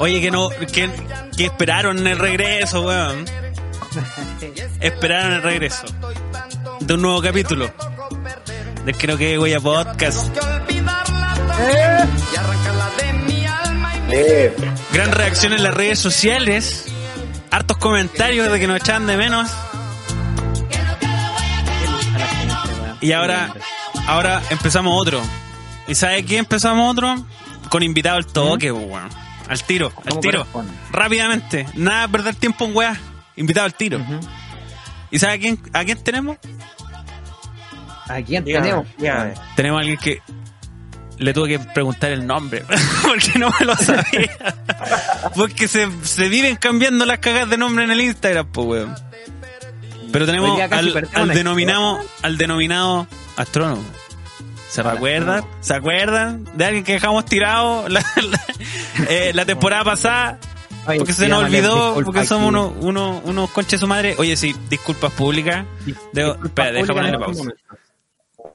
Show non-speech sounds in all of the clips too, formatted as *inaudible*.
Oye, que no, que, que esperaron el regreso, weón. esperaron el regreso de un nuevo capítulo. De creo que voy a podcast. Eh, Gran reacción en las redes sociales. Hartos comentarios de que nos echaban de menos. Y ahora, ahora empezamos otro. ¿Y sabe qué empezamos otro? Con invitado al toque, weón. Al tiro, al tiro. Rápidamente. Nada de perder tiempo en weá. Invitado al tiro. ¿Y sabe a quién, a quién tenemos? ¿A quién Dígame, tenemos? dígame. Tenemos a alguien que le tuve que preguntar el nombre, *laughs* porque no me lo sabía. *laughs* porque se, se viven cambiando las cagas de nombre en el Instagram, pues weón. Pero tenemos al, al denominado, al denominado astrónomo. ¿Se recuerdan? ¿Se acuerdan de alguien que dejamos tirado *laughs* la, la- eh, la temporada pasada? Porque se nos olvidó, porque somos unos, unos, unos conches de su madre. Oye, sí, disculpas públicas. Debo- espera, deja ponerle pausa.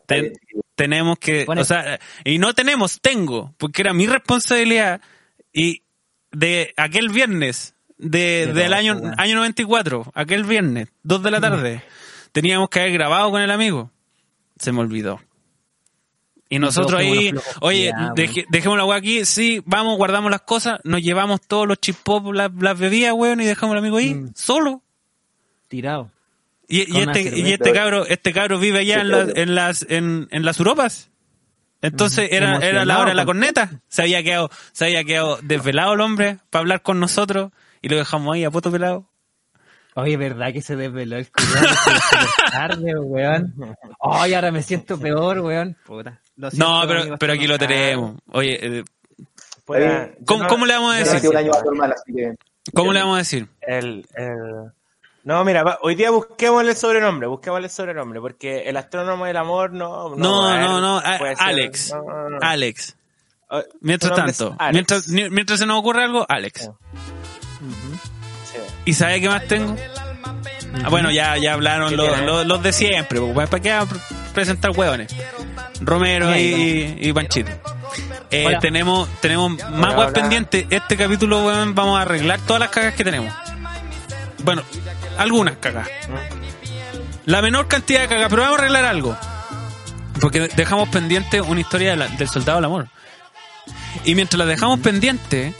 Ten- tenemos que, o sea, y no tenemos, tengo, porque era mi responsabilidad y de aquel viernes de, De del año, año 94, aquel viernes, 2 de la tarde, teníamos que haber grabado con el amigo. Se me olvidó. Y nosotros ahí, oye, dejemos la weá aquí, sí, vamos, guardamos las cosas, nos llevamos todos los chip pop, las, las bebidas, weón, y dejamos al amigo ahí, Mm. solo. Tirado. Y, este, y este cabro, este cabro vive allá en, la- en las, en, en las Europas. Entonces era, era la hora de la corneta. Se había quedado, se había quedado desvelado el hombre para hablar con nosotros y lo dejamos ahí a poto pelado. Oye, ¿verdad que se desveló el cuidado? tarde, weón. Ay, ahora me siento peor, weón. Puta. Lo siento, No, pero, amigos, pero aquí lo no- tenemos. Oye, eh, ¿cómo, no- cómo le vamos a no no decir? sido un año normal, así que. ¿Cómo le vamos a decir? El, el- No, mira, va- hoy día busquemos el sobrenombre, busquemos el sobrenombre, porque el astrónomo del amor no... No, no, no, a- puede ser- Alex. no, no, no. Alex. Oh, Mientras tanto, Alex. mientras, mientras se nos ocurre algo, Alex. Sí. ¿Y sabe qué más tengo? Ah, bueno, ya, ya hablaron ¿Qué los, los, los de siempre, pues, ¿para qué presentar hueones? Romero y, y Panchito. Eh, tenemos tenemos más hola. pendientes. Este capítulo, weón, vamos a arreglar todas las cagas que tenemos. Bueno, algunas cagas. La menor cantidad de cagas, pero vamos a arreglar algo. Porque dejamos pendiente una historia de la- del soldado del amor. Y mientras la dejamos pendiente,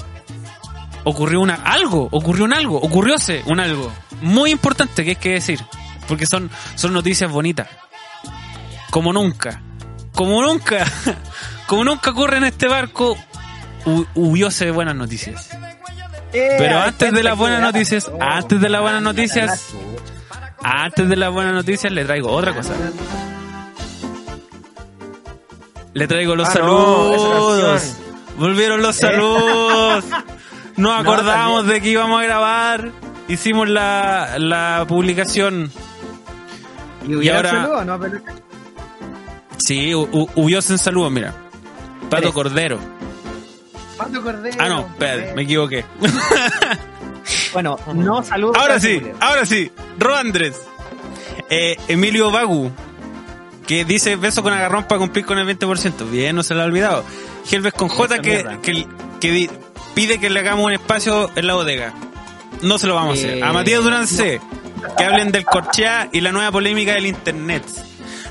ocurrió una algo, ocurrió un algo, ocurrióse un algo muy importante que hay que decir, porque son son noticias bonitas. Como nunca, como nunca, *laughs* como nunca ocurre en este barco, hu- hubióse buenas noticias. Eh, Pero antes de las buenas noticias, antes de las buenas noticias, antes de las buenas noticias le traigo otra cosa. Le traigo los Ah, saludos. Volvieron los saludos. *laughs* Nos acordamos de que íbamos a grabar. Hicimos la, la publicación. ¿Y hubiera ahora- saludo, no? Pero- Sí, hu- hu- hubiose en saludos, mira. Pato. Cordero. Pato Cordero. Ah, no, espérate, me equivoqué. *laughs* Bueno, no saludos. Ahora sí, ahora sí. Ro Andrés. Eh, Emilio Bagu. Que dice beso con agarrón para cumplir con el 20%. Bien, no se lo ha olvidado. Helves con J que, que, que di- pide que le hagamos un espacio en la bodega. No se lo vamos a hacer. A Eh, Matías Durán C. Que hablen del corchea y la nueva polémica del internet.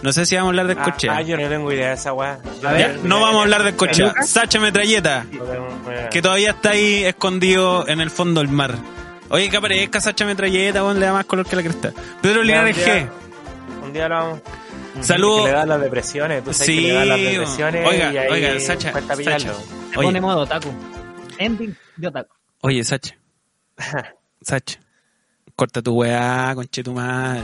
No sé si vamos a hablar del Ah, corchea. ah, yo no tengo idea de esa weá. No vamos a hablar del corchea. Sacha Metralleta. Que todavía está ahí escondido en el fondo del mar. Oye, que aparezca Sacha Metralleta, weón, le da más color que la cresta. Pedro Linares G. Un día lo vamos. Saludos. Le dan las depresiones. Tú sabes Sí, que le dan las depresiones. oiga, y ahí oiga, Sacha, Sacha. Oye. pone modo otaku. Ending de otaku. Oye, Sacha. *laughs* Sacha. Corta tu weá, conche tu madre.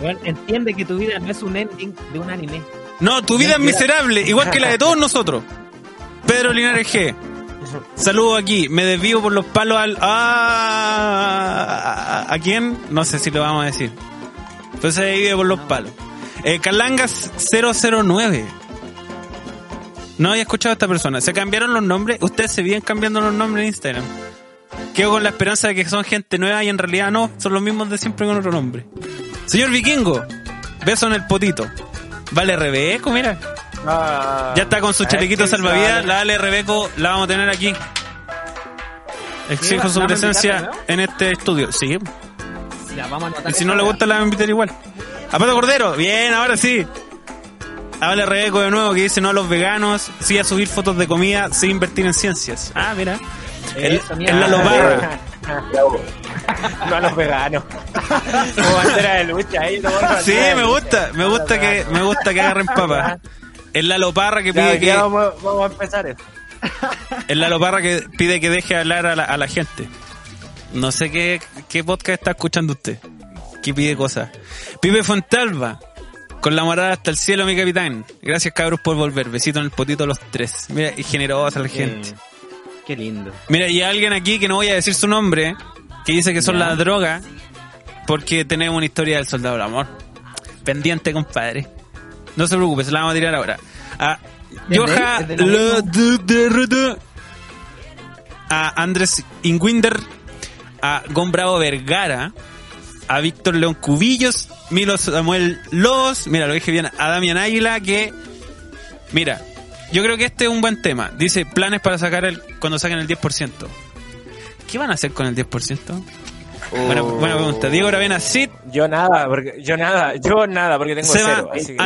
Weón, entiende que tu vida no es un ending de un anime. No, tu vida es miserable, igual que la de todos nosotros. Pedro Linares G. *laughs* Saludos aquí. Me desvío por los palos al. Ah, ¿A quién? No sé si lo vamos a decir. Entonces se divide por los palos. Eh, Carlangas 009. No había escuchado a esta persona. Se cambiaron los nombres. Ustedes se vienen cambiando los nombres en Instagram. Quedo con la esperanza de que son gente nueva y en realidad no. Son los mismos de siempre con otro nombre. Señor Vikingo. Beso en el potito. Vale Rebeco, mira. Ah, Ya está con su ver chalequito salvavidas. Vale. La Ale Rebeco la vamos a tener aquí. Exijo su ¿La presencia en este estudio. Sí. Ya, vamos a Y si no le gusta, la van a invitar igual. A Pato Cordero. Bien, ahora sí. Habla Rebeco de nuevo que dice no a los veganos, sí a subir fotos de comida, sí invertir en ciencias. Ah, mira. El, el Lalo Barra. *laughs* no a los veganos. Como bandera de lucha, ahí, no, Sí, de me lucha. gusta, me gusta que, me gusta que agarren papa. El Lalo Parra que pide que, vamos, vamos a empezar eso. el Lalo Parra que pide que deje hablar a la, a la gente. No sé qué, qué podcast está escuchando usted. Que pide cosas. Pipe Fontalva. Con la morada hasta el cielo, mi capitán. Gracias, cabros, por volver. Besito en el potito a los tres. Mira, y generosa la gente. Qué lindo. Mira, y alguien aquí que no voy a decir su nombre, que dice que son las drogas, porque tenemos una historia del soldado del amor. Pendiente, compadre. No se preocupe, se la vamos a tirar ahora. A ¿Es Joja es a Andrés Ingwinder, a Gon Bravo Vergara, a Víctor León Cubillos, Milo Samuel Lobos, mira, lo dije bien, a Damián Águila, que, mira, yo creo que este es un buen tema. Dice, planes para sacar el, cuando saquen el 10%. ¿Qué van a hacer con el 10%? Buena, buena pregunta. Diego Aravena, Sid, Yo nada, porque yo nada, yo nada, porque tengo Seba cero. así que-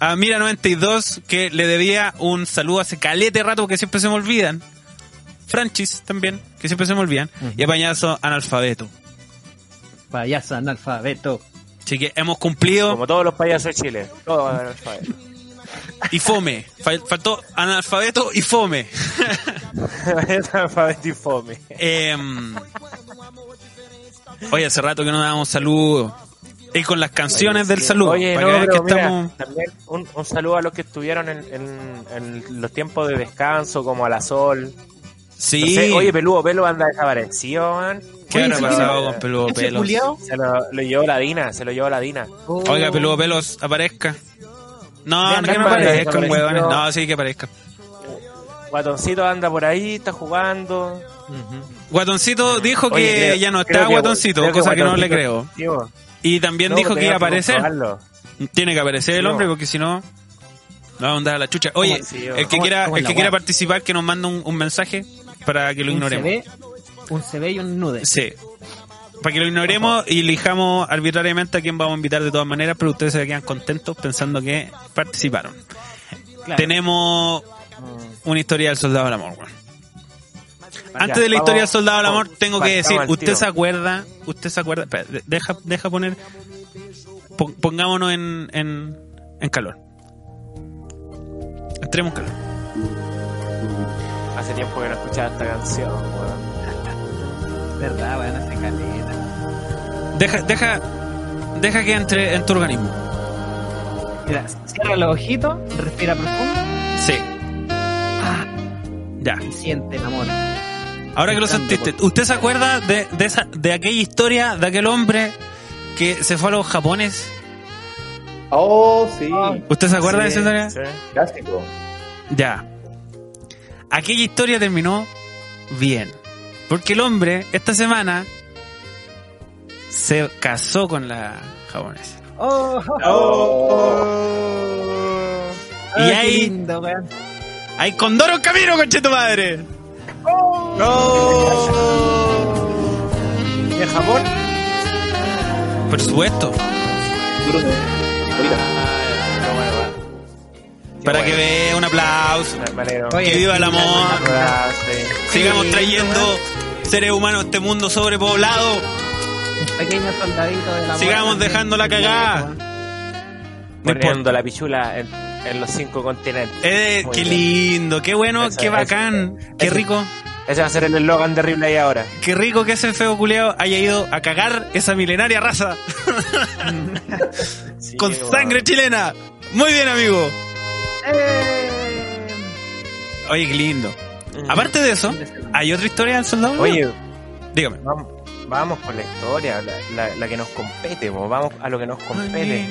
a Mira92, que le debía un saludo hace calete rato que siempre se me olvidan. Franchis también, que siempre se me olvidan. Y a Pañazo Analfabeto. Payaso analfabeto. Así que hemos cumplido. Como todos los payasos de Chile. Todos analfabetos. Y fome. Fal- Faltó analfabeto y fome. *laughs* analfabeto y fome. Em, oye, hace rato que no dábamos saludo. Y con las canciones del saludo. Oye, para no, que pero que mira, estamos. también un, un saludo a los que estuvieron en, en- en los tiempos de descanso, como a la Sol. Sí. Oye, Peludo Pelo anda desaparecido, man. ¿Qué habrá pasado con Peludo ¿Ese Pelos? Se lo, lo llevó la Dina, se lo llevó la Dina. Oiga, Peludo Pelos, aparezca. No, no, que no aparezca, huevones. No, sí que aparezca. Guatoncito anda por ahí, está jugando. Guatoncito dijo que creo- ya no está que- Guatoncito, cosa que, no le creo. Tío, Y también no, dijo que iba a aparecer. Tiene que aparecer el hombre porque si no, no va a andar a la chucha. Oye, ¿Cómo así, el que ¿Cómo- quiera, el que quiera participar que nos mande un, un mensaje para que lo Un ignoremos. CV, un CV y un nude. Sí. Para que lo ignoremos y elijamos arbitrariamente a quién vamos a invitar de todas maneras, pero ustedes se quedan contentos pensando que participaron. Claro. Tenemos una historia del soldado del amor, weón. Antes de la vamos- historia del soldado del amor, tengo que decir, ¿usted se acuerda? ¿Usted se acuerda? Espera, deja, deja poner. pon- Pongámonos en, en, en calor. Entremos en calor. Hace tiempo que no escuchaba esta canción, weón. *laughs* Verdad, weón, hace caleta. Deja, deja, deja que entre en tu organismo. Mira, cierra los ojitos, respira profundo Sí. Ya. y siente el amor. Ahora que lo sentiste, ¿usted se acuerda de, de, esa, de aquella historia de aquel hombre que se fue a los japones? Oh, sí, ¿Usted se acuerda de esa historia? sí. clásico. Ya. Aquella historia terminó bien. Porque el hombre, esta semana, se casó con la japonesa. Oh, Y ay, ahí- lindo. ¡Hay condoro en camino, conche tu madre! ¿De Japón? Por supuesto. Duro Para bueno. que vea un aplauso. Oye, Que viva el amor. Sigamos trayendo seres humanos a este mundo sobrepoblado. Un pequeño soldadito de la Sigamos dejando la cagada. No Poniendo la pichula en, en los cinco continentes. Eh, Muy qué bien. lindo, qué bueno, Eso, qué eso, bacán, qué eso. rico, Ese va a ser el eslogan de Ripley ahora. qué rico que ese feo culeado haya ido a cagar esa milenaria raza *laughs* Sí, con sangre chilena. Muy bien, amigo. Eh, Oye, qué lindo. Mm. Aparte de eso, ¿hay otra historia del soldado? Oye, dígame. vamos, vamos con la historia, la, la- la que nos compete, vamos a lo que nos compete.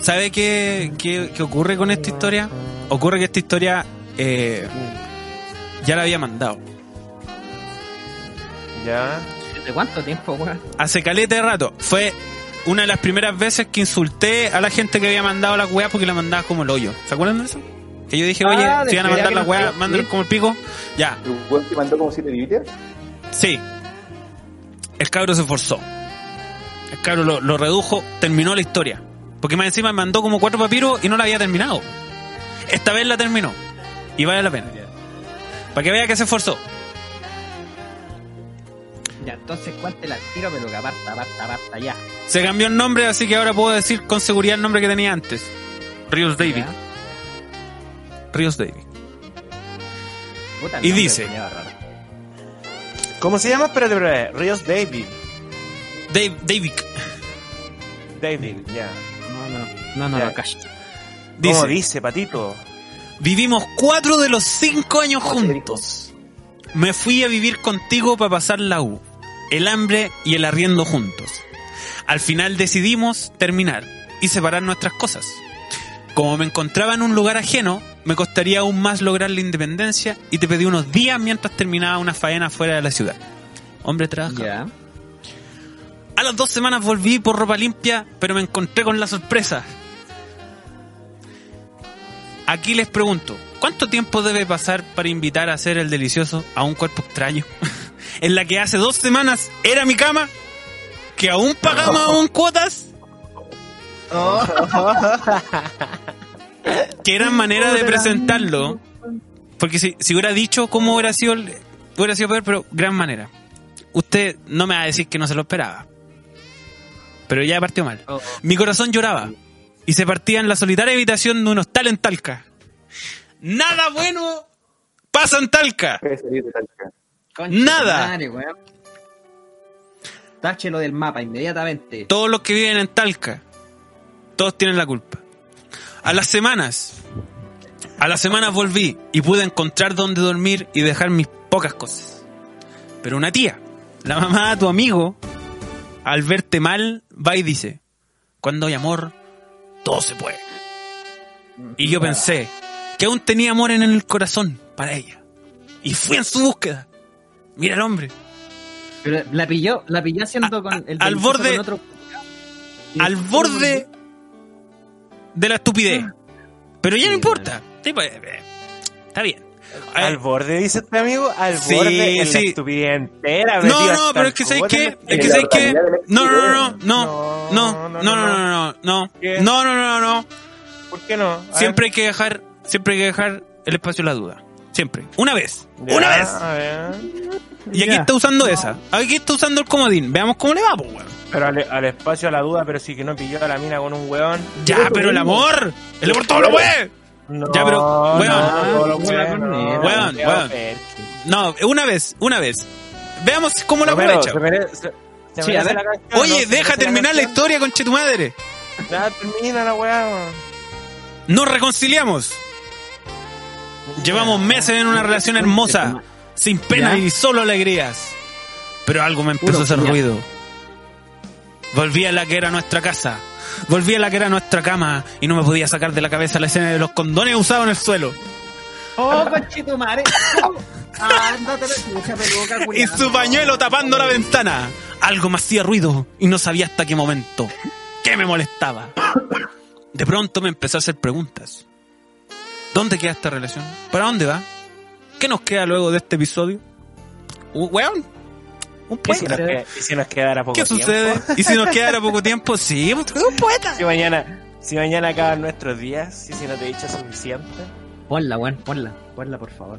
¿Sabe qué, qué, qué ocurre con esta historia? Ocurre que esta historia eh, ya la había mandado. Ya. ¿De cuánto tiempo, weón? Hace caleta de rato. Fue una de las primeras veces que insulté a la gente que había mandado la weá porque la mandaba como el hoyo. ¿Se acuerdan de eso? Que yo dije, Ah, oye, de si van a mandar que la nos weá, quedó, manden como el pico. Ya, ¿El te mandó como siete Biblia? sí. El cabro se esforzó. El cabro lo, lo redujo, terminó la historia. Porque más encima me mandó como cuatro papiros y no la había terminado. Esta vez la terminó. Y vale la pena. Para que vea que se esforzó. Ya, entonces cuéntela al tiro, pero que aparta, aparta, aparta ya. Se cambió el nombre, así que ahora puedo decir con seguridad el nombre que tenía antes. Ríos David. Ya. Ríos David. Puta, Y dice-. ¿Cómo se llama? Espérate, espérate. Ríos David. Dave, David. David, ya. No, no, no, no, no, cacho. ¿Cómo Dice, dice, patito? vivimos cuatro de los cinco años juntos. Me fui a vivir contigo para pasar la U, el hambre y el arriendo juntos. Al final decidimos terminar y separar nuestras cosas. Como me encontraba en un lugar ajeno, me costaría aún más lograr la independencia y te pedí unos días mientras terminaba una faena fuera de la ciudad. Hombre trabaja. Ya. A las dos semanas volví por ropa limpia, pero me encontré con la sorpresa. Aquí les pregunto, ¿cuánto tiempo debe pasar para invitar a hacer el delicioso a un cuerpo extraño? *laughs* en la que hace dos semanas era mi cama, que aún pagamos aún cuotas. *laughs* que eran manera de presentarlo. Porque si, si hubiera dicho cómo hubiera sido, el- hubiera sido peor, pero gran manera. Usted no me va a decir que no se lo esperaba. Pero ya partió mal. Oh, Mi corazón lloraba y se partía en la solitaria habitación de un hostal en Talca. Nada bueno pasa en Talca. Concha Nada. madre, weón. Táchelo del mapa inmediatamente. Todos los que viven en Talca, todos tienen la culpa. A las semanas, a las semanas volví y pude encontrar dónde dormir y dejar mis pocas cosas. Pero una tía, la mamá de tu amigo, al verte mal, va y dice, cuando hay amor, todo se puede. Y yo pensé que aún tenía amor en el corazón para ella. Y fui en su búsqueda. Mira el hombre, Pero la pilló, la pilló haciendo A- con el al borde- con otro- al borde de la estupidez. Pero ya no Sí, importa. Sí, pues, eh, está bien. Al Eh, borde, dice este amigo. Al Sí, borde en sí. la estupidez entera. no, no, pero es que ¿sabes cogote qué? en la Es que No, no, no, no, No, no, no, no, no, no, no, no, no, no, no, no, no. ¿Por qué no? Siempre hay que dejar, siempre hay que dejar el espacio a la duda. Siempre. Una vez. Ya, Una vez. Y aquí está usando esa. Aquí está usando el comodín. Veamos cómo le va, pues, weón. Pero al, al espacio a la duda, pero sí que no pilló a la mina con un weón. Ya, pero el amor. El amor todo lo puede. No, Ya, pero, weón. no, Weón, no, weón. No, una vez, una vez. Veamos cómo la aprovecha. se merece- se- se Sí, merece la canción, ¿no? Oye, Se deja terminar la canción. historia, conche tu madre. Ya termina la weá. weón. Nos reconciliamos. Llevamos meses en una relación hermosa, sin pena Ya. y solo alegrías. Pero algo me empezó Puro a hacer ruido. Volví a la que era nuestra casa. Volví a la que era nuestra cama y no me podía sacar de la cabeza la escena de los condones usados en el suelo. ¡Oh, peluca, *laughs* Y su pañuelo tapando la ventana. Algo me hacía ruido y no sabía hasta qué momento. ¿Qué me molestaba? De pronto me empezó a hacer preguntas. ¿Dónde queda esta relación? ¿Para dónde va? ¿Qué nos queda luego de este episodio? Uh, weón, un ¿Y si poeta. nos, que- y si nos quedara poco ¿Qué tiempo? sucede? ¿Y si nos quedara poco tiempo? Sí, un poeta. Si mañana, si mañana acaban nuestros días y si no te he dicho suficiente. Ponla, weón, ponla, ponla, por favor.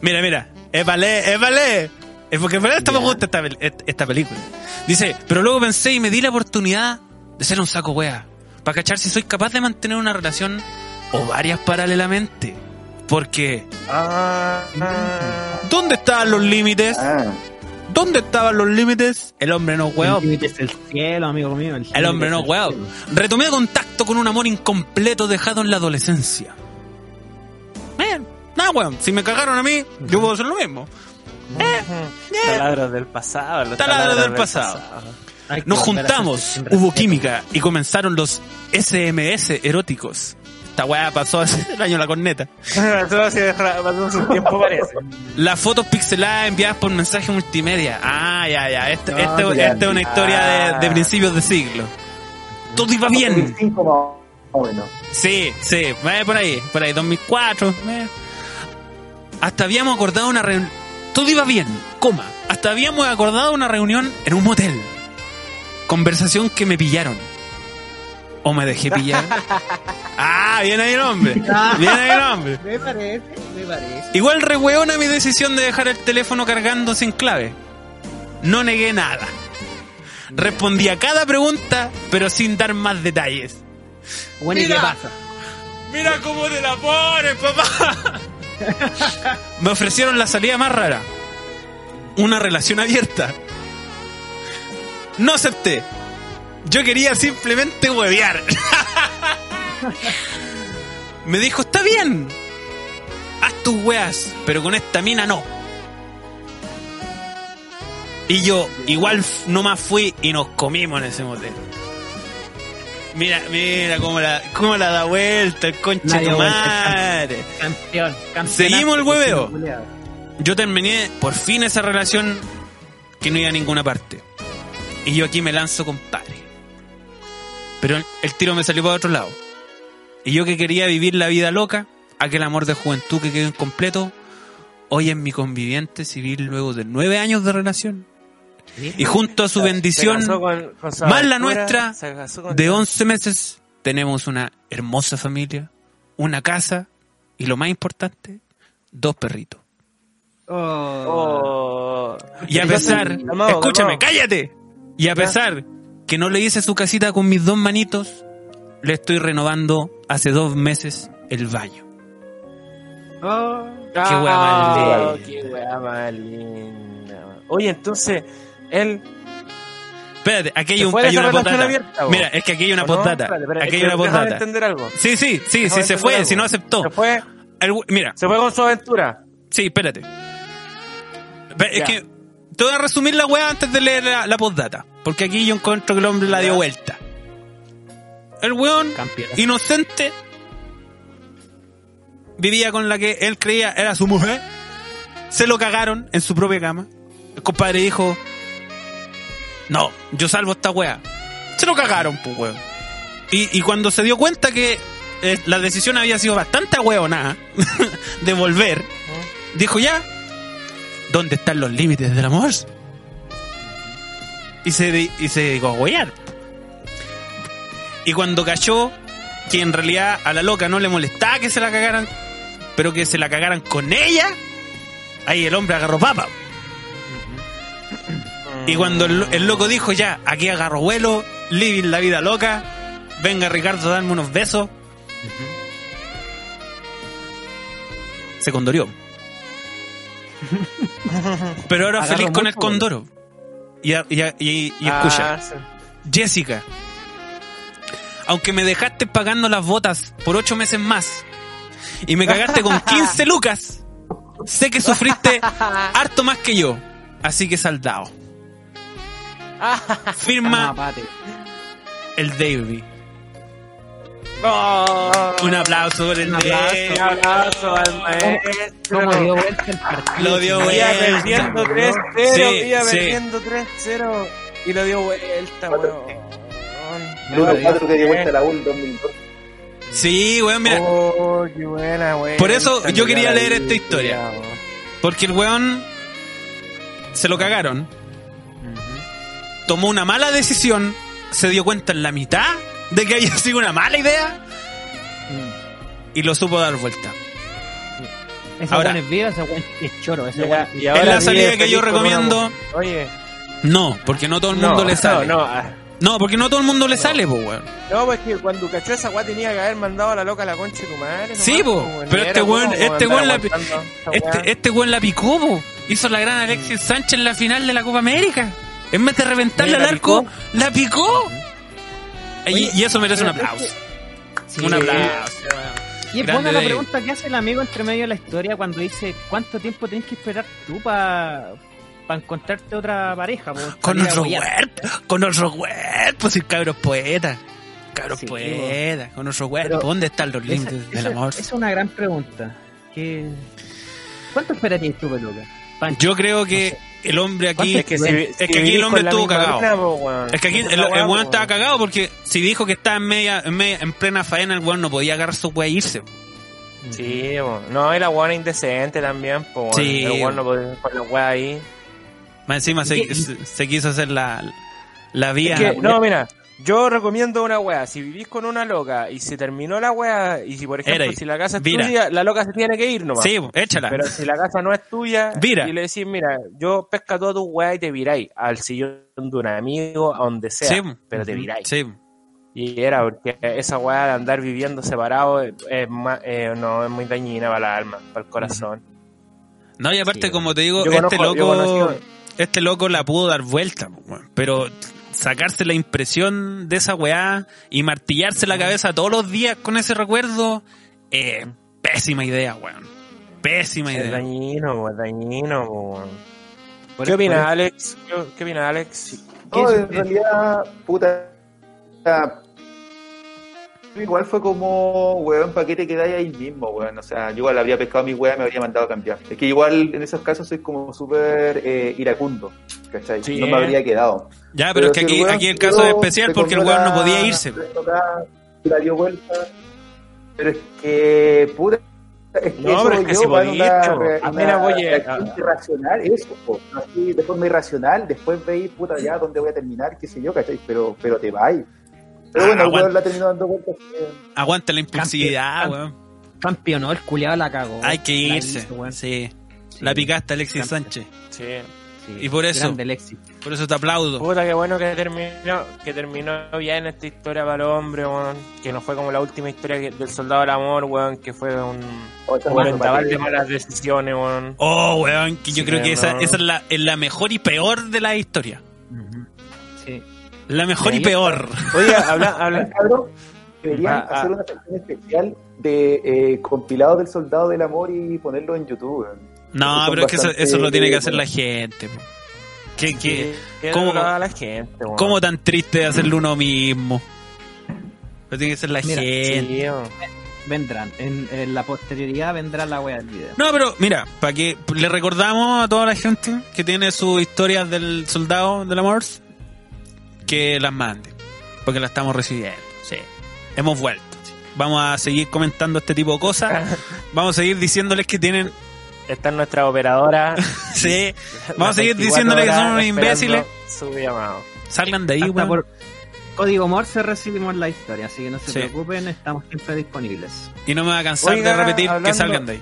Mira, mira, es ballet, es porque en verdad esta me Ya. gusta esta, esta película. Dice, pero luego pensé y me di la oportunidad de ser un saco wea. Para cachar si soy capaz de mantener una relación o varias paralelamente. Porque, Ah, ¿dónde estaban los límites? Ah, ¿Dónde estaban los límites? El hombre no El weón. límite es el cielo, amigo mío. El, El hombre no el cielo. Retomé contacto con un amor incompleto dejado en la adolescencia. Bien, nada weón. Si me cagaron a mí, yo puedo hacer lo mismo. Taladros del pasado. los Taladros del pasado. Nos juntamos, sin hubo química y comenzaron los SMS eróticos. Esta weá pasó hace *laughs* el año la corneta. Hace pasó hace un tiempo parece. Las fotos pixeladas enviadas por mensaje multimedia. Ah, ya, ya. Este, No, este- ya. esta es una historia de, de principios de siglo. Todo iba bien. Sí, sí, eh, por ahí, por ahí, 2004. eh. Hasta habíamos acordado una reunión. Todo iba bien, coma. Hasta habíamos acordado una reunión en un motel. Conversación que me pillaron. O me dejé pillar. ah, bien ahí el hombre. Bien ahí el hombre. *laughs* Me parece, me parece. Igual rehueona mi decisión de dejar el teléfono cargando sin clave. No negué nada. Respondí a cada pregunta, pero sin dar más detalles. Bueno, ¿y qué pasa? Mira cómo te la pones, papá. *laughs* Me ofrecieron la salida más rara. Una relación abierta. No acepté. Yo quería simplemente huevear. *laughs* Me dijo, está bien. Haz tus weas, pero con esta mina no. Y yo, igual nomás fui y nos comimos en ese motel. Mira, mira cómo la, cómo la da vuelta el conche de madre. Campeón, campeón. Seguimos el hueveo. Yo terminé por fin esa relación que no iba a ninguna parte. Y yo aquí me lanzo, compadre. Pero el, tiro me salió para otro lado. Y yo que quería vivir la vida loca, aquel amor de juventud que quedó incompleto, hoy es mi conviviente civil luego de nueve años de relación. Y junto a su bendición, con- con su más la nuestra, de 11 meses, tenemos una hermosa familia, una casa y lo más importante, dos perritos. Oh. Oh. Y a pesar, calmado, escúchame, cállate. Y a pesar que no le hice su casita con mis dos manitos, le estoy renovando hace dos meses el baño. Oh. Qué wea más Ah, linda. Qué wea más linda. Oye, entonces, él. Espérate, aquí hay, ¿Se un, hay una postdata. abierta? Mira, es que aquí hay una postdata. Espérate, Aquí hay una postdata. entender algo. Sí, sí, sí, sí, se fue, algo. si no aceptó. Se fue, El mira, se fue con su aventura. sí, espérate. Es Ya. que te voy a resumir la weá antes de leer la, la postdata. Porque aquí yo encuentro que el hombre la dio vuelta. El weón Campeón. inocente vivía con la que él creía era su mujer. Se lo cagaron en su propia cama. El compadre dijo: No, yo salvo esta wea. Se lo cagaron, pues weón. Y, y cuando se dio cuenta que eh, la decisión había sido bastante hueonada *laughs* de volver, dijo ya, ¿dónde están los límites del amor? Y se, y se dedicó a huear. Y cuando cachó que en realidad a la loca no le molestaba que se la cagaran, pero que se la cagaran con ella, ahí el hombre agarró papa. Y cuando el, el loco dijo ya, aquí agarro vuelo, living la vida loca, venga Ricardo a darme unos besos, se condorió. *laughs* Pero ahora feliz con el mucho condoro. Y, a- y, a- y- y escucha, Ah, sí. Jessica, aunque me dejaste pagando las botas por ocho meses más y me cagaste con *laughs* 15 lucas, sé que sufriste *laughs* harto más que yo, así que saldado. *laughs* Firma Ah, el Davey. Oh, Un aplauso por el Un aplauso. Un abrazo al maestro. ¿Cómo dio vuelta el partido? Lo dio vuelta. perdiendo 3-0, Sí, iba sí. perdiendo 3-0 y lo dio vuelta, Cuatro. weón. Bruno 4 que dio vuelta a la U en 2002. Sí, weón, mira, Oh, qué buena, weón. Por eso Está yo quería leer esta historia. porque el weón se lo cagaron, tomó una mala decisión, se dio cuenta en la mitad de que había sido una mala idea y lo supo dar vuelta. Ese Ahora- weón es vivo, ese weón es choro. Ese Ya, y Es ahora la salida vive que yo recomiendo. Oye, No, porque no todo el mundo no, le sale. No, No, no, ah, porque no todo el mundo le sale, pues, weón. no, pues que cuando cachó esa weá tenía que haber mandado a la loca a la concha de tu madre. Sí, po, weón. pero este weón- este weón la-. Este, este weón la picó, po. Hizo la gran Alexis Sánchez en la final de la Copa América. En vez de reventarle al ¿La arco, picó? la picó. Y, Oye, y eso merece un aplauso. Sí. Un aplauso. Y es Grande buena la pregunta que hace el amigo entre medio de la historia cuando dice ¿cuánto tiempo tenés que esperar tú para encontrarte otra pareja? Con nuestro cuerpo, con nuestro cuerpo, si cabros poetas. Cabros Sí, poetas, con nuestro cuerpo. ¿Dónde están los límites del amor? esa es una gran pregunta. ¿Qué... ¿Cuánto esperarías tú, Peluca? Yo creo que el hombre aquí. Es que, si, es si que aquí el hombre estuvo cagado. po. Es que aquí el, weón estaba cagado porque si dijo que estaba en media, en, media- en plena faena, el weón no podía agarrar su weá e irse. Sí, po. no, y la weón indecente también, weón. Sí, El weón no podía con la weá ahí. Más encima se, ¿Y qué- se, se quiso hacer la, la vía. Es que, no, mira, yo recomiendo una weá. Si vivís con una loca y se terminó la weá, y si por ejemplo, si la casa es tuya, la loca se tiene que ir nomás. sí, échala. Pero si la casa no es tuya, Vira. y le decís, mira, yo pesca todo tu weá y te viráis al sillón de un amigo, a donde sea, Sí. pero te viráis. Sí. Y era porque esa weá de andar viviendo separado es, ma- eh, no, es muy dañina para la alma, para el corazón. No, y aparte, Sí, como te digo, Yo este conozco- loco, este loco la pudo dar vuelta, pero sacarse la impresión de esa weá y martillarse la cabeza todos los días con ese recuerdo, eh, pésima idea, weón. Pésima Es idea. dañino, es dañino. weón. ¿Qué por- opina Alex? ¿Qué, qué opina Alex? No, ¿Qué- en realidad, puta. Igual fue como, weón, ¿para qué te quedáis ahí mismo, weón? O sea, yo igual habría pescado mi weá me habría mandado a cambiar. Es que igual en esos casos soy como súper eh, iracundo, ¿cachai? Sí, no me habría quedado. Ya, pero, es que si el aquí, weón aquí el caso es especial porque el weón no podía irse. la dio vuelta. Pero es que, puta. Es que No, eso pero es que yo, si podís, una, Ah, una mira, oye, reacción ah. irracional, eso, po. así de forma irracional, después veis, puta, ya, dónde voy a terminar, qué sé yo, ¿cachai? Pero, pero te vais. Pero Ah, bueno, el la terminó dando vueltas. eh, Aguanta la impulsividad, weón. Campeón, ¿no? El culiado la cagó. Hay que La irse. hizo, weón. Sí. Sí. La picaste Alexis Campeón. Sánchez. Sí. Sí. Y por eso- Alexis. Por eso te aplaudo. Puta, qué bueno que terminó, que terminó bien esta historia para el hombre, weón. Que no fue como la última historia que- del soldado del amor, weón. Que fue un, vendaval de para que- malas decisiones, weón. Oh, weón, que yo Sí, creo que esa, no. esa es, la, es la mejor y peor de la historia. Sí. La mejor y peor. Oye, habla, habla. *laughs* Cabrón, deberían Ah, ah. hacer una sección especial de eh, compilados del soldado del amor y ponerlo en YouTube. No, pero es que eso, eso lo tiene que hacer la gente. ¿Qué, qué, que, que cómo- la gente. ¿Cómo tan triste de hacerlo uno mismo? Lo tiene que hacer la Mira, gente. Sí. Vendrán. En, en la posterioridad vendrá la wea del video. No, pero mira, para que le recordamos a toda la gente que tiene sus historias del soldado del amor, que las mande, porque las estamos recibiendo. Sí, hemos vuelto. Vamos a seguir comentando este tipo de cosas. *laughs* Vamos a seguir diciéndoles que tienen. Esta es nuestra operadora. *laughs* Sí, vamos a seguir 24 diciéndole que son unos imbéciles. Su llamado. Salgan de ahí, Hasta por código Morse recibimos la historia, así que no se Sí. preocupen, estamos siempre disponibles. Y no me va a cansar Oiga, de repetir que salgan de ahí.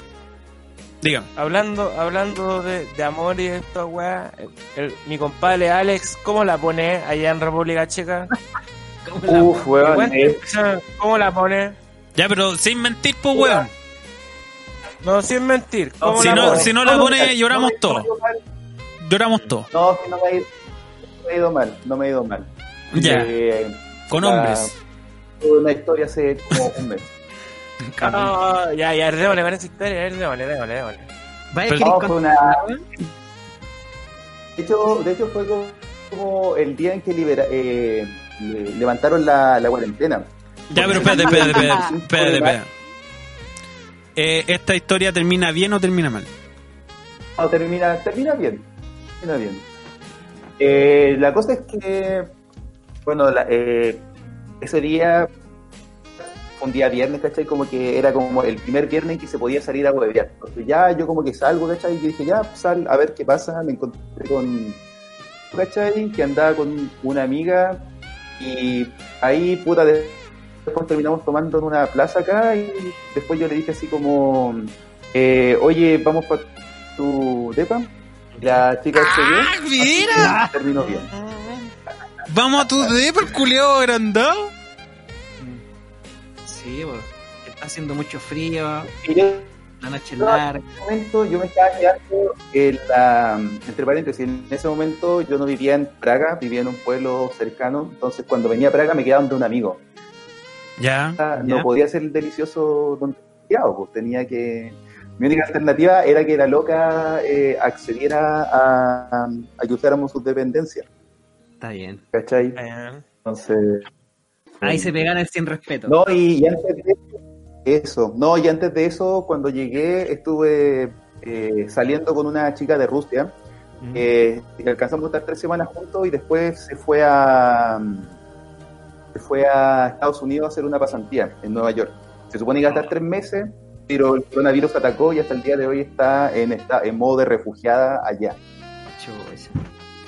Dígame. Hablando, hablando de, de amor y de esta weá, el- el- mi compadre Alex, ¿cómo la pone allá en República Checa? *laughs* Uf, weón. Cuente, eh, ¿Cómo la pone? Ya, pero sin mentir, pues, weón. No, sin mentir. ¿Cómo Si la no, pone? si no la pone, lloramos no todos. Lloramos todos. No, no me ha ido, no me ha ido mal, no me ha ido mal. Ya, Eh, con la- hombres. tuve una historia hace como un mes. *laughs* Ah, ya, ya, démosle con esa historia, démosle, démosle, démosle. Vaya, Pero- ¿queréis No, fue una... De hecho, de hecho fue como, el día en que libera, eh, le- levantaron la, la cuarentena. Ya, pero espérate, espérate, espérate, espérate, espérate. Eh, ¿Esta historia termina bien o termina mal? No, termina, termina bien. Termina bien. Eh, la cosa es que, bueno, la- eh, ese día un día viernes, ¿cachai? Como que era como el primer viernes en que se podía salir a huevear. Entonces ya yo como que salgo, ¿cachai? Y dije, ya, sal, a ver qué pasa. Me encontré con, ¿cachai? Que andaba con una amiga y ahí, puta, de- después terminamos tomando en una plaza acá y después yo le dije así como, eh, oye, vamos para tu depa. Y la chica. ¡Ah, mira! Terminó bien. Vamos a tu depa, el culiao agrandado. Sí, pues, está haciendo mucho frío, la noche No. larga. en ese momento yo me estaba quedando en la, entre paréntesis, en ese momento yo no vivía en Praga, vivía en un pueblo cercano, entonces cuando venía a Praga me quedaba donde un amigo. Ya. Ah, Ya. No podía ser delicioso donde quedaba, pues tenía que... Mi única alternativa era que la loca eh, accediera a, a que usáramos sus dependencias, Está bien. ¿cachai? Bien. Entonces... Ahí se pegan el sin respeto. No, y, y antes de eso, no, y antes de eso, cuando llegué, estuve eh, saliendo con una chica de Rusia Eh, alcanzamos a estar tres semanas juntos y después se fue a se fue a Estados Unidos a hacer una pasantía en Nueva York. Se supone que iba a estar tres meses, pero el coronavirus atacó y hasta el día de hoy está en, está en modo de refugiada allá.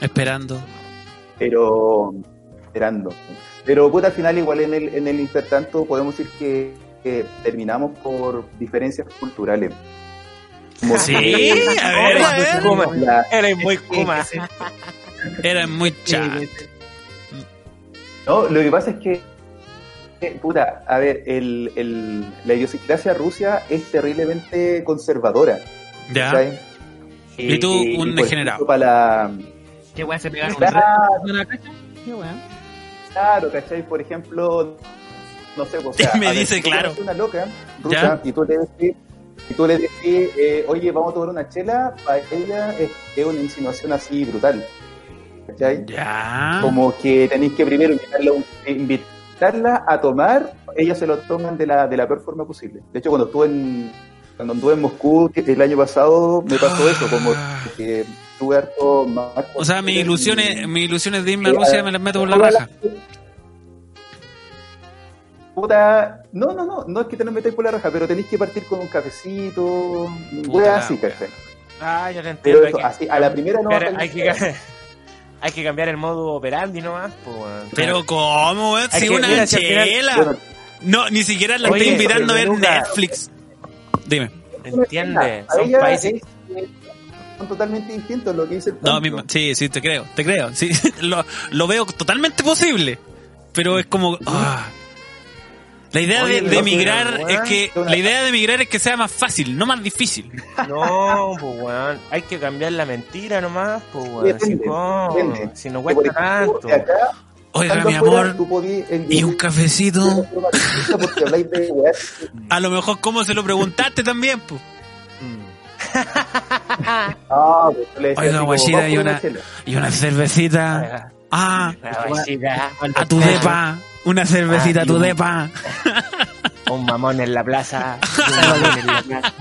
Esperando. pero esperando. Pero puta, al final igual en el, en el intertanto podemos decir que, que terminamos por diferencias culturales. Como Sí, que- a ver, a ver. Kuma. La- Eres muy kuma. Era muy chat. no, lo que pasa es que, que, puta, a ver, el, el, la idiosincrasia rusa es terriblemente conservadora. Ya. ¿cachai? Y tú, un por degenerado. Para la, Qué weón se pegaron un una cacha. Qué weón. Claro, ¿cachai? Por ejemplo, no sé, o *laughs* sea, Me ver, dice tú claro. una loca Ya. rusa y tú le decís, y tú le decís eh, oye, vamos a tomar una chela, para ella es, es una insinuación así brutal. ¿Cachai? Ya. Como que tenéis que primero invitarla, invitarla a tomar, ellas se lo toman de la, de la peor forma posible. De hecho, cuando estuve en, cuando estuve en Moscú el año pasado, me pasó eso, como que tuve harto más... O sea, mis ilusiones, mis ilusiones de irme a Sí, Rusia a- me las meto por la raja. las- Puta, no, no, no, no es que te lo metáis por la raja, pero tenéis que partir con un cafecito, la así. ¿cachai? Ah, ya te entiendo. Pero eso, que- así, a la primera no hay que, hay que cambiar el modo operandi nomás. Pues. Pero ¿cómo, weón? Si una mira, si al final- chela. Bueno, No, ni siquiera la Oye, estoy invitando a ver Netflix. Dime. ¿Entiendes? a Son países. es- eh, son totalmente distintos lo que dice el No, mismo, sí, sí, te creo, te creo. Sí, *laughs* lo, lo veo totalmente posible. Pero es como. ah. La idea Oye, de, de emigrar es que. La idea de emigrar es que sea más fácil, no más difícil. *laughs* No, pues weón, hay que cambiar la mentira nomás, pues weón. Si, no cuesta tanto. acá, Oiga, mi amor, y un cafecito. *laughs* A lo mejor, ¿cómo se lo preguntaste también? Pues? Ah, pues Oiga, vamos y una, y una cervecita. Ah, La guachita, a tu depa. Una cervecita a tu Ah, un- depa. Un mamón en la plaza. *laughs* Un mamón en la plaza.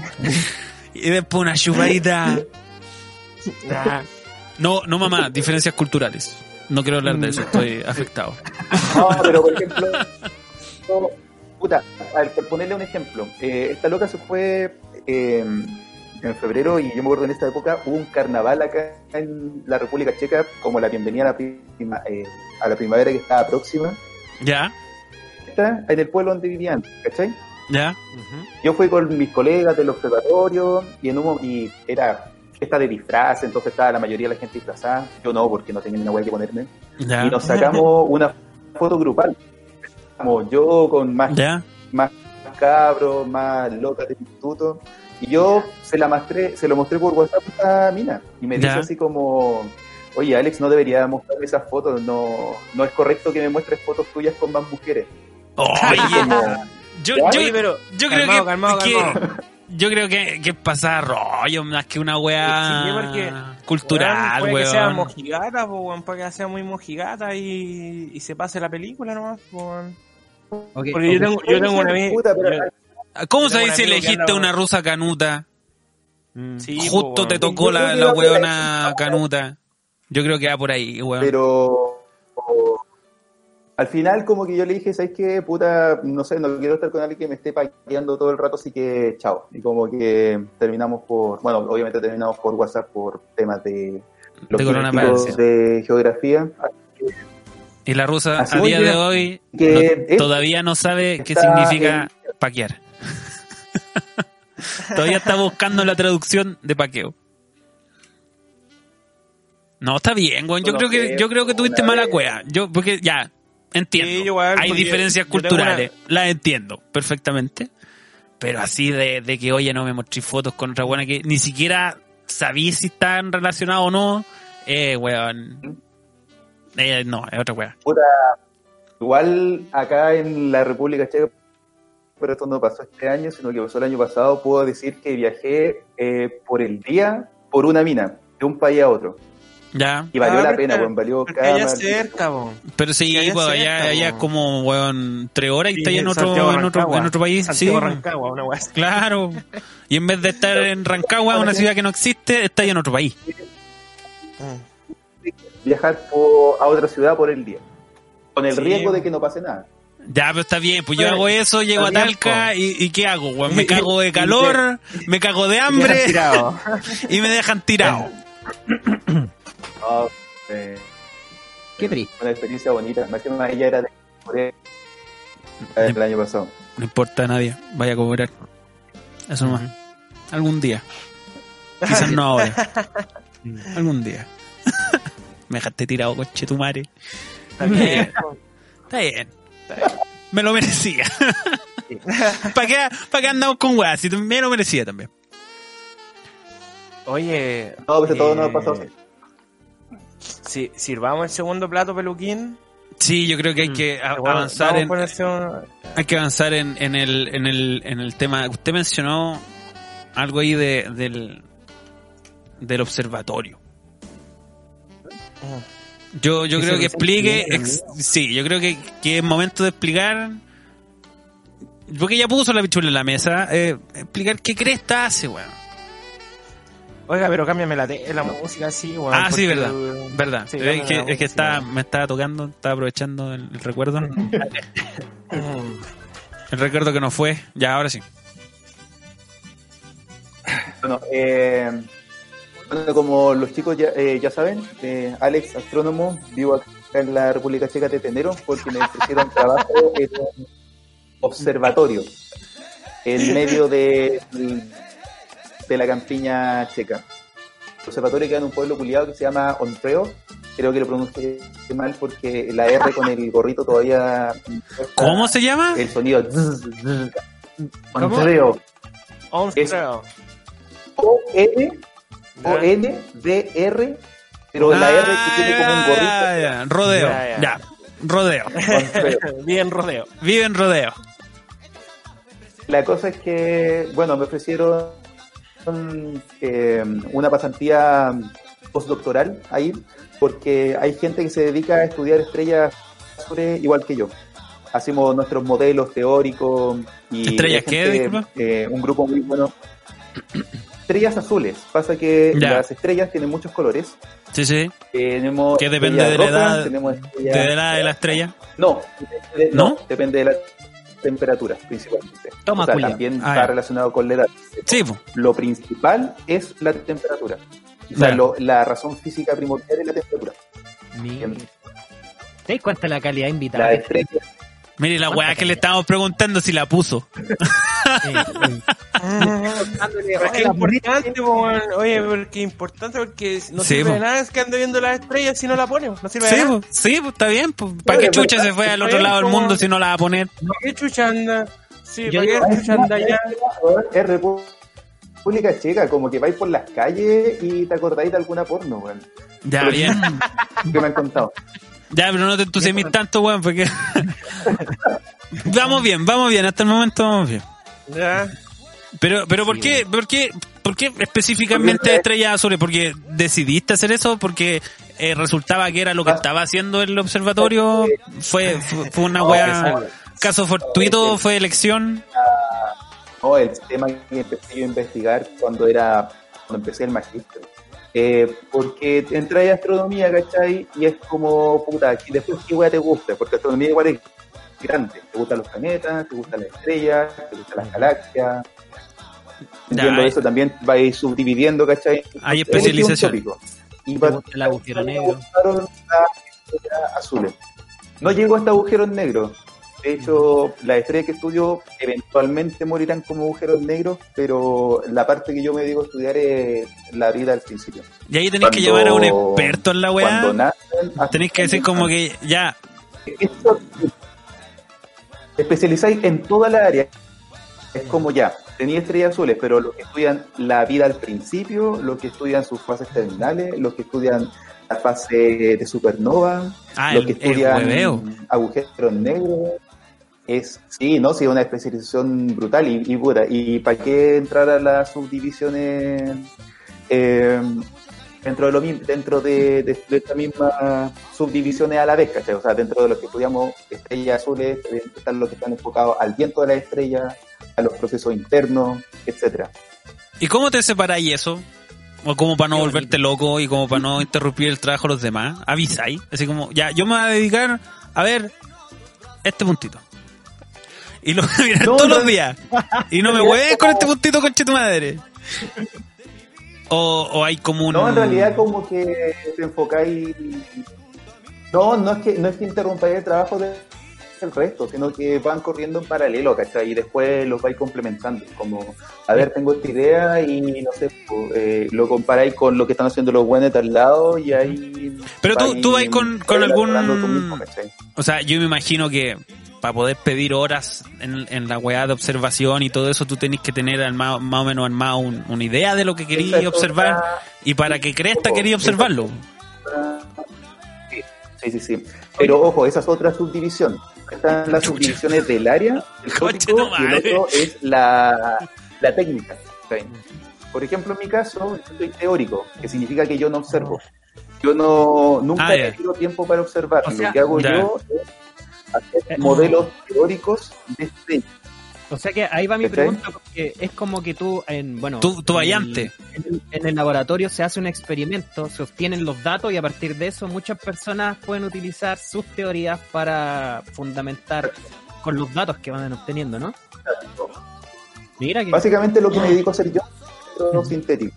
Y después una chupadita. Nah. No, no mamá, diferencias culturales. No quiero hablar de eso, estoy afectado. *laughs* No, pero por ejemplo, no, puta, a ver, por ponerle un ejemplo, eh, esta loca se fue eh, en febrero y yo me acuerdo en esta época hubo un carnaval acá en la República Checa como la bienvenida a la, prima- eh, a la primavera que estaba próxima, ¿Ya? Está en el pueblo donde vivían, ¿cachai? ¿Ya? Yo fui con mis colegas del observatorio y en un y era fiesta de disfraz, entonces estaba la mayoría de la gente disfrazada, yo no, porque no tenía ni una hueá que ponerme. ¿Ya? Y nos sacamos *laughs* una foto grupal. Como yo con más, ¿Ya? más cabros, más locas del instituto. Y yo se la mostré, se lo mostré por WhatsApp a Mina. Y me dice Ya. así como, oye Alex, no debería mostrar esas fotos, no, no es correcto que me muestres fotos tuyas con más mujeres. Oye, Como, *laughs* yo, Ya, yo, Oye, pero yo creo calmado, que, calmado, que- calmado. *laughs* yo creo que, que es pasar rollo más que una Sí, weá porque, cultural, Weón, puede que sea mojigata, po, weón, puede que sea muy mojigata y, y se pase la película nomás, weón. Ok, Porque yo tengo, yo tengo una amiga. Puta, pero- yo- ¿Cómo amigo que elegiste una rusa canuta? Mm. Sí, Justo te tocó la, la weona *laughs* canuta. Yo creo que va por ahí, weón. Pero o- al final como que yo le dije, ¿sabes qué? Puta, no sé, no quiero estar con alguien que me esté paqueando todo el rato, así que chao. Y como que terminamos por, bueno, obviamente terminamos por WhatsApp por temas de los De coronavirus. de geografía. Y la rusa Así a día de hoy que no- es- todavía no sabe qué significa paquear. *laughs* todavía está buscando la traducción de paqueo. No, está bien, weón. Yo creo que yo creo que tuviste mala cueva. Yo porque ya entiendo. Sí, igual, Hay diferencias culturales, las entiendo perfectamente. Pero así de, de que, oye, no me mostré fotos con otra buena que ni siquiera sabí si están relacionados o no, eh, weón. Eh, no, es otra weá. Igual acá en la República Checa, pero esto no pasó este año, sino que pasó el año pasado, puedo decir que viajé eh, por el día por una mina, de un país a otro. Ya. Y valió Ah, la pena, weón, valió cada allá cerca, po. Pero sí, allá pues allá, cerca, allá como, weón, tres horas y Sí, está en otro, en otro, en otro país. Santiago, sí, Rancagua, una weá. claro. Y en vez de estar en Rancagua, una ciudad que no existe, está en otro país. Mm. viajar por- a otra ciudad por el día. Con el Sí. riesgo de que no pase nada. Ya, pero está bien, pues yo hago eso, llego a Talca y, y ¿qué hago? *laughs* Me cago de calor, me cago de hambre *laughs* y me dejan tirado. No, *coughs* eh, Qué triste. una experiencia bonita. Más que nada, ella era de Corea el año pasado. No importa a nadie, vaya a cobrar. Eso nomás. Algún día. Quizás no ahora. *laughs* Algún día. me dejaste tirado, coche tu madre. Está bien. Está bien. Me lo merecía. *laughs* ¿Para qué, pa' qué andamos con weas? Si me lo merecía también. Oye. No, pero todo eh, nos ha pasado así. Si, sirvamos el segundo plato, peluquín. Sí, yo creo que hay que a- Vamos- avanzar en, hay que avanzar en, en el, en el, en el tema. Usted mencionó algo ahí de, del, del observatorio. Yo, yo creo que que explique, ex- sí, yo creo que, que es momento de explicar, porque ya puso la pichula en la mesa, eh, explicar qué cresta hace, weón. Oiga, pero cámbiame la, la música así, weón. Ah, sí, verdad, verdad. Sí, es que, es que está, me estaba tocando, estaba aprovechando el, el recuerdo, *laughs* el recuerdo que no fue, ya ahora sí. Bueno, eh, bueno, como los chicos ya, eh, ya saben, eh, Alex, astrónomo, vivo acá en la República Checa de Tenero porque me ofrecieron *laughs* trabajo en un observatorio en medio de, de la campiña checa. El observatorio queda en un pueblo culiado que se llama Ontreo. Creo que lo pronuncié mal porque la R con el gorrito todavía... ¿Cómo se llama? El sonido. zzz, zzz. ¿Cómo? Ontreo. Once, O-N O-N-D-R, pero la R que tiene como un Ah, gorrito. ya, ya, Rodeo, Ya, rodeo. Ontreo. Bien *laughs* rodeo. Vive en rodeo. La cosa es que, bueno, me ofrecieron eh, una pasantía postdoctoral ahí, porque hay gente que se dedica a estudiar estrellas igual que yo. Hacemos nuestros modelos teóricos y ¿Estrellas qué, eh, un grupo muy bueno. Estrellas azules. Pasa que Ya. las estrellas tienen muchos colores. Sí, sí. Tenemos Que depende de la rojas, edad, tenemos De la edad de la estrella. No, depende de- ¿No? no, depende de la temperatura principalmente. Toma, o sea, también Ah, está ya. relacionado con la edad. Sí. Lo principal es la temperatura. O sea, lo- la razón física primordial es la temperatura. Mira. ¿Te das cuenta de la calidad invitada? La estrella, Mire la weá que le estábamos preguntando si la puso. *laughs* Importante. Oye, porque es importante porque no sirve de nada es que ande viendo las estrellas si no la pone. No sirve Sí, de nada. sí, está bien. ¿Para qué chucha se fue al otro lado del mundo si no la va a poner? ¿Para qué chucha anda? Sí, ¿para qué chucha anda allá? es República Checa, como que vais por las calles y te acordáis de alguna porno, weón. Ya, bien. Que me han contado. *laughs* Ya, pero no te entusiasmes tanto, weón, porque... *laughs* vamos bien, vamos bien. Hasta el momento vamos bien. Ya. Pero, pero ¿por qué, por qué, por qué específicamente estrellas azules? ¿Porque decidiste hacer eso? ¿Porque eh, resultaba que era lo que Ah. estaba haciendo el observatorio? ¿Fue, *laughs* fue, fue una No, weá, caso fortuito? ¿Fue elección? No, el tema que empecé yo a investigar cuando era cuando empecé el magíster. Eh, porque entré a astronomía, ¿cachai? Y es como, puta, y después qué weá te gusta, porque astronomía igual es grande. Te gustan los planetas, te gustan las estrellas, te gustan las galaxias. Entiendo eso, también vais subdividiendo, ¿cachai? Hay Es especialización. tópico. Y ¿Te pa- gusta el agujero negro? las azules. No llego hasta agujeros negros. De hecho, las estrellas que estudio eventualmente morirán como agujeros negros, pero la parte que yo me digo a estudiar es la vida al principio. Y ahí tenéis que llevar a un experto en la weá. Tenéis que decir como que ya, Esto- especializáis en toda la área. Es como ya, tenía estrellas azules, pero los que estudian la vida al principio, los que estudian sus fases terminales, los que estudian la fase de supernova, ah, los que el estudian agujeros negros. Es, sí, no, sí, una especialización brutal y, y pura. ¿Y para qué entrar a las subdivisiones eh, dentro de lo dentro de, de, de estas mismas subdivisiones a la vez, ¿cachai? O sea, dentro de los que estudiamos estrellas azules, están los que están enfocados al viento de las estrellas, a los procesos internos, etcétera. ¿Y cómo te separáis eso? O como para no volverte loco y como para no interrumpir el trabajo de los demás. Avisáis. Así como, ya, yo me voy a dedicar a ver este puntito. Y lo voy a mirar No, todos no. los días. Y no me *laughs* hueves con este puntito, conche tu madre. O, o hay como un... No, en realidad como que te enfocáis... No, no es que, no es que interrumpáis el trabajo del resto, sino que van corriendo en paralelo, ¿cachai? Y después los vais complementando. Como, a ver, tengo esta idea y no sé, pues, eh, lo comparáis con lo que están haciendo los buenos de al lado y ahí... Pero tú- tú vais con- con algún-. O sea, yo me imagino que para poder pedir horas en, en la weá de observación y todo eso, tú tenés que tener al más, más o menos armado un- una idea de lo que querías es observar y para que cresta querías observarlo. Sí, sí, sí. Pero ojo, esa es otra subdivisión. Están las subdivisiones del área, el *laughs* código, tu y el otro es la, la técnica. ¿sí? Por ejemplo, en mi caso, yo soy teórico, que significa que yo no observo. Yo no nunca Ah, ya. tengo tiempo para observar. O sea, Lo que hago yo es hacer Eh, modelos teóricos de estrellas. O sea que ahí va mi pregunta, porque es como que tú, en, bueno, Tú- tú en vayante. el- En el, en el laboratorio se hace un experimento, se obtienen los datos y a partir de eso muchas personas pueden utilizar sus teorías para fundamentar con los datos que van obteniendo, ¿no? Mira que... Básicamente lo que me dedico a hacer yo es sintético.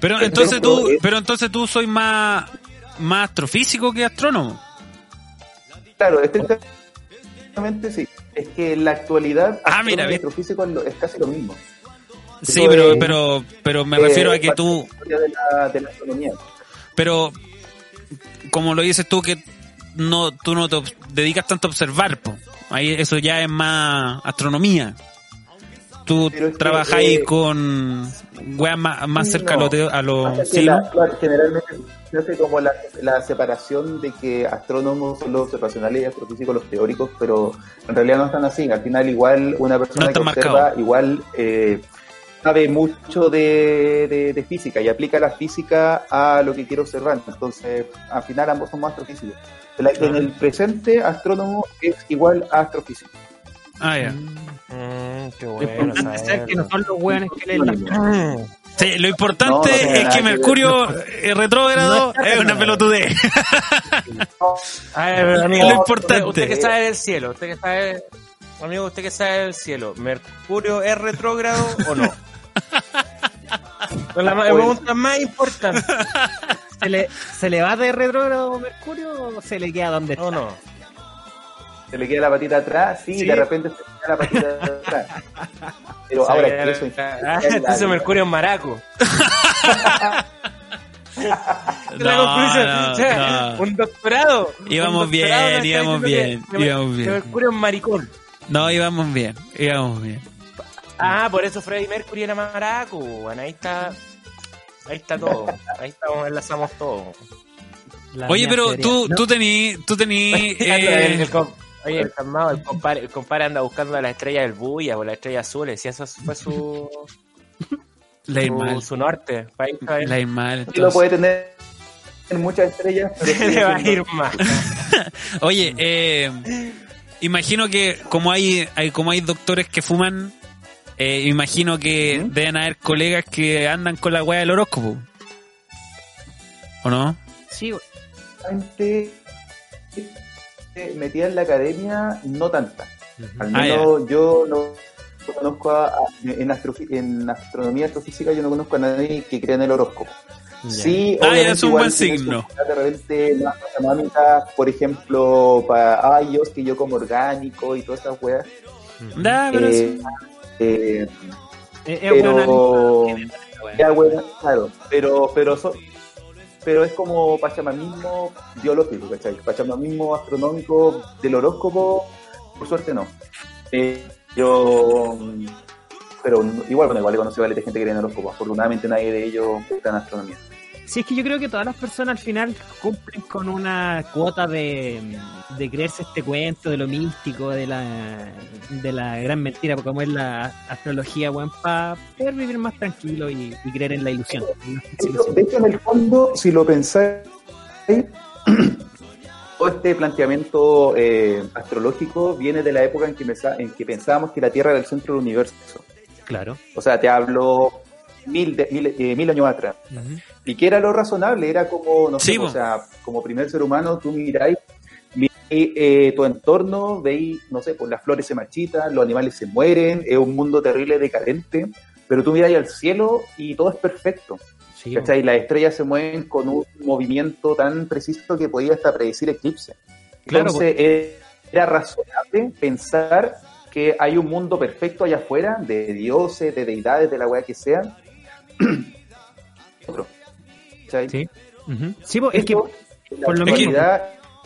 Pero Pero- entonces tú, pero- pero entonces tú soy más, más astrofísico que astrónomo. Claro, estrictamente sí. Es que en la actualidad Ah, mira, ve. astrofísico es, casi lo mismo. Sí, Eso pero, es- pero, pero me Eh, refiero a que tú, de la historia de la, de la astronomía. pero como lo dices tú que no, tú no te dedicas tanto a observar, po. Ahí eso ya es más astronomía. Tú es que, trabajáis eh, con weas más, más cerca a no. lo, sí, generalmente se hace como la, la separación de que astrónomos son los observacionales y astrofísicos los teóricos, pero en realidad no están así. Al final igual una persona No que están observa igual eh, sabe mucho de, de- de física y aplica la física a lo que quiere observar. Entonces, al final ambos somos astrofísicos. En En el presente, astrónomo es igual a astrofísico. Ah, ya. Qué Lo bueno. importante es que no son los hueones que leen las. Sí, lo importante No, no tiene es que. Mercurio retrógrado No es una pelotudez. Es lo usted- importante. Usted, que sabe del cielo, usted que sabe, amigo, usted que sabe del cielo, ¿Mercurio es retrógrado o no? Es la ma- Pues- pregunta más importante, *laughs* ¿Se le, ¿Se le va de retrógrado Mercurio o se le queda donde está? ¿o no? Se le queda la patita atrás, sí, Sí. de repente se le queda la patita *laughs* atrás. Pero Se ahora que eso Ah, entonces Mercurio es maraco. *laughs* La No, conclusión, no, o sea, no. Un doctorado. Íbamos un doctorado bien, íbamos bien, que- íbamos que bien. Mercurio es maricón. No, íbamos bien, íbamos bien. Ah, por eso Freddie Mercury era maraco. Bueno, ahí está. Ahí está todo. Ahí estamos, enlazamos todo. La Oye, pero teoría. tú, No, tú tení, tú tení, *laughs* eh, Oye, el calmado, el compadre, el compadre anda buscando a la estrella del Buya o la estrella azul, si eso fue su, *laughs* la su, mal, su norte. Ir, ir- la mal. Sí lo entonces. puede tener en muchas estrellas, pero *laughs* le va a ir mal. *laughs* Oye, eh, imagino que como hay, hay como hay doctores que fuman, eh, imagino que ¿Mm? deben haber colegas que andan con la weá del horóscopo. ¿O no? Sí, güey. Gente eh, metida en la academia, no tanta. Al Ah, menos yo no conozco a, a- en, astrofi- en astronomía astrofísica yo no conozco a nadie que crea en el horóscopo. Sí, Ah, es un igual buen signo. De repente económicas, por ejemplo, para ay, yo es que yo como orgánico y todas esas weas. Da, pero Eh, eh, Es, es bueno pero ya bueno, claro, pero pero so- pero es como pachamamismo biológico, ¿cachai? Pachamamismo astronómico del horóscopo, por suerte no. Eh, yo pero igual, bueno, igual he conocido a gente que cree en horóscopo. Afortunadamente nadie de ellos está en astronomía. Sí, es que yo creo que todas las personas al final cumplen con una cuota de, de creerse este cuento, de lo místico, de la, de la gran mentira, como es la astrología, weón, para poder vivir más tranquilo y, y creer en la ilusión. De hecho, en el fondo, si lo pensáis, *clears throat* todo este planteamiento eh, astrológico viene de la época en que, pensa- en que pensábamos que la Tierra era el centro del universo. Claro. O sea, te hablo mil, de- mil, eh, mil años atrás. ¿Y qué era lo razonable? Era como, no sé, o sea, como primer ser humano, tú miráis mi- eh, tu entorno, veis, no sé, pues las flores se marchitan, los animales se mueren, es un mundo terrible, decadente, pero tú miráis al cielo y todo es perfecto. Sí, ¿cachai? Las estrellas se mueven con un movimiento tan preciso que podía hasta predecir eclipse. Claro, Entonces, eh, era razonable pensar que hay un mundo perfecto allá afuera, de dioses, de deidades, de la weá que sea. *clears throat* ¿Cachai? Sí. Ujú. Sí, po, es que por lo actualidad,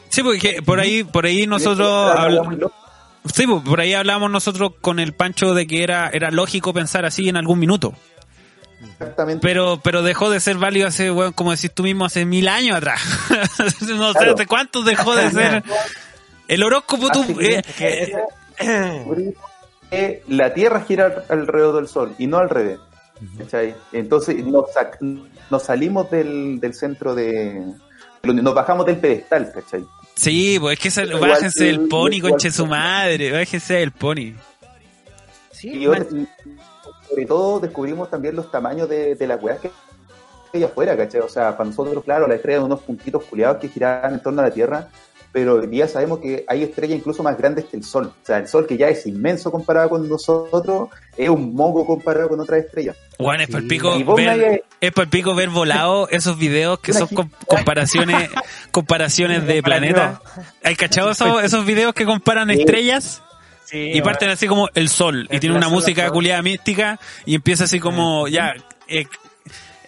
Sí, porque por ahí, por ahí nosotros habl- sí, por ahí hablamos nosotros con el Pancho de que era, era lógico pensar así en algún minuto. Exactamente. Pero, pero dejó de ser válido hace, bueno, como decís tú mismo, hace mil años atrás. *laughs* no sé Claro. hace cuántos dejó de *laughs* ser. El horóscopo tú, eh, Que- que la Tierra gira al- alrededor del Sol y no al revés. ¿cachai? Entonces nos, sac- nos salimos del, del centro de... Nos bajamos del pedestal, ¿cachai? sí, pues es que Igual bájense que- el pony, conche su madre, bájense el pony. sí, Y, man- otro- y sobre todo descubrimos también los tamaños de, de las weas que hay afuera, ¿cachai? O sea, para nosotros, claro, la estrella de unos puntitos culiados que giraban en torno a la Tierra, pero hoy día sabemos que hay estrellas incluso más grandes que el Sol. O sea, el Sol que ya es inmenso comparado con nosotros, es un moco comparado con otras estrellas. Bueno, es Y vos me ver, es palpico ver volado *laughs* esos videos que son com- comparaciones, *laughs* comparaciones de planetas. ¿Hay cachado esos, esos videos que comparan Sí. estrellas? sí, Y parten así como el sol, y El tiene una música culiada mística, y empieza así como ya, eh,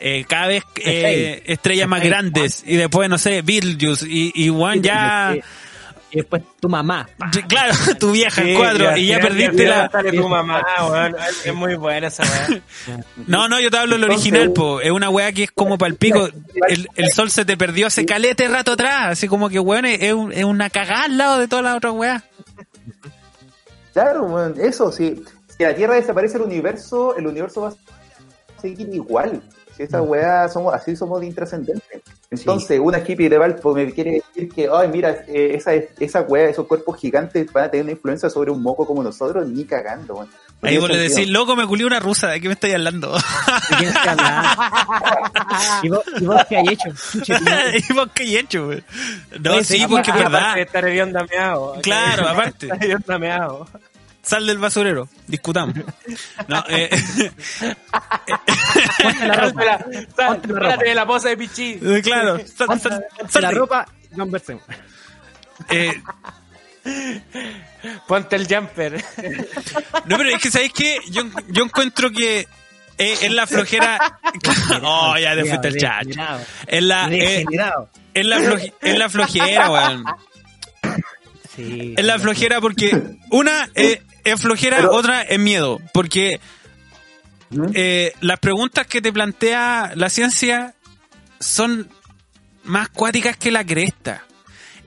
eh, cada vez eh, estrellas más Hey. grandes, y después, no sé, Beetlejuice, y, y Juan ya, Y después tu mamá. claro, *laughs* tu vieja Sí, cuadro, y ya final perdiste del la... tu mamá. Es- muy buena esa weá. *laughs* No, no, yo te hablo del original, po. Es una weá que es como para el pico. El, el sol se te perdió hace calete rato atrás. Así como que, weón, es, es una cagada al lado de todas las otras weas. Claro, weón, eso, sí. Si la Tierra desaparece el universo, el universo va a seguir igual. Si esa weá somos, así somos de intrascendentes. Entonces, una hippie de Valpo me quiere decir que, ay, mira, eh, esa, esa weá, esos cuerpos gigantes van a tener una influencia sobre un moco como nosotros, ni cagando, weón. No Ahí vos le decís, loco, me culió una rusa. ¿De qué me estáis hablando? *laughs* ¿De quién está hablando? ¿Y vos, ¿Y vos qué hay hecho? *laughs* ¿Y vos qué hay hecho, weón? No, sí, sí, porque es verdad. Estar hediondo meado. Claro, aparte. *laughs* Estar hediondo meado. Sal del basurero. Discutamos. No, eh, *laughs* de la posa de pichí. eh, claro. *laughs* Sal, Ponte, sal- la ropa conversemos. eh, *laughs* Ponte el jumper. No, pero es que, ¿sabéis qué? Yo, yo encuentro que eh, es la flojera... oh, ya te fuiste el. Degenerado. Es la, eh, la, floje- es la flojera, weón. Sí. Es la flojera porque una eh, es flojera, Pero- otra es miedo. Porque ¿Mm? eh, las preguntas que te plantea la ciencia son más cuáticas que la cresta.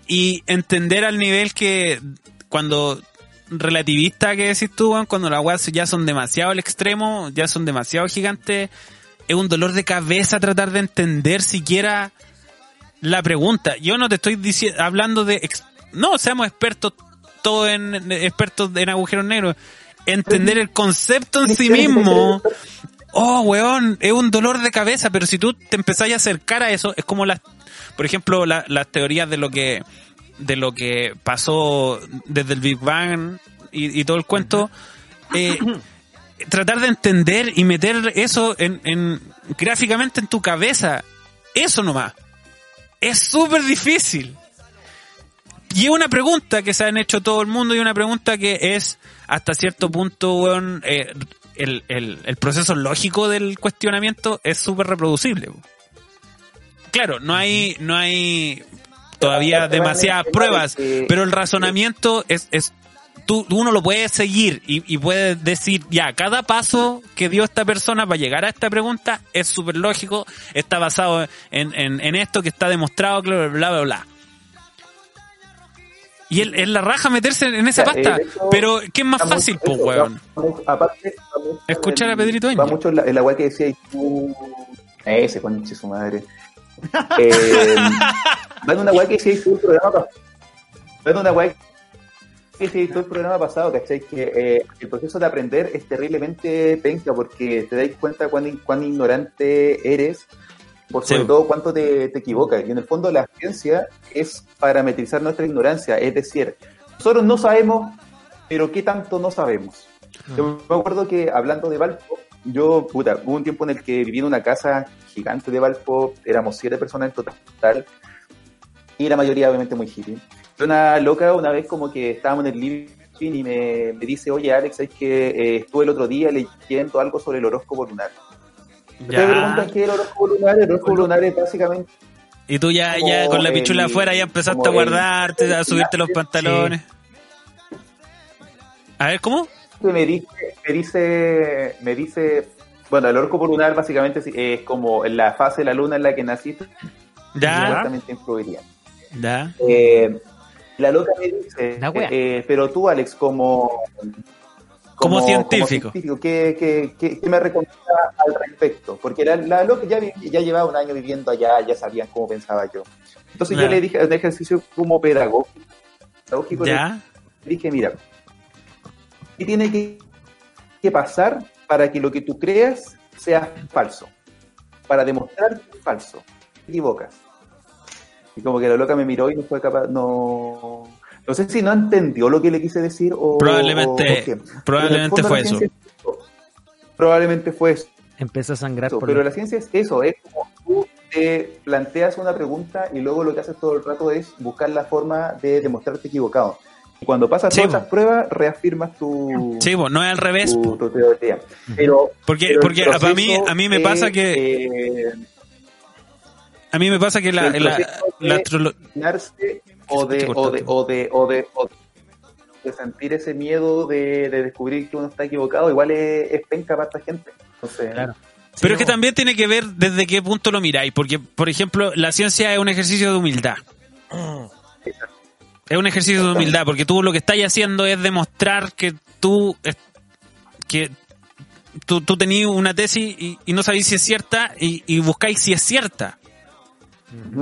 Y entender al nivel que cuando relativista que decís tú, cuando las weas ya son demasiado al extremo, ya son demasiado gigantes, es un dolor de cabeza tratar de entender siquiera la pregunta. Yo no te estoy diciendo, hablando de, no seamos expertos todos en, expertos en agujeros negros. Entender el concepto en sí mismo, oh, weón, es un dolor de cabeza, pero si tú te empezás a acercar a eso, es como las, por ejemplo, la- las teorías de lo que, de lo que pasó desde el Big Bang y, y todo el cuento, eh, tratar de entender y meter eso en, en gráficamente en tu cabeza, eso nomás, es súper difícil. Y es una pregunta que se han hecho todo el mundo y una pregunta que es hasta cierto punto, weón, eh, el, el, el proceso lógico del cuestionamiento es súper reproducible. Claro, no hay, no hay todavía demasiadas pruebas, pero el razonamiento es, es tú, uno lo puede seguir y, y puede decir, ya, cada paso que dio esta persona para llegar a esta pregunta es súper lógico, está basado en, en, en esto que está demostrado, bla, bla, bla, bla. Y el- es la raja meterse en esa pasta, eh, hecho, pero ¿qué es más fácil, pues, weón? Aparte, Escuchar a Pedrito Va mucho en la weá que decía tú. Ese, conche su madre. *laughs* Eh, va en una weá que decía tú el programa. pa- Va en una weá Sí, sí, todo el programa pasado, ¿cachai? Que eh, el proceso de aprender es terriblemente penca porque te dais cuenta cuán, cuán ignorante eres, por sobre Sí. todo cuánto te, te equivocas. Y en el fondo la ciencia es parametrizar nuestra ignorancia, es decir, nosotros no sabemos, pero ¿qué tanto no sabemos? Yo me acuerdo que hablando de Valpo, yo, puta, hubo un tiempo en el que viví en una casa gigante de Valpo, éramos siete personas en total, y la mayoría obviamente muy hippie. Una loca una vez como que estábamos en el living y me, me dice, oye Alex, es que eh, estuve el otro día leyendo algo sobre el horóscopo lunar. Te preguntas qué es el horóscopo lunar, el horóscopo lunar es básicamente Y tú ya, ya con la pichula el- afuera ya empezaste a guardarte, a el- subirte los sí. pantalones. A ver, ¿cómo? me dice, me dice, me dice, bueno, el horóscopo lunar básicamente es- es como en la fase de la luna en la que naciste, Ya, exactamente influiría. ya. Eh, la loca me dice, eh, pero tú, Alex, como, Como científico. ¿qué, qué, qué- qué me recomiendas al respecto? Porque la, la loca ya, ya llevaba un año viviendo allá, ya sabían cómo pensaba yo. Entonces yo le dije, un ejercicio como pedagógico, pedagógico le dije, mira, ¿qué tiene que, que pasar para que lo que tú creas sea falso? Para demostrar que es falso. Te equivocas. Y como que la loca me miró y no fue capaz, no... No sé si no entendió lo que le quise decir o... Probablemente- o probablemente fue eso. ciencia es eso. Probablemente fue eso. Empezó a sangrar Eso, por pero la ciencia es eso, es como tú te planteas una pregunta y luego lo que haces todo el rato es buscar la forma de demostrarte equivocado. Y cuando pasas Sí, todas esas pruebas, reafirmas tu, Sí, pues, no es al revés. tu, po. tu teoría. Pero, Porque, pero porque a, mí, a mí me pasa que eh, a mí me pasa que la, el la, o de, o de, o de, o de, o de sentir ese miedo de, de descubrir que uno está equivocado, igual es, es penca para esta gente. Entonces, Claro. Pero es que también tiene que ver desde qué punto lo miráis, porque, por ejemplo, la ciencia es un ejercicio de humildad. Es un ejercicio de humildad, porque tú lo que estás haciendo es demostrar que tú, que tú, tú tenías una tesis y, y no sabéis si es cierta y, y buscáis si es cierta.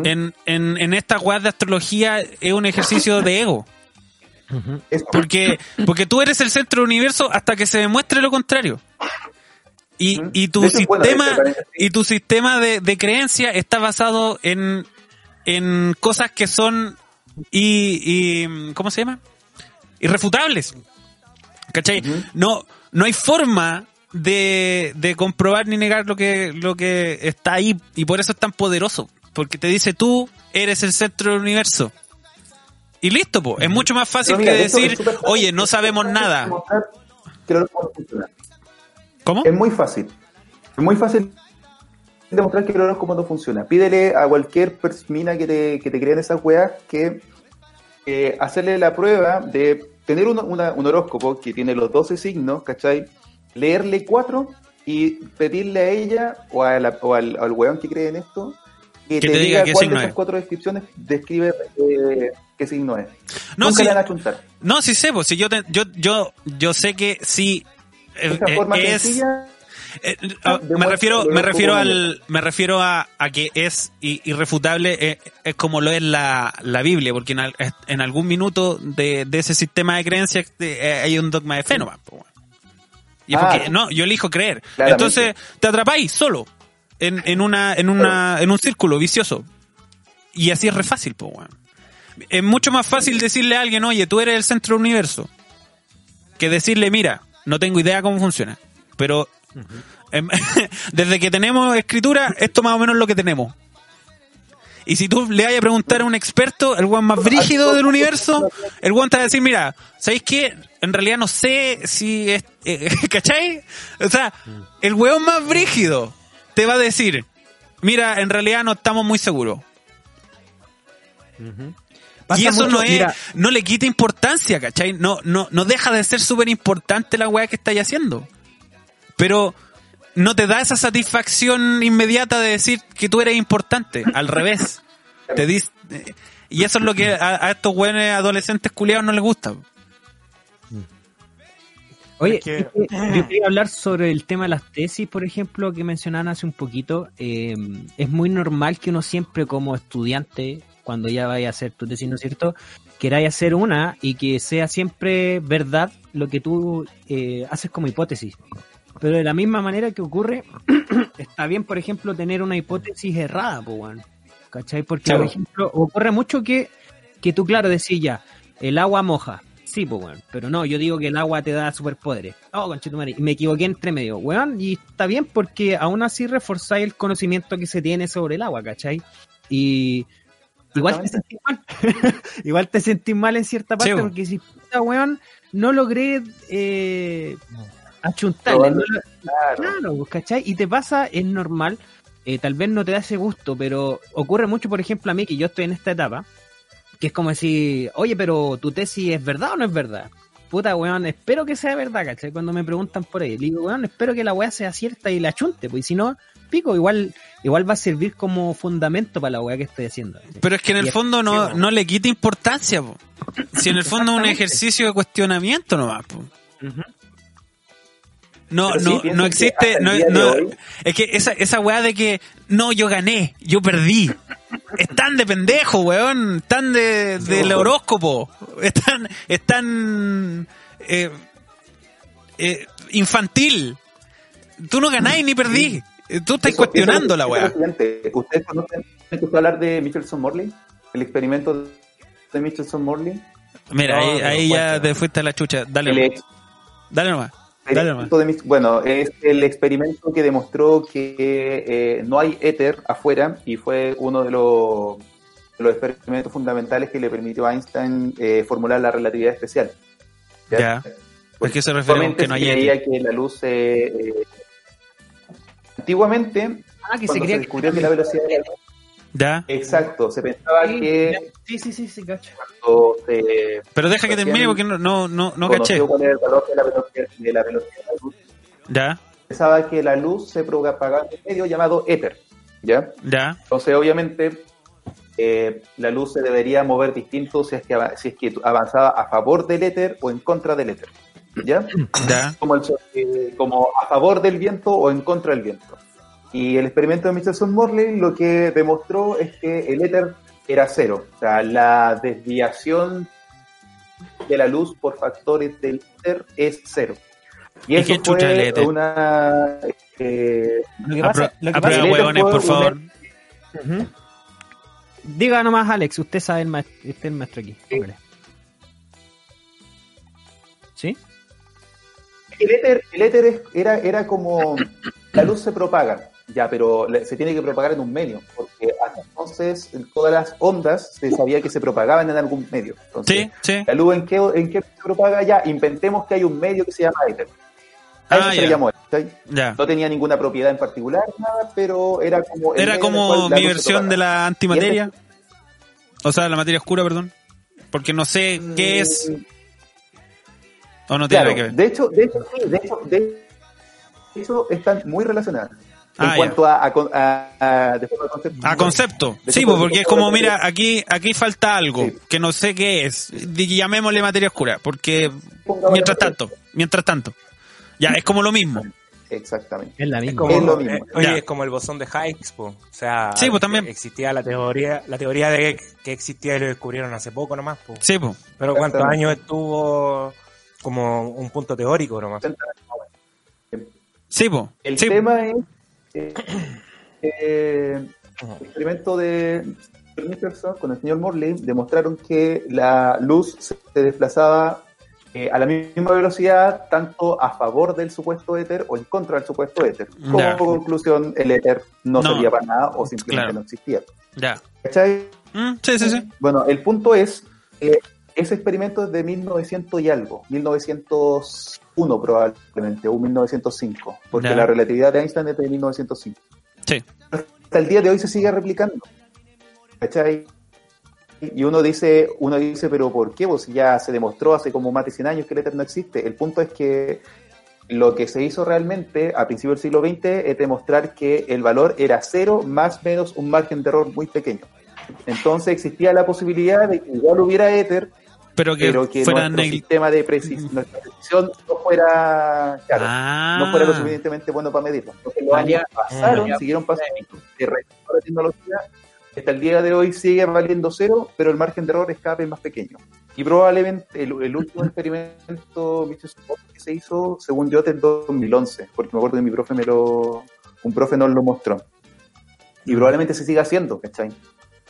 En, en, en esta web de astrología es un ejercicio de ego. Porque, porque tú eres el centro del universo hasta que se demuestre lo contrario. Y, y tu bueno, sistema, y tu sistema de, de creencia está basado en, en cosas que son y, y ¿cómo se llama? irrefutables. ¿Cachai? No, no hay forma de, de comprobar ni negar lo que, lo que está ahí, y por eso es tan poderoso. Porque te dice tú eres el centro del universo. Y listo, po. Es mucho más fácil mira, que decir, oye, no sabemos nada. ¿Cómo? Es muy fácil. Es muy fácil demostrar que el horóscopo no funciona. Pídele a cualquier persona que te, que te crea en esas weas que eh, hacerle la prueba de tener un, una- un horóscopo que tiene los 12 signos, ¿cachai? Leerle cuatro y pedirle a ella o, a la- o al, al weón que cree en esto que, Que te, te diga diga qué cuál de esas es. cuatro descripciones describe eh, qué signo es. No, Nunca sí. le van a chuntar. No, sí sé, pues si yo, te- yo, yo, yo sé que sí eh, eh, es, sencilla eh, ah, me demuestra refiero, me refiero al, me refiero a, a que es irrefutable, eh, es como lo es la, la Biblia, porque en, al- en algún minuto de, de ese sistema de creencias eh, hay un dogma de fe. Y Ah. porque, no, yo elijo creer. Claramente. Entonces, te atrapáis solo en, en una, en una, en un círculo vicioso. Y así es re fácil, po, weón. Es mucho más fácil decirle a alguien, oye, tú eres el centro del universo, que decirle, mira, no tengo idea cómo funciona, pero em, *laughs* desde que tenemos escritura, esto más o menos es lo que tenemos. Y si tú le vayas a preguntar a un experto, el weón más brígido del universo, el weón te va a decir, mira, ¿sabéis qué? En realidad no sé si es... eh, *laughs* ¿Cachai? O sea, el weón más brígido te va a decir, mira, en realidad no estamos muy seguros. Y eso mucho- no es, mira, no le quita importancia, ¿cachai? No, no, no deja de ser súper importante la weá que estáis haciendo. Pero no te da esa satisfacción inmediata de decir que tú eres importante. Al revés. Te dis- eh, y eso es lo que a, a estos weones adolescentes culiados no les gusta. Oye, que- *laughs* yo quería hablar sobre el tema de las tesis, por ejemplo, que mencionaban hace un poquito. Eh, es muy normal que uno siempre como estudiante cuando ya vaya a hacer tu tesis, ¿no es cierto? Queráis hacer una y que sea siempre verdad lo que tú eh, haces como hipótesis. Pero de la misma manera que ocurre, *clears throat* está bien, por ejemplo, tener una hipótesis errada, pues, weón. ¿Cachai? Porque, Claro. por ejemplo, ocurre mucho que, que tú, claro, decís ya, el agua moja. Sí, pues, weón. Pero no, yo digo que el agua te da superpoderes. Oh, conchetumare. Y me equivoqué entre medio, weón. Y está bien porque aún así reforzáis el conocimiento que se tiene sobre el agua, ¿cachai? Y igual te sentís mal. *laughs* igual te sentís mal en cierta parte Sí, porque si, puta, weón, no logré eh, achuntarle. Probando- no lo- Claro. Claro, pues, ¿cachai? Y te pasa, es normal, eh, tal vez no te da ese gusto, pero ocurre mucho, por ejemplo, a mí, que yo estoy en esta etapa, que es como decir, oye, pero tu tesis es verdad o no es verdad. Puta, weón, espero que sea verdad, ¿cachai? Cuando me preguntan por ahí, le digo, weón, espero que la weá sea cierta y la chunte, pues y si no, pico, igual, igual va a servir como fundamento para la weá que estoy haciendo. ¿cachai? Pero es que en el Y- fondo no, sí, no le quita importancia, po. Si en el fondo es un ejercicio de cuestionamiento nomás, po. Ujú. No, sí, no, no existe, no, hoy- es que esa, esa weá de que, no, yo gané, yo perdí, es tan de pendejo, weón, tan de, del horóscopo, es tan, es tan, eh, eh, infantil. Tú no ganás ni perdí, tú estás Eso- cuestionando eso- la weá. ¿Ustedes conocen, ¿han escuchado hablar de Michelson Morley? El experimento de Michelson Morley. Mira, No, ahí, ahí ya te fuiste a la chucha, dale dale nomás. Experimento de Mich- bueno, es el experimento que demostró que eh, no hay éter afuera y fue uno de los, de los experimentos fundamentales que le permitió a Einstein eh, formular la relatividad especial. Ya. ¿A qué se refiere Antiguamente que no se hay creía éter? que la luz... eh, eh, antiguamente, Ah, que se cuando se, descubrió que la velocidad de la luz... Ya, Exacto, se pensaba Sí, que Sí, sí, sí, sí, cacho. cuando se pero deja que termine porque no, no, no, no caché. conoció cuál era el valor de la velocidad de la, velocidad de la luz, Ya, pensaba que la luz se propagaba en un medio llamado éter. ¿ya? ya, Entonces, obviamente, eh, la luz se debería mover distinto si es, que, si es que avanzaba a favor del éter o en contra del éter. ¿Ya? ya. Como, el eh, como a favor del viento o en contra del viento. Y el experimento de Michelson-Morley lo que demostró es que el éter era cero. O sea, la desviación de la luz por factores del éter es cero. Y ¿Y eso qué chucha el fue éter? una... eh, Lo que Apro- pasa, lo que aprueba, pasa el éter huevones, fue por un favor. Diga nomás, Alex, usted sabe el maestro, usted es el maestro aquí. ¿Sí? El éter, el éter es- era, era como la luz se propaga, ya, pero se tiene que propagar en un medio, porque hasta entonces en todas las ondas se sabía que se propagaban en algún medio. Entonces, Sí, sí. la luz en qué, en qué se propaga ya, inventemos que hay un medio que se llama éter. A eso Ah, se ya. llamó ¿sí? Ya. No tenía ninguna propiedad en particular, nada, pero era como... Era como mi versión de la antimateria. O sea, la materia oscura, perdón. Porque no sé qué es. Mm, O no tiene Claro, que ver. de hecho, de hecho, sí, de hecho, de hecho están muy relacionadas. En Ah, cuanto a, a, a, a- de forma conceptual. A concepto. De Sí, hecho, pues, por porque es como, mira, aquí aquí falta algo Sí. que no sé qué es. Llamémosle materia oscura, porque Pongamos mientras tanto, mientras tanto. Ya, es como lo mismo. Exactamente. Es la Es misma. como, Es lo mismo. eh, oye, Ya. es como el bosón de Higgs, po. o sea, Sí, pues, también. existía la teoría, la teoría de que existía y lo descubrieron hace poco nomás, po. Sí, pues. pero cuántos años estuvo como un punto teórico nomás. Sí, pues. El Sí. tema es *clears throat* eh, eh, experimento de Nicholson con el señor Morley demostraron que la luz se desplazaba eh, a la misma velocidad tanto a favor del supuesto éter o en contra del supuesto éter. Como conclusión, el éter no, No. servía para nada o simplemente Claro. no existía. Ya. ¿Cachai? Mm, sí, sí, sí. Bueno, el punto es, eh, ese experimento es de 1900 y algo, 1901 probablemente, o 1905, porque la relatividad de Einstein es de 1905. Sí. Hasta el día de hoy se sigue replicando. ¿Cachai? Y uno dice, uno dice, pero ¿por qué? Pues ya se demostró hace como más de 100 años que el éter no existe. El punto es que lo que se hizo realmente a principios del siglo XX es demostrar que el valor era cero más menos un margen de error muy pequeño. Entonces existía la posibilidad de que igual hubiera éter, Pero que, pero que fuera nuestro negli- sistema de precis- nuestra precisión no fuera, claro, Ah. no fuera lo suficientemente bueno para medirlo. Entonces los años pasaron, siguieron pasando, se realizó la tecnología hasta el día de hoy sigue valiendo cero, pero el margen de error es cada vez más pequeño. Y probablemente el, el último experimento que se hizo, según yo, en 2011, porque me acuerdo que mi profe me lo, un profe nos lo mostró. Y probablemente se siga haciendo, ¿cachai?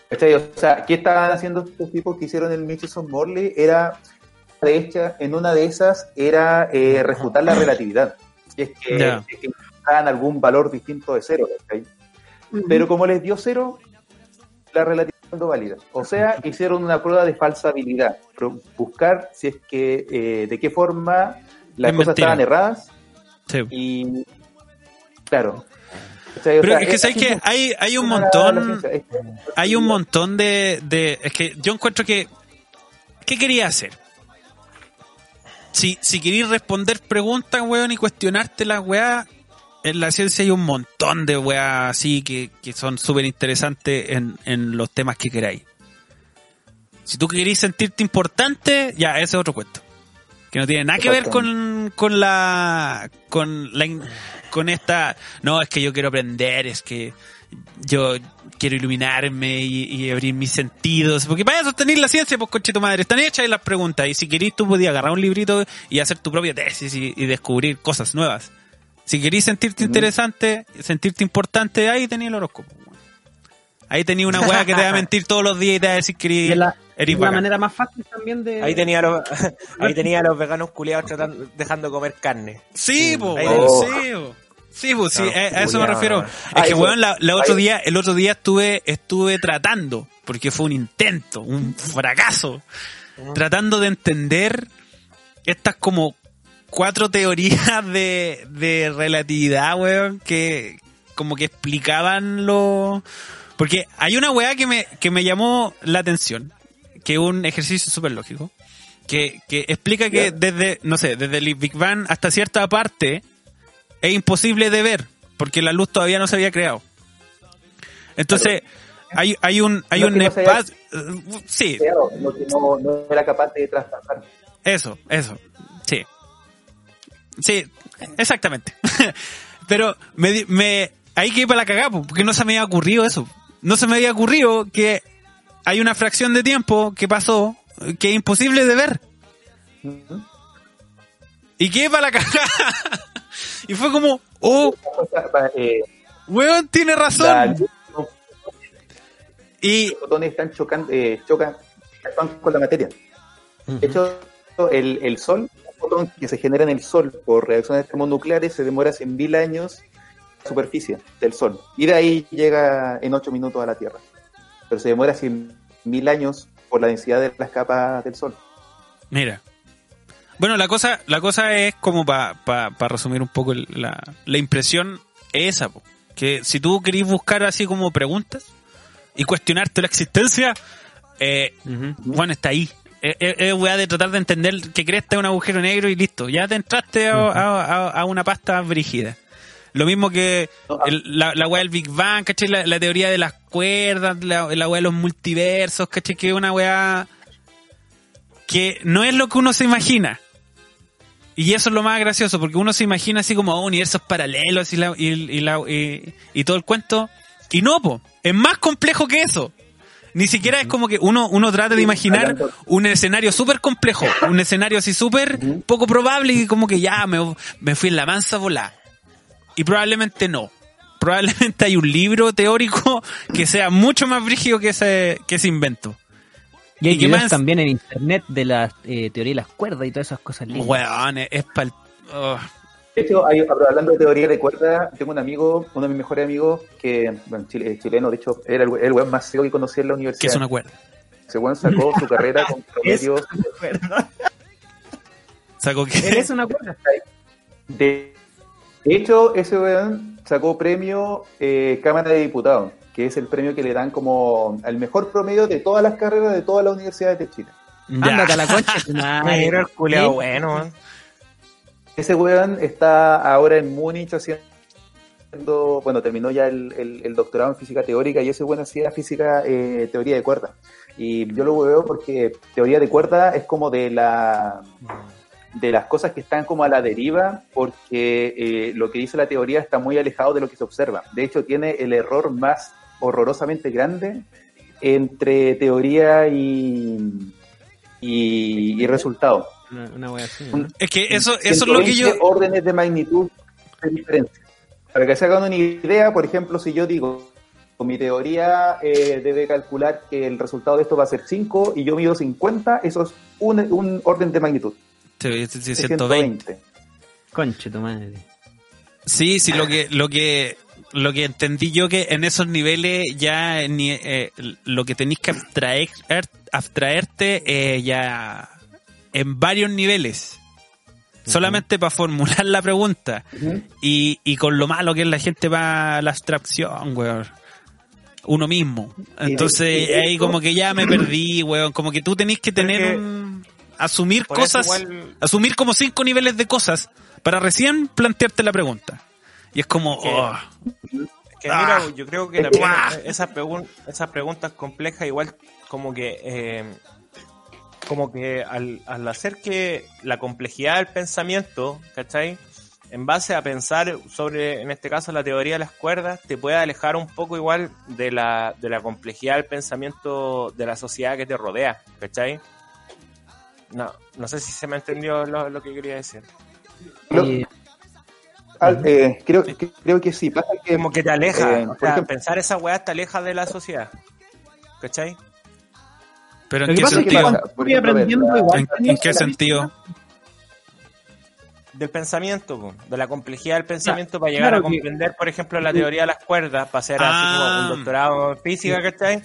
¿Cachai? O sea, ¿qué estaban haciendo estos tipos que hicieron el Michelson Morley? Era, de hecho, en una de esas era eh, refutar la relatividad. Y es que, Ya. es que daban algún valor distinto de cero, ¿cachai? Pero como les dio cero, la relatividad no válida. O sea, hicieron una prueba de falsabilidad. Buscar si es que, eh, de qué forma las Es cosas mentira. estaban erradas Sí. y, claro. ¿Cachai? O Pero sea, es que es sabes que hay, hay un montón, hay un montón de, de, es que yo encuentro que, ¿qué quería hacer? Si, si queréis responder preguntas, weón, y cuestionarte las weas, en la ciencia hay un montón de weas así que, que son súper interesantes en, en los temas que queráis. Si tú queréis sentirte importante, ya, ese es otro cuento. Que no tiene nada que ver con, con la, con la, con esta, no, es que yo quiero aprender, es que yo quiero iluminarme y, y abrir mis sentidos. Porque para eso tenéis la ciencia, pues conche tu madre. Están hechas ahí las preguntas. Y si queréis, tú podías agarrar un librito y hacer tu propia tesis y, y descubrir cosas nuevas. Si queréis sentirte interesante, sentirte importante, ahí tenéis el horóscopo. Ahí tenéis una weá que te va a *laughs* mentir todos los días y te va a decir que Y la, eres bacán. manera más fácil también de. Ahí tenía a los, *laughs* *laughs* ahí tenía los veganos culiados tratando, dejando comer carne. Sí, po, Ahí weón, tenés. sí, po. Sí, pues sí, Claro, a, a eso me refiero. Es que, weón, la, la otro día, el otro día estuve, estuve tratando, porque fue un intento, un fracaso, tratando de entender estas como cuatro teorías de, de relatividad, weón, que como que explicaban lo... Porque hay una weá que me, que me llamó la atención, que es un ejercicio súper lógico, que, que explica que desde, no sé, desde el Big Bang hasta cierta parte es imposible de ver, porque la luz todavía no se había creado. Entonces, hay, hay un, hay un no espacio... uh, Sí, Claro, lo que no, no era capaz de traspasar. eso, eso. Sí. Sí, exactamente. *laughs* Pero me, me ahí que para la cagada, po, porque no se me había ocurrido eso. No se me había ocurrido que hay una fracción de tiempo que pasó que es imposible de ver. ¿Y qué para la cagada? *laughs* y fue como, oh, eh, weón, tiene la razón. luz, los Y fotones están chocando, eh, chocan, chocan con la materia. De hecho, el, el Sol, un fotón que se genera en el Sol por reacciones termonucleares, se demora 100.000 años en la superficie del Sol. Y de ahí llega en 8 minutos a la Tierra. Pero se demora 100.000 años por la densidad de las capas del Sol. Mira. Bueno, la cosa, la cosa es como para resumir un poco el- la, la impresión es esa, po. que si tú querís buscar así como preguntas y cuestionarte la existencia, eh, bueno, está ahí. Es, es weá de tratar de entender que crees que es un agujero negro y listo. Ya te entraste a, a- a- a una pasta brígida. Lo mismo que el- la, la weá del Big Bang, ¿cachai? La, la teoría de las cuerdas, la, la weá de los multiversos, ¿cachai? Que es una weá que no es lo que uno se imagina. Y eso es lo más gracioso, porque uno se imagina así como oh, universos paralelos y, la, y, y la- y- y todo el cuento. Y no, po, es más complejo que eso. Ni siquiera es como que uno, uno trata de imaginar un escenario súper complejo, un escenario así súper poco probable y como que ya me, me fui en la mansa volada. Y probablemente no. Probablemente hay un libro teórico que sea mucho más brígido que ese, que ese invento. Y hay ¿Y qué videos más? también en internet de la eh, teoría de las cuerdas y todas esas cosas lindas. Weón, es, es pal... oh. De hecho, hay- hablando de teoría de cuerda, tengo un amigo, uno de mis mejores amigos, que, bueno, chile- es chileno, de hecho, era el, el weón más ciego que conocí en la que universidad. es una cuerda. Ese weón sacó su carrera *laughs* con promedios Saco que... Él es una cuerda. *laughs* De, de hecho, ese weón sacó premio eh, Cámara de Diputados, que es el premio que le dan como al mejor promedio de todas las carreras de todas las universidades de Chile. Ya. Ándate a la concha. *laughs* Negro el bueno. Ese weón está ahora en Múnich haciendo, bueno, terminó ya el, el- el doctorado en física teórica y ese weón hacía física, eh, teoría de cuerda. Y yo lo veo porque teoría de cuerda es como de la de las cosas que están como a la deriva, porque eh, lo que dice la teoría está muy alejado de lo que se observa. De hecho, tiene el error más horrorosamente grande entre teoría y, y, y resultado. Una, una. Un- Es que eso, eso es lo que yo. 120 órdenes de magnitud de diferencia. Para que se hagan una idea, por ejemplo, si yo digo, mi teoría eh, debe calcular que el resultado de esto va a ser 5 y yo mido 50, eso es un, un orden de magnitud. Sí, sí, sí, de 120. Conche tu madre. Sí, sí, lo que, lo que, lo que entendí yo que en esos niveles ya ni, eh, lo que tenéis que abstraer, abstraerte eh, ya en varios niveles. Solamente para formular la pregunta. Y, y con lo malo que es la gente va a la abstracción, weón. Uno mismo. Entonces ahí como que ya me perdí, weón. Como que tú tenés que tener Porque- un... Asumir Por cosas... igual- Asumir como cinco niveles de cosas para recién plantearte la pregunta. Y es como... Que- oh, Que Ah. mira, yo creo que también Ah. esas, pregun- esas preguntas complejas igual como que eh, como que al, al hacer que la complejidad del pensamiento, ¿cachai? En base a pensar sobre, en este caso, la teoría de las cuerdas, te puede alejar un poco igual de la, de la complejidad del pensamiento de la sociedad que te rodea, ¿cachai? No, no sé si se me entendió lo, lo que quería decir. Eh, creo, que- creo que sí. Pasa que, Como que te aleja, eh, o por sea, ejemplo- pensar esa weá te aleja de la sociedad, ¿cachai? Pero ¿en qué sentido? ¿En, qué sentido? del pensamiento, po, de la complejidad del pensamiento para llegar claro a que- comprender, por ejemplo, la teoría de las cuerdas, para hacer así Ah. como un doctorado en física, ¿cachai?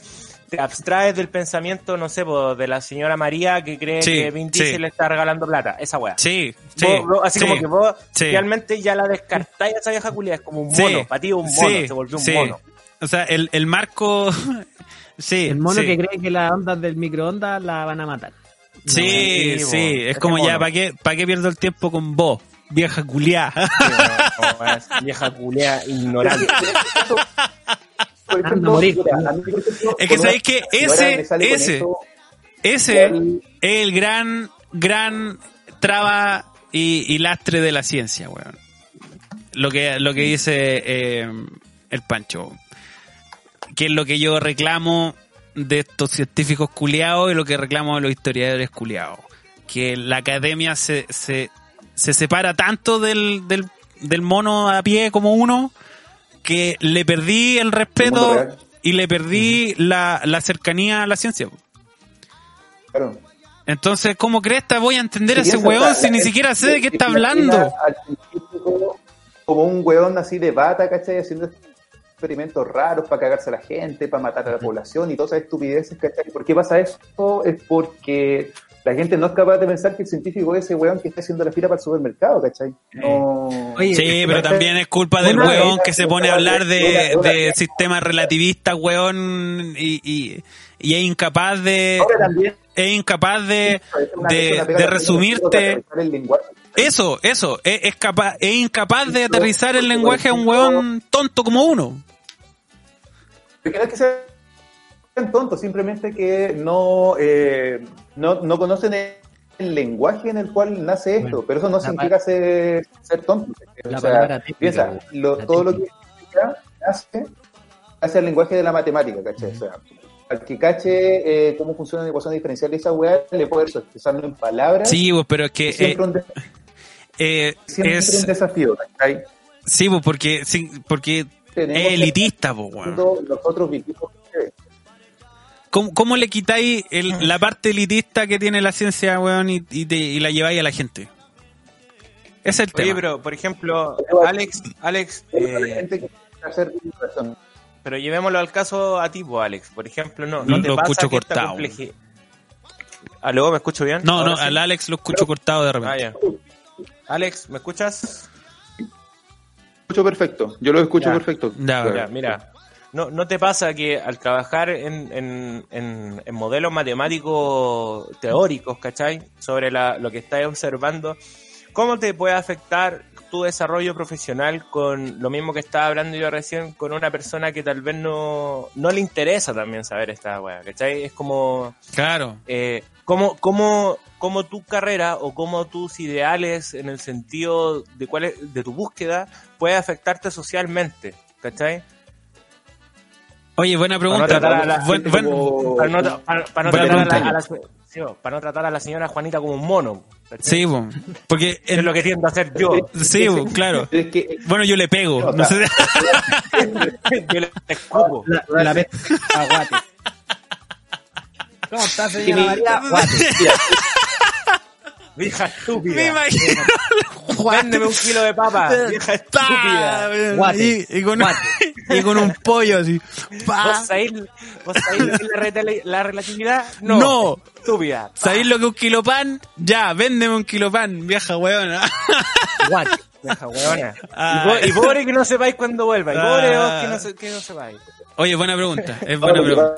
Te abstraes del pensamiento, no sé, po, de la señora María que cree Sí, que Vin sí. Diesel le está regalando plata, esa weá. Sí, sí. Vos- vos- así sí, como que vos sí. realmente ya la descartáis a esa vieja culia, es como un Sí, mono, para ti es un mono, sí, se volvió un sí. mono. O sea, el, el marco... *laughs* sí, El mono sí. que cree que las ondas del microondas la van a matar. Sí, No, sí, es como ya. ¿para qué, ¿para qué pierdo el tiempo con vos, vieja culiá? Sí, vieja culia ignorante. *laughs* por Anda a ejemplo, morir. mira, a mí, por ejemplo, Es que sabéis que ese- ese- esto, Ese es el gran, gran traba y, y lastre de la ciencia, weón. Lo que, lo que dice eh, el Pancho. Que es lo que yo reclamo de estos científicos culiados y lo que reclamo de los historiadores culiados. Que la academia se, se, se separa tanto del, del, del mono a pie como uno que le perdí el respeto y le perdí la, la cercanía a la ciencia. claro. Entonces, ¿cómo crees que voy a entender a ese weón si ni siquiera sé de qué está hablando? Como un weón así de bata, ¿cachai? Haciendo experimentos raros para cagarse a la gente, para matar a la población y todas esas estupideces, ¿cachai? ¿Por qué pasa esto? Es porque la gente no es capaz de pensar que el científico es ese weón que está haciendo la fila para el supermercado, ¿cachai? No... Oye, Sí, pero también es culpa del Una weón que se pone a hablar de, una- una- de sistemas relativistas, weón, y, y, y es incapaz de, es incapaz de, de, resumirte. Eso, eso, es, es capaz, es incapaz de aterrizar el lenguaje a un weón tonto como uno. Porque no es que sean tontos, simplemente que no, eh, no, no conocen el, el lenguaje en el cual nace esto, Bueno, pero eso no significa ser, ser tonto. La O sea, palabra típica, piensa, güey. lo- La todo lo que nace hacia el lenguaje de la matemática, ¿cachai? O sea, al que cache eh, cómo funciona la ecuación diferencial de esa weá, le puede expresarlo en palabras. Sí, pero es que siempre, eh, un, de- eh, siempre es, un desafío, ¿cachai? sí, porque, sí, porque es elitista, weón. cuando nosotros vivimos ¿Cómo, cómo le quitáis el- la parte elitista que tiene la ciencia, weón, y, y te- y la lleváis a la gente? Ese es el Oye, tema. pero por ejemplo, Alex, Alex, hay eh, gente que quiere hacer razón. pero llevémoslo al caso a ti, pues, Alex. Por ejemplo, no, no Lo te pasa escucho que cortado. complejidad- ¿Aló, me escucho bien? No, Ahora no, sí. al Alex lo escucho cortado de Ah, repente. ya. Alex, ¿me escuchas? escucho perfecto, yo lo escucho Ya. perfecto. Ya. Ya, mira, ¿no, ¿no te pasa que al trabajar en, en, en, en modelos matemáticos teóricos, ¿cachai? Sobre la, lo que estás observando, ¿cómo te puede afectar tu desarrollo profesional con lo mismo que estaba hablando yo recién, con una persona que tal vez no, no le interesa también saber esta weá, ¿cachai? Es como... Claro. eh, cómo, cómo, cómo tu carrera o cómo tus ideales en el sentido de cuál es- de tu búsqueda puede afectarte socialmente, ¿cachai? Oye, buena pregunta. la Para no, tratar a la, la- bo, la señora Juanita como un mono. Sí, po. porque *laughs* Es lo que tiendo a hacer yo. sí, claro. *laughs* Es que Bueno, yo le pego. No, No sé. *laughs* Yo le escupo. La, la peste a Guate. ¿Cómo está, señora. María? Guate. Vieja estúpida. Me imagino. *laughs* Véndeme un kilo de papa. Vieja estúpida. Guate. Y, y con, Guate. *laughs* y con un pollo así. Pa. ¿Vos sabéis, vos sabéis lo que es la, la relatividad? No. No. Estúpida. ¿Sabéis lo que es un kilo pan? Ya, véndeme un kilo pan, vieja weona. *laughs* Guate. Vieja huevona. Ah. Y, po- y pobre que no sepáis cuando vuelva. Y pobre Ah. vos que no, se- que no sepáis. Oye, buena pregunta. Es buena pregunta.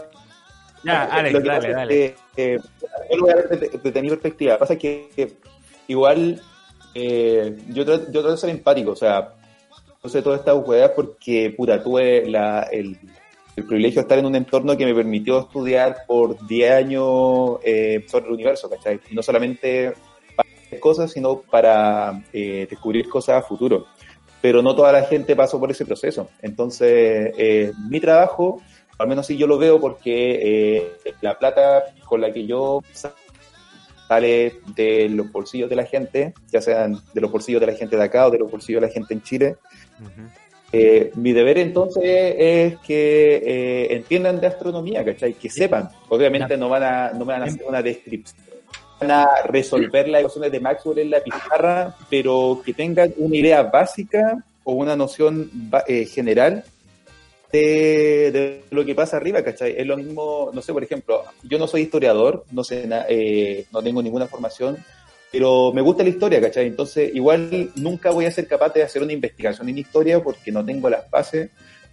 Ya, Alex, lo que dale, pasa es dale. que, eh, yo lo voy a ver desde, desde mi perspectiva. Pasa que, que igual eh, yo, trato, yo trato de ser empático, o sea, no sé todas estas jugadas porque, puta, tuve la, el, el privilegio de estar en un entorno que me permitió estudiar por 10 años eh, sobre el universo, ¿cachai? Y no solamente para cosas, sino para eh, descubrir cosas a futuro. Pero no toda la gente pasó por ese proceso. Entonces, eh, mi trabajo al menos sí yo lo veo porque eh, la plata con la que yo sa- sale de los bolsillos de la gente, ya sean de los bolsillos de la gente de acá o de los bolsillos de la gente en Chile, eh, mi deber entonces es que eh, entiendan de astronomía, ¿cachai? Que sepan. Obviamente no van a, no me van a hacer una descripción, van a resolver las ecuaciones de Maxwell en la pizarra, pero que tengan una idea básica o una noción eh, general de, de lo que pasa arriba, ¿cachai? Es lo mismo, no sé, por ejemplo, yo no soy historiador, no sé, eh, no tengo ninguna formación, pero me gusta la historia, ¿cachai? Entonces, igual nunca voy a ser capaz de hacer una investigación en historia porque no tengo las bases,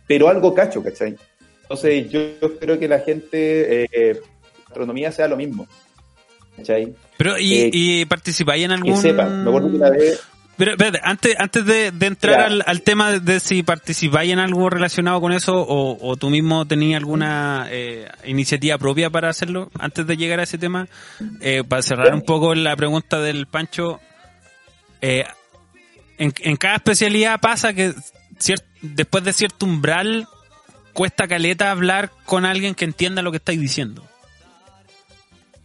pero algo cacho, ¿cachai? Entonces, yo, yo espero que la gente, eh, astronomía sea lo mismo, ¿cachai? Pero, ¿y, Eh, y participáis en Que algún...? sepan. Me acuerdo que una vez, Pero, espérate, antes, antes de, de entrar al, al tema de, de si participáis en algo relacionado con eso o, o tú mismo tenías alguna eh, iniciativa propia para hacerlo, antes de llegar a ese tema, eh, para cerrar un poco la pregunta del Pancho, eh, en, en cada especialidad pasa que cier- después de cierto umbral cuesta caleta hablar con alguien que entienda lo que estáis diciendo.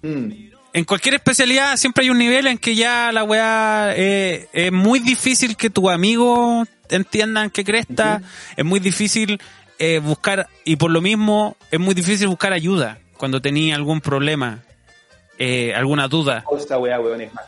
mm, En cualquier especialidad siempre hay un nivel en que ya la weá eh, es muy difícil que tus amigos entiendan que cresta, es muy difícil eh, buscar, y por lo mismo es muy difícil buscar ayuda cuando tenía algún problema, eh, alguna duda. esta weá, weón, es más.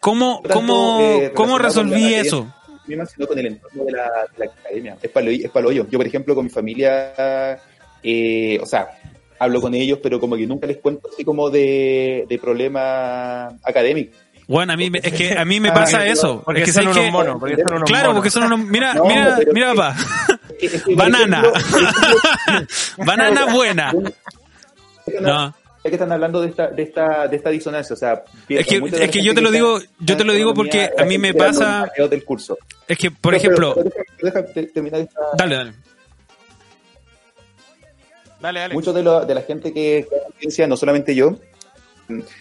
¿Cómo, Tanto, cómo, eh, cómo resolví eso? misma, sino con el entorno de la, de la academia. Es para es pa'l hoyo. Yo, por ejemplo, con mi familia, eh, o sea, hablo con ellos, pero como que nunca les cuento así como de, de problemas académicos. Bueno, a mí, me- es que a mí me Ah, pasa eso. Porque es que son unos que- monos. Porque son unos Claro, monos. porque son unos... Mira, No, mira, mira, papá. Banana. Banana *laughs* buena. No. Es que están hablando de esta, de esta, de esta disonancia, o sea, Es que, es que yo te lo digo, yo te lo digo porque a mí me pasa, del curso. es que, por ejemplo, pero deja, deja te- terminar esta, dale, dale. Dale, dale. muchos de, lo- de la gente que ciencia, no solamente yo,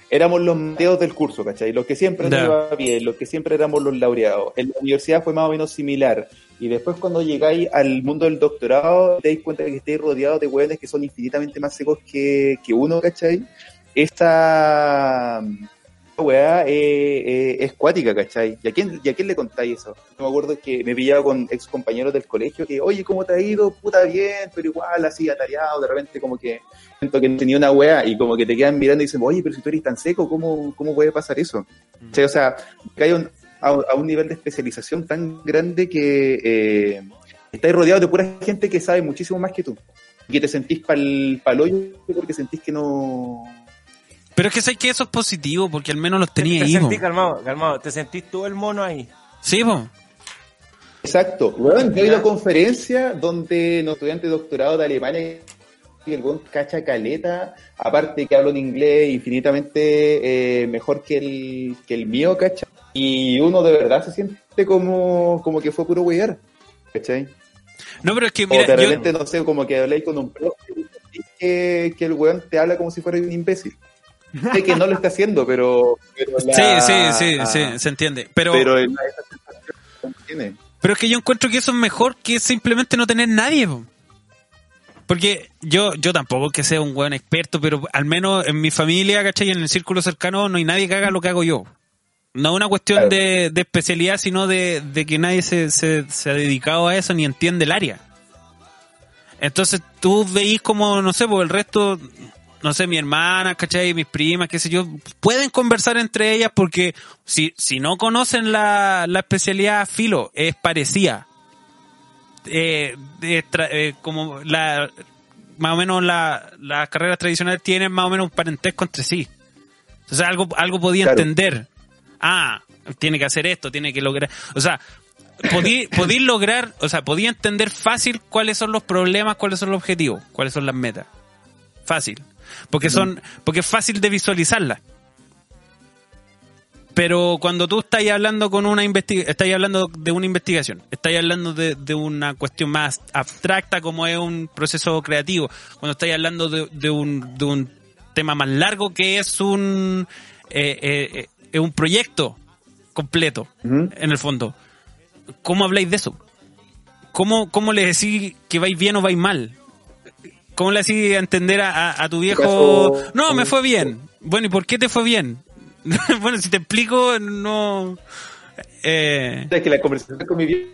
éramos los mateos del curso, ¿cachai? Los que siempre nos iba bien, los que siempre éramos los laureados. En la universidad fue más o menos similar. Y después cuando llegáis al mundo del doctorado, te dais cuenta que estáis rodeados de hueones que son infinitamente más secos que, que uno, ¿cachai? Esta weá eh, eh, es cuática, ¿cachai? ¿Y a, quién, ¿Y a quién le contáis eso? Yo me acuerdo que me pillaba con ex compañeros del colegio que, oye, ¿cómo te ha ido? Puta bien, pero igual así atareado, de repente como que siento que no tenía una weá y como que te quedan mirando y dicen, oye, pero si tú eres tan seco, ¿cómo, cómo puede pasar eso? ¿Cachai? O sea, que hay un, a, a un nivel de especialización tan grande que eh, estáis rodeado de pura gente que sabe muchísimo más que tú. Y que te sentís pa'l pal hoyo porque sentís que no... Pero es que sé que eso es positivo porque al menos los tenía te ahí, po. sentí calmado, calmado. Te sentís tú el mono ahí. Sí, po. Exacto. Weón, yo he ido a conferencias donde los estudiantes de doctorado de Alemania y el buen cacha caleta, aparte que hablo en inglés infinitamente eh, mejor que el, que el mío, cacha. Y uno de verdad se siente como, como que fue puro wear, ¿cachai? No, pero es que, o mira, yo, repente, no sé, como que habláis con un pro que el weón te habla como si fuera un imbécil. Sé que no lo está haciendo, pero... pero la- sí, sí, sí, sí, se entiende. Pero, pero, Pero sensación tiene. es que yo encuentro que eso es mejor que simplemente no tener nadie, po. Porque yo, yo tampoco que sea un buen experto, pero al menos en mi familia, ¿cachai? En el círculo cercano no hay nadie que haga lo que hago yo. No es una cuestión Claro. de, de especialidad, sino de, de que nadie se, se, se ha dedicado a eso ni entiende el área. Entonces tú veís como, no sé, pues el resto, no sé, mi hermana, ¿cachai? Mis primas, qué sé yo, pueden conversar entre ellas porque si, si no conocen la, la especialidad filo, es parecida. Eh, tra- eh, como la, más o menos la, las carreras tradicionales tienen más o menos un parentesco entre sí. Entonces algo, algo podía Claro. entender. Ah, tiene que hacer esto, tiene que lograr. O sea, podí, *coughs* podí lograr, o sea, podía entender fácil cuáles son los problemas, cuáles son los objetivos, cuáles son las metas. Fácil. Porque son, porque es fácil de visualizarlas. Pero cuando tú estás hablando con una estás hablando de una investigación, estás hablando de, de una cuestión más abstracta como es un proceso creativo, cuando estás hablando de, de un, de un tema más largo que es un, eh, eh, eh, un proyecto completo, en el fondo. ¿Cómo habláis de eso? ¿Cómo, cómo le decís que vais bien o vais mal? ¿Cómo le decís a entender a, a- a tu viejo? caso- no, me fue bien. Bueno, ¿y por qué te fue bien? *laughs* bueno, si te explico, no... Eh, Es que la conversación con mi viejo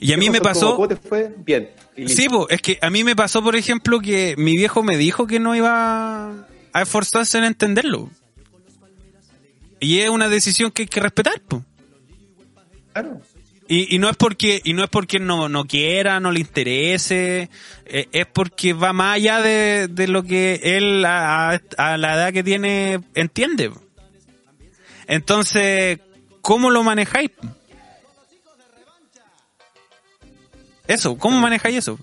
y a mí me como, pasó... ¿Cómo te fue? Bien. Sí, po, es que a mí me pasó, por ejemplo, que mi viejo me dijo que no iba a esforzarse en entenderlo. Y es una decisión que hay que respetar, po. Claro. Y, y no es porque y no es porque no, no quiera, no le interese, eh, es porque va más allá de, de lo que él a, a- a la edad que tiene entiende. Entonces, ¿cómo lo manejáis? Eso, ¿cómo manejáis eso?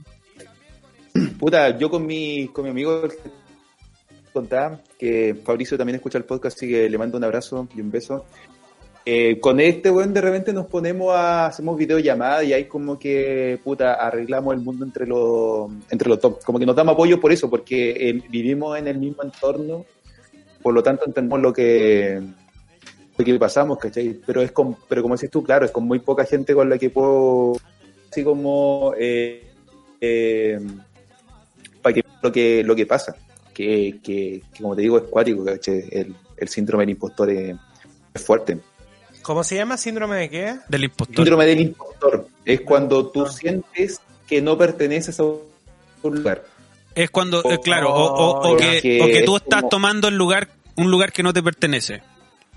Puta, yo con mi, con mi amigo contaba, que Fabricio también escucha el podcast, así que le mando un abrazo y un beso. Eh, con este weón de repente nos ponemos a, hacemos videollamadas y ahí como que, puta, arreglamos el mundo entre los, entre los dos. Como que nos damos apoyo por eso, porque eh, vivimos en el mismo entorno, por lo tanto entendemos lo que, lo que pasamos, ¿cachai? Pero es con, pero como decís tú, claro, es con muy poca gente con la que puedo, así como, eh, eh, para que lo que lo que pasa que, que, como te digo es cuático ¿cachai? el, el síndrome del impostor es fuerte ¿Cómo se llama? ¿Síndrome de qué? Del impostor. síndrome del impostor es cuando tú sientes que no perteneces a un lugar Es cuando, eh, claro, o, o- o que, que tú es estás como- tomando el lugar, un lugar que no te pertenece.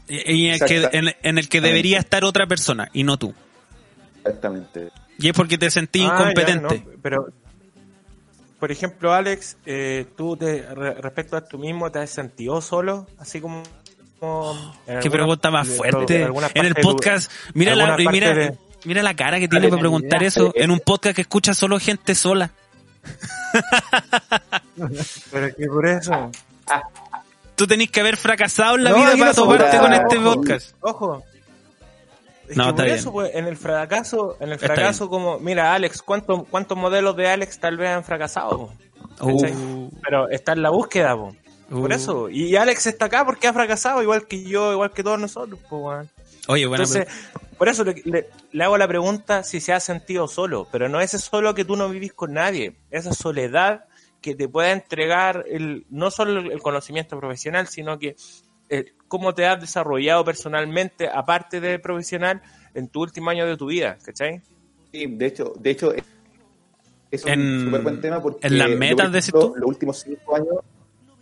Y, y en, el que, en, en el que debería estar otra persona y no tú. exactamente Y es porque te sentí Ah, incompetente. ya, no, pero, por ejemplo, Alex, eh, tú te, re- respecto a tú mismo, ¿te has sentido solo? Así como... Qué pregunta más fuerte. en el de podcast, mira la, alguna y mira, parte de- mira la cara que tiene para preguntar eso en un podcast que escucha solo gente sola. *laughs* Pero es que por eso... Tú tenés que haber fracasado en la No, vida para no toparte con este ojo. podcast. Ojo. Es No, que está por bien. eso, pues, en el fracaso, en el Está fracaso como, mira, Alex, ¿cuántos cuántos modelos de Alex tal vez han fracasado? Uh, Pero está en la búsqueda, po. Por uh. eso. Y Alex está acá porque ha fracasado, igual que yo, igual que todos nosotros, po, weón. Oye, bueno, Entonces, por eso le, le- le hago la pregunta si se ha sentido solo, pero no ese solo que tú no vivís con nadie, esa soledad que te puede entregar el, no solo el conocimiento profesional, sino que eh, cómo te has desarrollado personalmente, aparte de profesional, en tu último año de tu vida, ¿cachai? Sí, de hecho de hecho es- es un súper buen tema porque en las metas, ejemplo, tú. los últimos cinco años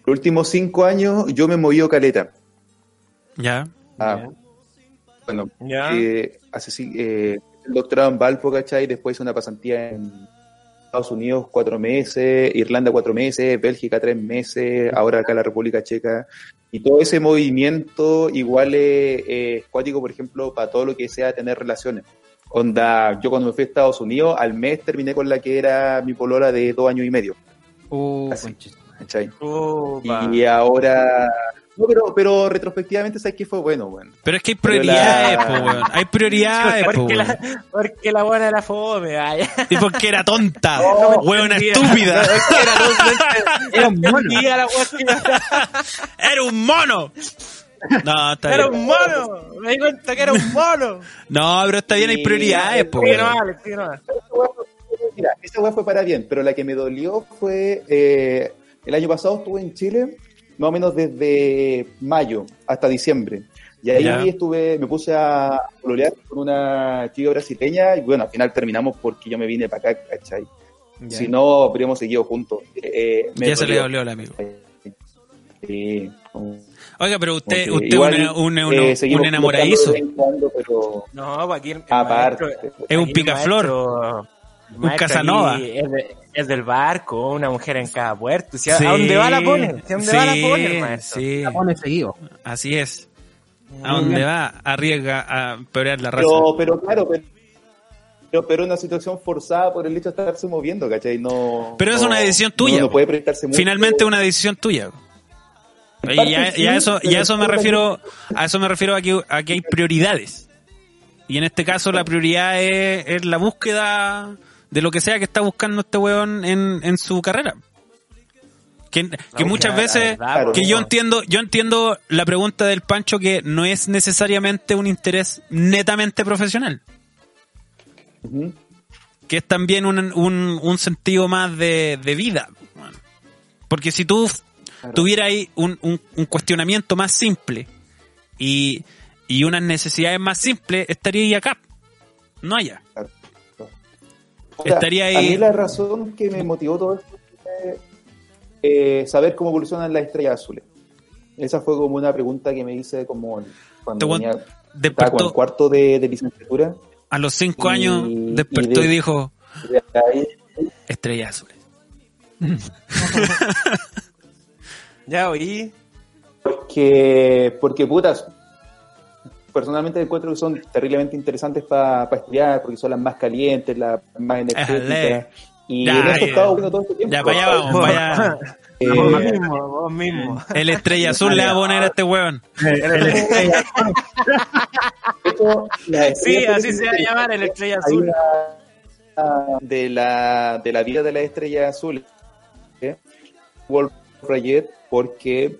los últimos cinco años yo me he movido caleta ya. Ah, bueno Ya. Eh, hace sí, eh, el doctorado en Valpo, ¿cachai? Después hice una pasantía en Estados Unidos cuatro meses, Irlanda cuatro meses, Bélgica tres meses, ahora acá la República Checa. Y todo ese movimiento igual es eh, cuático, por ejemplo, para todo lo que sea tener relaciones. Onda, yo cuando me fui a Estados Unidos, al mes terminé con la que era mi polola de dos años y medio, Uh, Así. Y ahora... No, pero, pero retrospectivamente, ¿sabes qué fue bueno? Bueno, Pero es que hay prioridades, la- po, weón. Hay *laughs* prioridades, po, porque, weón. la, porque la buena era fome, ay. Y porque era tonta, *laughs* weona entendía. estúpida. Que *laughs* era, un mono. que- Era un mono. No, está Era bien. un mono. Me di cuenta que era un mono. No, pero está bien, hay Sí, prioridades, po, Sí, no. Alex, sí, no. mira, esa weá fue para bien, pero la que me dolió fue. eh, el año pasado estuve en Chile, más o menos desde mayo hasta diciembre. Y ahí estuve, me puse a pololear con una chica brasileña y bueno, al final terminamos porque yo me vine para acá, ¿cachai? Ya. Si no, habríamos seguido juntos. Eh, me Ya se le dolió. al amigo. Sí, Oiga, pero usted, usted igual, un, un, un- eh, un enamoradizo. cuando, pero No, aquí el, el aparte. maestro- Es un aquí el picaflor. maestro- el Un maestro Casanova. Es, de- es del barco, una mujer en cada puerto. Si a, Sí. a dónde va la pone, a dónde va la Sí, pone maestro. sí, La pone seguido. así es. A donde va, arriesga a empeorar la raza. Pero, pero claro, pero, pero, pero una situación forzada por el hecho de estarse moviendo, ¿cachai? No, Pero es no- una decisión tuya, No, puede prestarse mucho. Finalmente una decisión tuya. Y ya, sí, ya eso, pero ya eso me refiero, a eso me refiero a que, a que hay prioridades. Y en este caso la prioridad es, es la búsqueda de lo que sea que está buscando este weón en, en su carrera. Que, que muchas veces, que yo entiendo, yo entiendo la pregunta del Pancho que no es necesariamente un interés netamente profesional. Que es también un, un, un sentido más de, de vida. Porque si tú tuvieras ahí un, un, un cuestionamiento más simple y, y unas necesidades más simples, estaría ahí acá, no allá. Estaría ahí- A mí la razón que me motivó todo esto fue eh, saber cómo evolucionan las estrellas azules. Esa fue como una pregunta que me hice como cuando Te venía, aguant- estaba en Despertó cuarto de, de licenciatura. a los cinco y- años, y despertó de- y dijo, Y de ahí, estrellas azules. *laughs* Ya oí. Porque, porque putas, personalmente encuentro que son terriblemente interesantes para estudiar, porque son las más calientes, las más Ajale. energéticas. Y Ya, en eso he estado viendo todo este tiempo. Ya, para allá vamos, para allá. *laughs* Eh, Vos mismo, vos mismo. El estrella *laughs* azul le va a poner a este hecho, *laughs* las Sí, así se va a llamar el estrella azul. una- de la, de la vida de las estrellas azules. ¿eh? Wolf Rayet, porque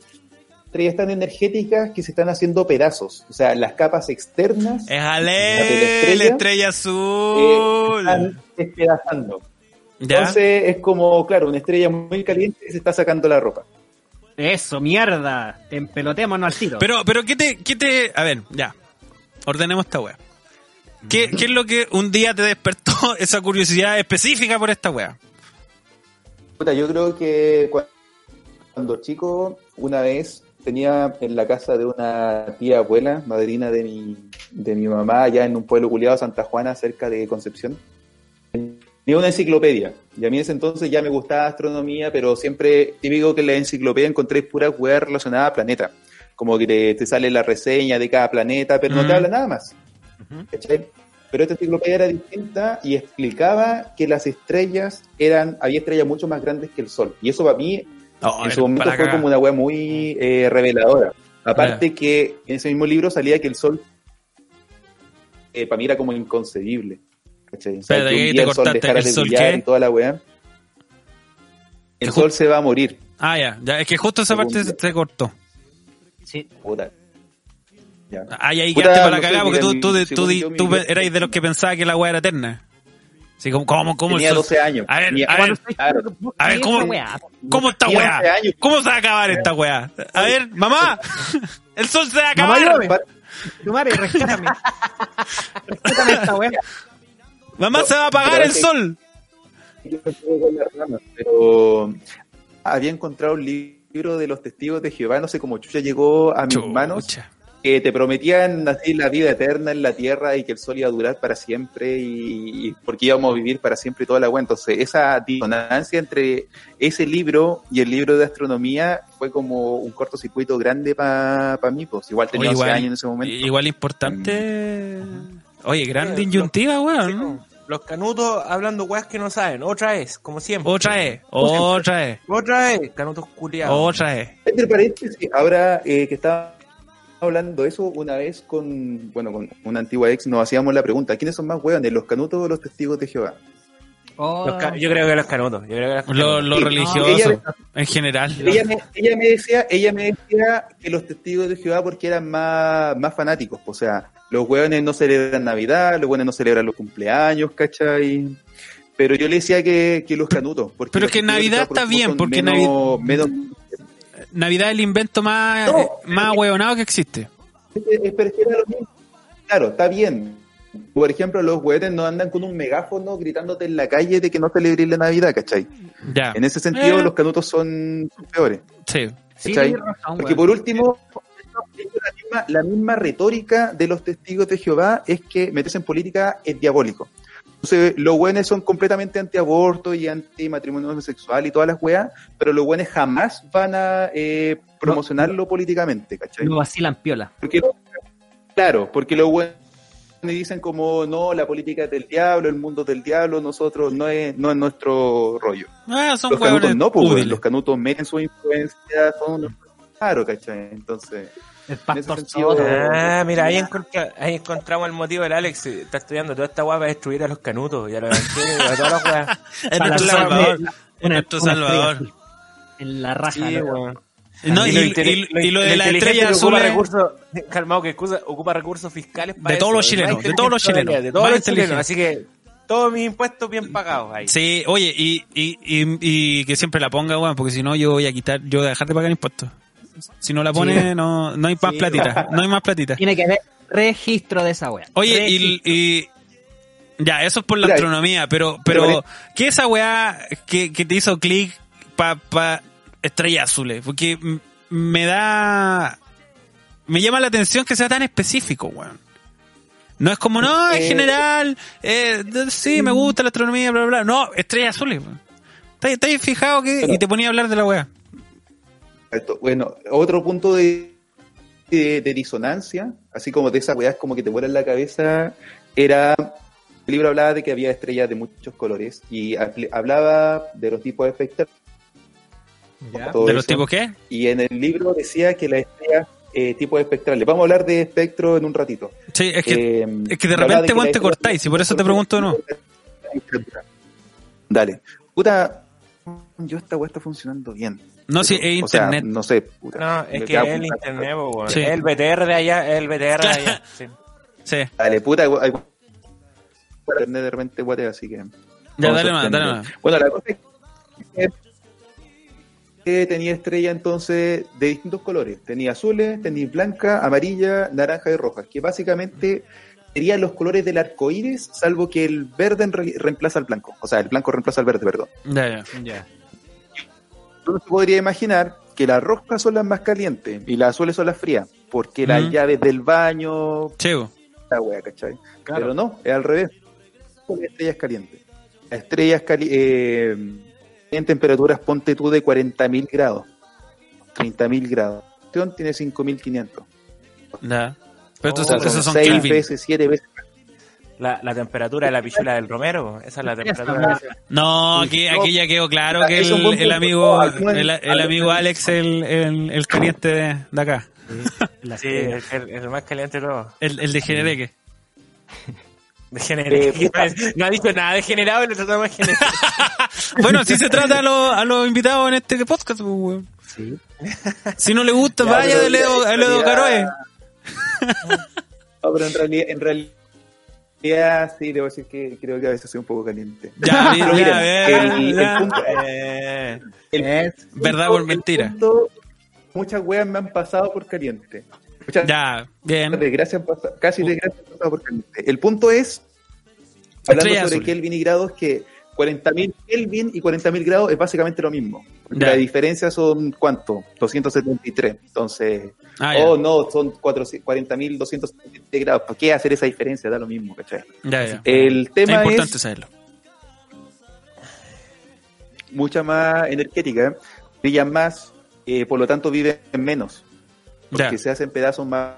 estrellas tan energéticas que se están haciendo pedazos. O sea, las capas externas Es La Ale, de la estrella, la estrella eh, azul. están despedazando. ¿Ya? Entonces es como, claro, una estrella muy caliente que se está sacando la ropa. Eso, mierda. Empelotémonos al tiro. Pero, pero, ¿qué te, qué te, a ver, ya, ordenemos esta wea. ¿Qué, ¿Qué es lo que un día te despertó *laughs* esa curiosidad específica por esta wea? Puta, yo creo que cua- cuando chico, una vez tenía en la casa de una tía abuela, madrina de mi, de mi mamá, allá en un pueblo culiado, Santa Juana, cerca de Concepción, tenía una enciclopedia. Y a mí en ese entonces ya me gustaba astronomía, pero siempre, típico que en la enciclopedia encontré puras weas relacionadas a planeta. Como que te, te sale la reseña de cada planeta, pero no Mm. te habla nada más. ¿cachai? Pero esta enciclopedia era distinta y explicaba que las estrellas eran, había estrellas mucho más grandes que el Sol. Y eso para mí, Oh, en su momento fue cagar. como una wea muy eh, reveladora. Aparte que en ese mismo libro salía que el Sol, eh, para mí era como inconcebible. ¿cachai? O sea, Espérate, que ahí un te día el Sol cortaste. dejara ¿El de Sol brillar qué? y toda la wea. El Sol se va a morir. Ah, ya, ya, es que justo esa parte se, se cortó. Sí. Puta. Ya. Ah, y ahí Puta, quedaste para no cagada porque tú, tú, tú, tú erais de los que pensaba que la wea era eterna. Como, ¿cómo, cómo el Tenía sol- 12 años. A ver, Tenía- a ver, a ver, ¿cómo- ¿Cómo esta weá? 12 años. ¿Cómo se va a acabar esta weá? A ver, mamá, el sol se va a Mamá, acabar. llueve. Tu madre, rescátame. rescátame esta wea. Mamá, se va a apagar el sol. pero había encontrado un libro de los testigos de Jehová, no sé cómo chucha llegó a mis manos. Que te prometían así la vida eterna en la tierra y que el sol iba a durar para siempre y, y porque íbamos a vivir para siempre y toda la agua. Entonces, esa disonancia entre ese libro y el libro de astronomía fue como un cortocircuito grande para mí, pues igual tenía Oye, 11 igual, años en ese momento. igual importante. Oye, grande Sí, inyuntiva, Sí, weón. no. Los canutos hablando weas que no saben. Otra vez, como siempre. Otra vez, *laughs* otra vez, Otra vez, canutos culiados. otra vez. Entre paréntesis, ahora eh, que estaba hablando eso una vez con, bueno, con una antigua ex, nos hacíamos la pregunta, ¿quiénes son más hueones, los canutos o los testigos de Jehová? Oh, yo creo que los canutos. Yo creo que los Lo, canutos. lo Sí, religioso, ella- en general. Ella me, ella me decía, ella me decía que los testigos de Jehová porque eran más, más fanáticos, o sea, los hueones no celebran Navidad, los hueones no celebran los cumpleaños, ¿cachai? Pero yo le decía que, que los canutos. Porque Pero los que de Navidad está bien, porque menos, menos- Navidad es el invento más, No. eh, más hueonado que existe. es- pero es que era lo mismo. Claro, está bien. Por ejemplo, los hueones no andan con un megáfono gritándote en la calle de que no celebres la Navidad, ¿cachai? Ya. En ese sentido, Eh. los canutos son, son peores. Sí. Sí, ¿Cachai? tenés razón, Porque por último, la misma, la misma retórica de los testigos de Jehová es que meterse en política es diabólico. Entonces, los buenos son completamente antiaborto y anti-matrimonio homosexual y todas las weas, pero los buenos jamás van a eh, promocionarlo políticamente, ¿cachai? No vacilan piola. Porque, claro, porque los buenos dicen como, no, la política es del diablo, el mundo es del diablo, nosotros no es, no es nuestro rollo. Ah, son Los canutos no, pues, los canutos meten su influencia, son claro, ¿cachai? Entonces... El pastor sentido-. Ah, mira, ahí, encontra- ahí encontramos el motivo del Alex. Está estudiando toda esta guapa para destruir a los canutos y a los evangelios y a todas las weas. *laughs* Es nuestro salvador. Es nuestro salvador. En la raja. Sí, ¿no? weón. No, y, lo y- inteli- y lo de la estrella azul ocupa es- recursos, *laughs* calmado, que excusa- ocupa recursos fiscales para De todos eso. chilenos, de todos los chilenos. De todos los chilenos. Así que todos mis impuestos bien pagados ahí. Sí, oye, y, y, y, y que siempre la ponga, weón, porque si no yo voy a quitar, yo voy a dejar de pagar impuestos. Si no la pone, no, no hay más Sí, platita, no hay más platita. Tiene que haber registro de esa wea. Oye, y, ya, eso es por la Mira, astronomía, pero, pero, ¿qué esa weá que, que te hizo clic pa, pa estrellas azules? Porque me da, me llama la atención que sea tan específico, weón. No es como, no, en Eh, general, eh, sí, me gusta la astronomía, bla, bla, bla. No, estrellas azules, weón. ¿Estás estás fijado que, y te ponía a hablar de la weá? Bueno, otro punto de, de, de disonancia, así como de esas weas como que te vuelan la cabeza, era, el libro hablaba de que había estrellas de muchos colores y hablaba de los tipos de todo ¿De los eso. tipos qué? Y en el libro decía que las estrellas, eh, tipos espectrales, vamos a hablar de espectro en un ratito. Sí, es que, Eh, es que de repente, las te cortáis, y por eso te pregunto de nuevo. Dale. Puta, yo esta wea está funcionando bien. No, sí, es O sea, internet. no sé, puta. No, es que es el internet, weón. Sí. El BTR de allá, el BTR de allá. Sí. Sí. Dale, puta, hay- de repente guatea, así que... Ya, dale más, dale más. Bueno, la cosa es que, tenía estrella entonces de distintos colores. Tenía azules, tenía blanca, amarilla, naranja y roja, que básicamente serían los colores del arco iris, salvo que el verde re- reemplaza al blanco. O sea, el blanco reemplaza al verde, perdón. Ya, ya. Ya. Uno se podría imaginar que las rojas son las más calientes y las azules son las frías, porque las Ujú. llaves del baño, Chivo. la wea, ¿cachai? Claro. Pero no, es al revés. Las estrellas calientes. Las estrellas cali eh, en temperaturas, ponte tú, de 40.000 grados. 30.000 grados. Tiene 5.500. Ya. Pero estos O sea, son- esos son 6 Kelvin. veces, 7 veces. La, la temperatura de la pichula del Romero, esa es la temperatura. No, aquí, aquí ya quedó claro que el, el amigo, el, el amigo Alex, el, el, el caliente de, de acá. Sí, el, el más caliente de todos. El, el de Genereque. Degeneré. Eh, *laughs* no ha dicho nada degenerado y lo tratamos de generar. *laughs* Bueno, así se trata a los, a los invitados en este podcast, pues, weón. Sí. Si no le gusta, Ya, vaya de Leo, a Leo Caroe. No, pero en realidad, en realidad, sí, debo decir que creo que a veces soy un poco caliente. Ya, *laughs* Pero ya, miren, ya, el- el ya. punto- Eh, el Es- Verdad punto- por mentira. punto, muchas weas me han pasado por caliente. Muchas Ya, bien. desgracias han pasado- casi desgracias han pasado por caliente. El punto es, hablando Estrella sobre azul. Kelvin y grados, que 40.000 Kelvin y 40.000 grados es básicamente lo mismo. La diferencia son, ¿cuánto? 273. Entonces, Ah, ya. oh no, son 40.000, 273 grados. ¿Por qué hacer esa diferencia? Da lo mismo, ¿cachai? Ya. El tema es, importante saberlo. mucha más energética, brillan más, eh, por lo tanto viven menos, porque se hacen pedazos más,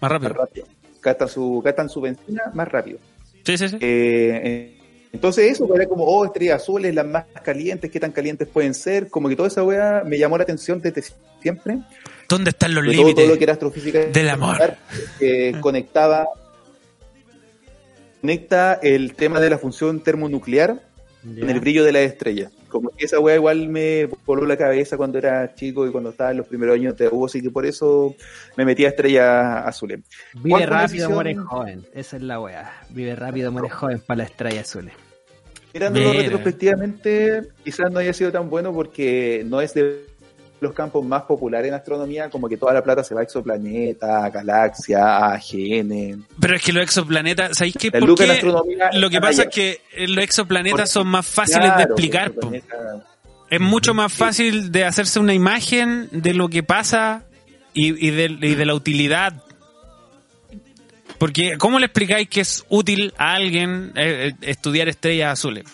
más más rápido. rápido. Gastan su, gastan su benzina más rápido. Sí, sí, sí. Eh, eh, entonces eso era como, oh, estrellas azules, las más calientes, qué tan calientes pueden ser, como que toda esa weá me llamó la atención desde siempre, ¿Dónde están los de todo, todo lo límites? que era astrofísica del amor. que conectaba conecta el tema de la función termonuclear En el brillo de las estrellas. Como que esa weá igual me voló la cabeza cuando era chico y cuando estaba en los primeros años de U, así que por eso me metí a estrellas azules. Vive ¿Cuál fue la rápido, muere joven. Esa es la wea. Vive rápido, muere joven para la estrella azul. Mirándolo Mira. retrospectivamente, quizás no haya sido tan bueno porque no es de los campos más populares en astronomía, como que toda la plata se va a exoplaneta, a galaxia, a GN. Pero es que los exoplanetas, ¿sabéis qué? Lo que pasa allá. es que los exoplanetas son más fáciles de explicar. Es mucho más fácil de hacerse una imagen de lo que pasa y, y de, y de la utilidad. Porque, ¿cómo le explicáis que es útil a alguien eh, eh, estudiar estrellas azules?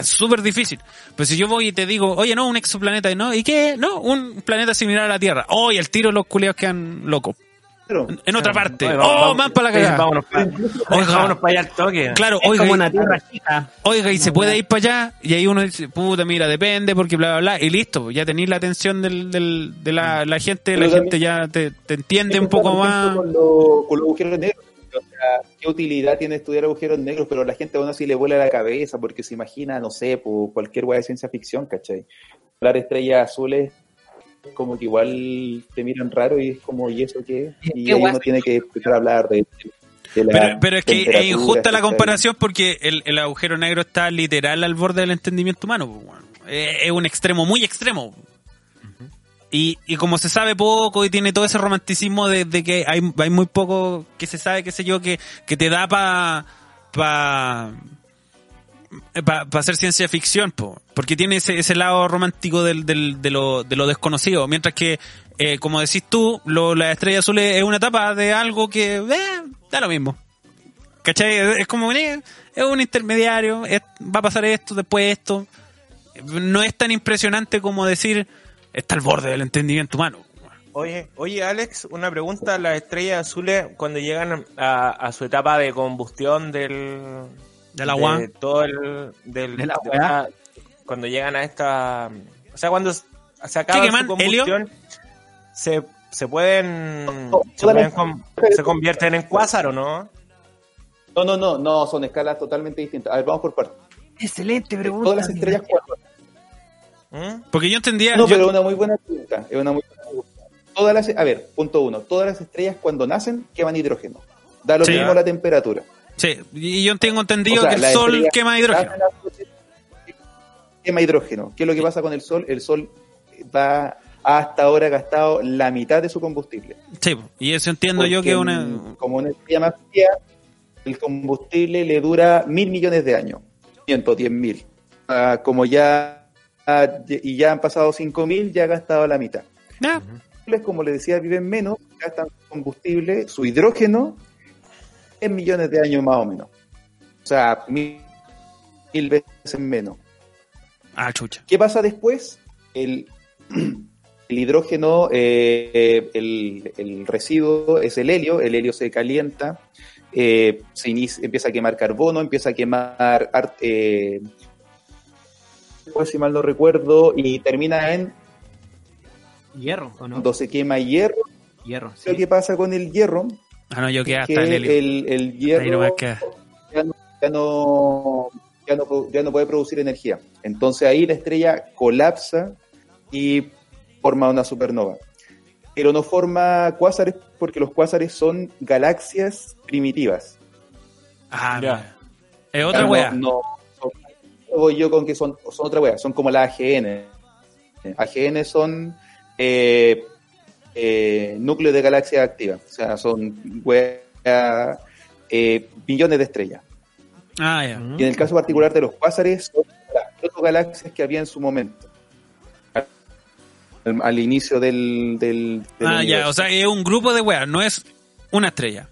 Es súper difícil. Pues si yo voy y te digo, oye, no, un exoplaneta, ¿no? ¿Y qué? No, un planeta similar a la Tierra. Oye, al tiro los culeos quedan locos. En otra parte. Oye, oh, vamos- más para la cagada. Vámonos para Oiga. vámonos para allá al toque. Claro, Es oiga, como y- una tierra chica. Oiga, y se puede ir para allá, y ahí uno dice, puta, mira, depende, porque bla, bla, bla, y listo, pues, ya tenéis la atención del, del- de la, la gente, la Pero gente ya te, te entiende un poco más. Con, lo- con los agujeros negros. ¿Qué utilidad tiene estudiar agujeros negros? Pero a la gente aún así le vuela la cabeza porque se imagina, no sé, por cualquier weá de ciencia ficción, ¿cachai? Hablar de estrellas azules, como que igual te miran raro y es como, ¿y eso qué? Y ¿Qué ahí uno tiene que empezar a hablar de, de la Pero, pero es que es injusta la ¿cachai? comparación porque el, el agujero negro está literal al borde del entendimiento humano. bueno. Eh, Es un extremo muy extremo. Y, y como se sabe poco y tiene todo ese romanticismo de, que hay, hay muy poco que se sabe, qué sé yo, que, que te da para pa, pa, pa hacer ciencia ficción, po, porque tiene ese, ese lado romántico del, del- de, lo, de lo desconocido, mientras que, eh, como decís tú, lo, la estrella azul es una etapa de algo que eh, da lo mismo. ¿Cachai? Es como, eh, es un intermediario, va a pasar esto, después esto. No es tan impresionante como decir, está al borde del entendimiento humano. Oye, oye, Alex, una pregunta. Las estrellas azules, cuando llegan a, a su etapa de combustión del... Del agua. De todo el... Del, De la de cuando llegan a esta... O sea, cuando se acaba queman, su combustión, se, se pueden... No, se, todas pueden las- con- se convierten en cuásar, ¿o no? No, no, no, no, son escalas totalmente distintas. A ver, vamos por partes. Excelente pregunta. Todas las estrellas cuando ¿Mm? Porque yo entendía... No, yo- pero es una muy buena pregunta. Es una muy buena pregunta. Todas las, a ver, punto uno. Todas las estrellas cuando nacen queman hidrógeno. Da lo Sí. mismo la temperatura. Sí, y yo tengo entendido O sea, que el sol quema hidrógeno. Quema hidrógeno. ¿Qué es lo que pasa con el sol? El sol va ha hasta ahora gastado la mitad de su combustible. Sí, y eso entiendo yo que una... Como una estrella más fría, el combustible le dura mil millones de años. 110 mil. Ah, como ya y ya han pasado cinco mil, ya ha gastado la mitad. Ah, como les decía, viven menos, gastan combustible, su hidrógeno, en millones de años más o menos. O sea, mil, mil veces menos. ah, chucha. ¿Qué pasa después? El, *clears throat* el hidrógeno, eh, el, el residuo es el helio, el helio se calienta, eh, se inicia- empieza a quemar carbono, empieza a quemar, ar- eh, pues, si mal no recuerdo, y termina en Hierro, ¿o no? cuando se quema hierro. Hierro, Lo sí. que pasa con el hierro Ah, no, yo quedé hasta que el hierro ya no, ya no, ya no pro- ya no puede producir energía. Entonces ahí la estrella colapsa y forma una supernova. Pero no forma cuásares porque los cuásares son galaxias primitivas. Ah, Ya. mira. Es otra no, wea. No, voy yo con que son, son otra wea, son como las AGN. AGN son eh, eh, núcleos de galaxias activas, o sea, son wea, eh, billones de estrellas. Ah, ya. Y en el caso particular de los cuásares, son las protogalaxias que había en su momento. Al, al inicio del, del, del Ah, ya. O sea, es un grupo de weas, no es una estrella.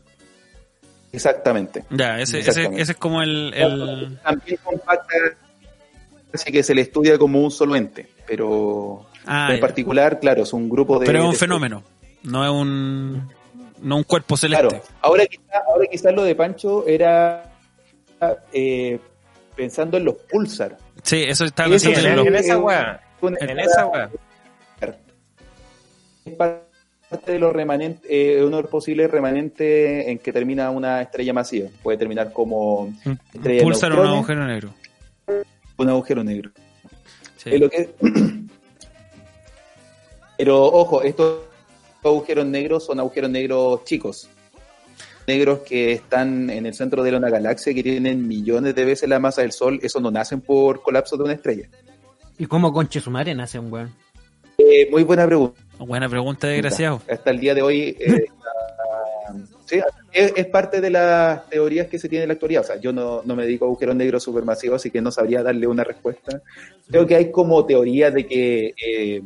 Exactamente. Ya, ese, ese es como el... el... También compacta, así que se le estudia como un solo ente, pero Ah, en ya. particular, claro, es un grupo de... Pero es un de- fenómeno, no es un... No un cuerpo celeste. Claro, ahora quizás ahora quizás lo de Pancho era eh, pensando en los pulsar. Sí, eso estaba Eso Sí, pensando en, en lo- los- en esa weá. En esa weá. es parte de los remanentes, eh, uno de los posibles remanentes en que termina una estrella masiva. Puede terminar como estrella Pulsar un neutrones, agujero negro. Un agujero negro. Sí. Es lo que- *clears throat* Pero ojo, estos agujeros negros son agujeros negros chicos. negros que están en el centro de una galaxia que tienen millones de veces la masa del Sol, eso no nacen por colapso de una estrella. ¿Y cómo conche su madre nace un weón? Eh, muy buena pregunta. Buena pregunta, desgraciado. Hasta el día de hoy, eh, *laughs* sí, es, es parte de las teorías que se tiene en la actualidad. O sea, yo no, no me dedico a agujeros negros supermasivos, así que no sabría darle una respuesta. Creo que hay como teoría de que eh,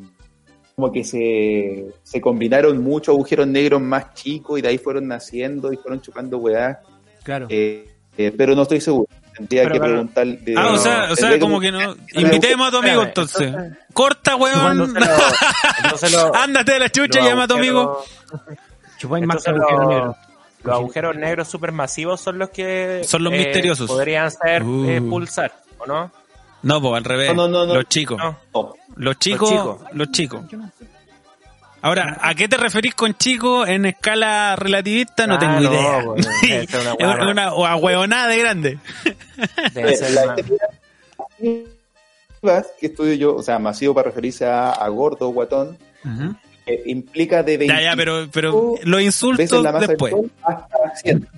como que se, se combinaron muchos agujeros negros más chicos y de ahí fueron naciendo y fueron chupando weá. Claro. Eh, eh, pero no estoy seguro. Tendría Pero, que pero- preguntarle. Ah, o sea, o sea, como que no. Invitemos a tu amigo entonces. Corta, weón. Lo- *laughs* Ándate de la chucha y llama a tu amigo. agujeros- Chupáis más entonces agujero lo- negro. Los agujeros negros supermasivos son los que Son los misteriosos. podrían ser Uh. eh, pulsar, ¿o no? No, pues al revés. No, no, no, no. Los chicos. No. No. Los chicos. chicos. Los chicos. Ahora, ¿a qué te referís con chico en escala relativista? No Ah, tengo no, idea. una *laughs* Es una, de grande. *laughs* Debe ser La una- que estudio yo, o sea, masivo para referirse a, a gordo guatón, eh, implica de 20 Ya, ya, pero, pero los veces insultos la masa después. del Sol hasta 100.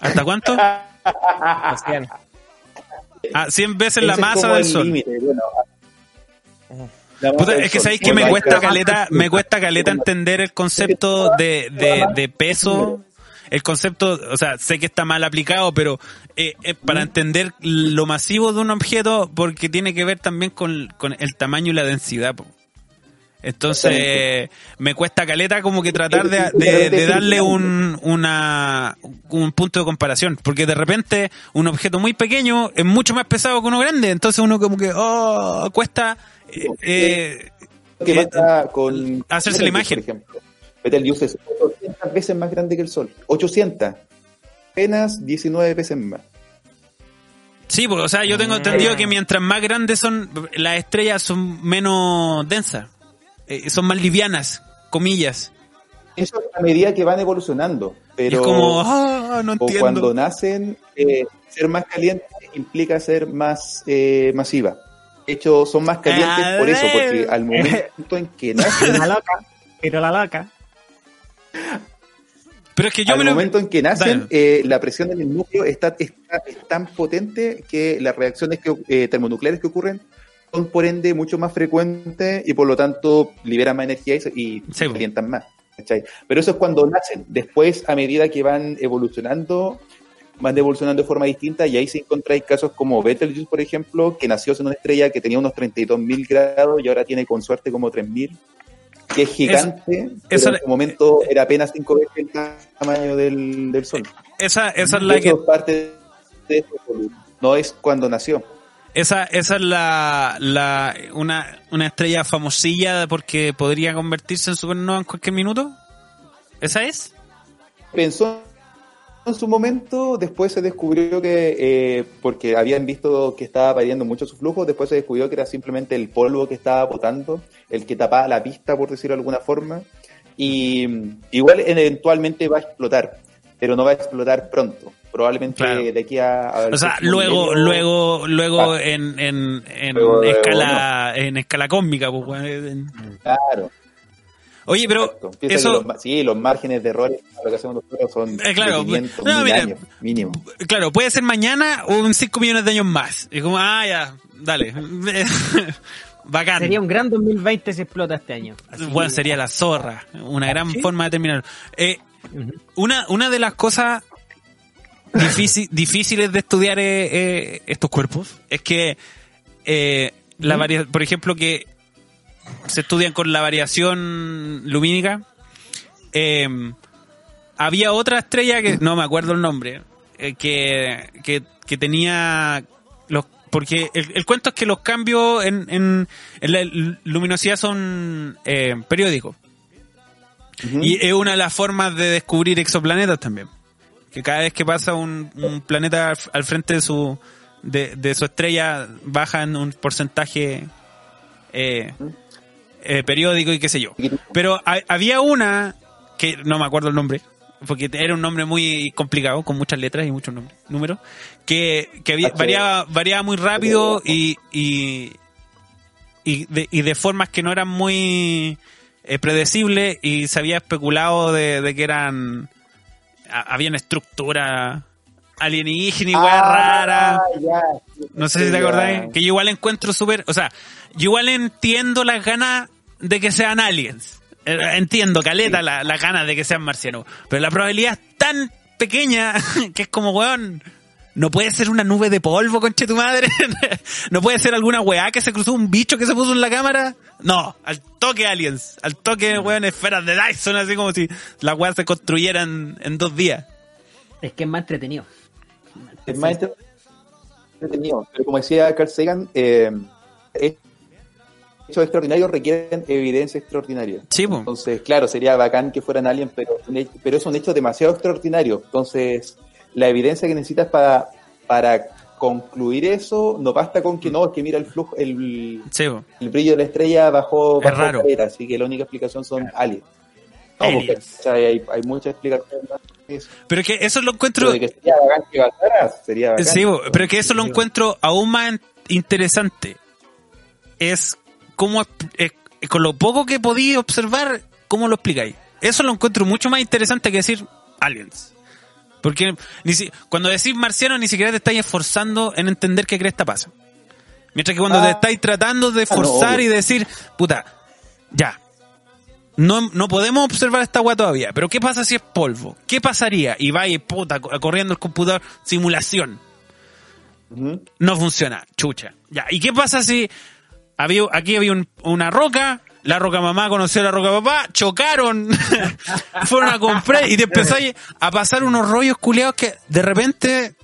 ¿Hasta cuánto? hacían- Ah, 100 veces la Ese masa del el sol. bueno. Puta, es que sabéis que me cuesta caleta, me cuesta caleta entender el concepto de, de, de peso. El concepto, o sea, sé que está mal aplicado, pero eh, eh, para entender lo masivo de un objeto, porque tiene que ver también con, con el tamaño y la densidad. po. Entonces, me cuesta caleta como que tratar de, de- de darle un, una, un punto de comparación, porque de repente un objeto muy pequeño es mucho más pesado que uno grande, entonces uno como que, oh, cuesta... eh, eh, que eh, pasa con hacerse la imagen. Por ejemplo. Betelgeuse es 800 veces más grande que el Sol. 800. Apenas 19 veces más. Sí, porque, o sea, yo tengo entendido que mientras más grandes son, las estrellas son menos densas, eh, son más livianas, comillas. Eso a medida que van evolucionando. Pero es como, ah, no o entiendo. cuando nacen, eh, ser más caliente implica ser más eh, masiva. De hecho, son más calientes A por eso, porque al momento en que *laughs* nacen, La loca. Pero la loca. Pero es que yo al me lo... momento en que nacen, eh, la presión en el núcleo está, está- es tan potente que las reacciones que, eh, termonucleares que ocurren son por ende mucho más frecuentes y por lo tanto liberan más energía y, se- y se calientan más. ¿cachai? Pero eso es cuando nacen. Después, a medida que van evolucionando, van evolucionando de forma distinta y ahí se encontráis casos como Betelgeuse, por ejemplo, que nació en una estrella que tenía unos 32.000 grados y ahora tiene con suerte como 3.000, que es gigante, pero en su momento era apenas cinco veces el tamaño del, del Sol. Esa, esa es la que... parte de no es cuando nació. Esa, esa es la, la una, una estrella famosilla porque podría convertirse en supernova en cualquier minuto. ¿Esa es? Pensó en su momento, después se descubrió que, eh, porque habían visto que estaba variando mucho su flujo, después se descubrió que era simplemente el polvo que estaba botando, el que tapaba la pista, por decirlo de alguna forma, y mm, igual eventualmente va a explotar, pero no va a explotar pronto, probablemente Claro. de aquí a... al O sea, luego, luego, luego Ah. en, en, en Luego, luego, escala, en escala cósmica, pues. En- Claro. Oye, pero eso, los sí, los márgenes de errores para lo que hacemos nosotros son Eh, claro, de 500, no, 1000 mira, años mínimo. claro, puede ser mañana o en 5 millones de años más. Y como, ah, ya, dale. *laughs* Bacán. Sería un gran 2020 si explota este año. Así Bueno, que- sería la zorra. Una gran ¿Sí? forma de terminar. Eh, una, una de las cosas difícil- difíciles de estudiar eh, eh, estos cuerpos. Es que eh, la varia- por ejemplo que se estudian con la variación lumínica eh, había otra estrella que no me acuerdo el nombre eh, que, que, que tenía los porque el, el cuento es que los cambios en, en, en la luminosidad son eh, periódicos. Y es una de las formas de descubrir exoplanetas también. Que cada vez que pasa un, un planeta al, al frente de su, de, de su estrella, bajan un porcentaje eh, eh, periódico y qué sé yo. Pero ha- había una, que no me acuerdo el nombre, porque era un nombre muy complicado, con muchas letras y muchos nombres- números, que, que había- variaba, variaba muy rápido y, y, y, de, y de formas que no eran muy eh, predecibles y se había especulado de, de que eran a- había una estructura alienígena y weá rara. Ah. No sé si te acordáis. Que yo igual encuentro súper. O sea, yo igual entiendo las ganas de que sean aliens. Eh, Entiendo, caleta, la- las ganas de que sean marcianos. Pero la probabilidad es tan pequeña *laughs* que es como, weón. No puede ser una nube de polvo, conche tu madre. *laughs* no puede ser alguna weá que se cruzó un bicho que se puso en la cámara. No, al toque aliens. Al toque, weón, esferas de Dyson, así como si las weas se construyeran en dos días. Es que es más entretenido. Es más entretenido. Pero como decía Carl Sagan, eh, hechos extraordinarios requieren evidencia extraordinaria. Sí. Entonces, claro, sería bacán que fueran aliens, pero, pero es un hecho demasiado extraordinario. Entonces, la evidencia que necesitas para, para concluir eso no basta con que no, es que mira el flujo, el, Sí, po. el brillo de la estrella bajo, Es bajo raro. así que la única explicación son aliens. No, porque, Aliens. o sea, hay, hay muchas explicaciones. Pero es que eso lo encuentro. que sería bacán que pasara, sería bacán. Sí, bo, pero es que eso lo encuentro aún más interesante. Es cómo, es- es- con lo poco que podí observar, cómo lo explicáis. Eso lo encuentro mucho más interesante que decir aliens. Porque ni si- cuando decís marciano ni siquiera te estáis esforzando en entender qué cresta pasa. Mientras que cuando Ah. te estáis tratando de Ah, no, forzar y decir, puta, ya, no, no podemos observar esta agua todavía, pero ¿qué pasa si es polvo? ¿Qué pasaría? Y va y puta, co- corriendo el computador, simulación. No funciona, chucha. Ya, ¿y qué pasa si había, aquí había un- una roca, la roca mamá conoció a la roca papá, chocaron, *laughs* fueron a comprar y te empezáis a pasar unos rollos culiados que de repente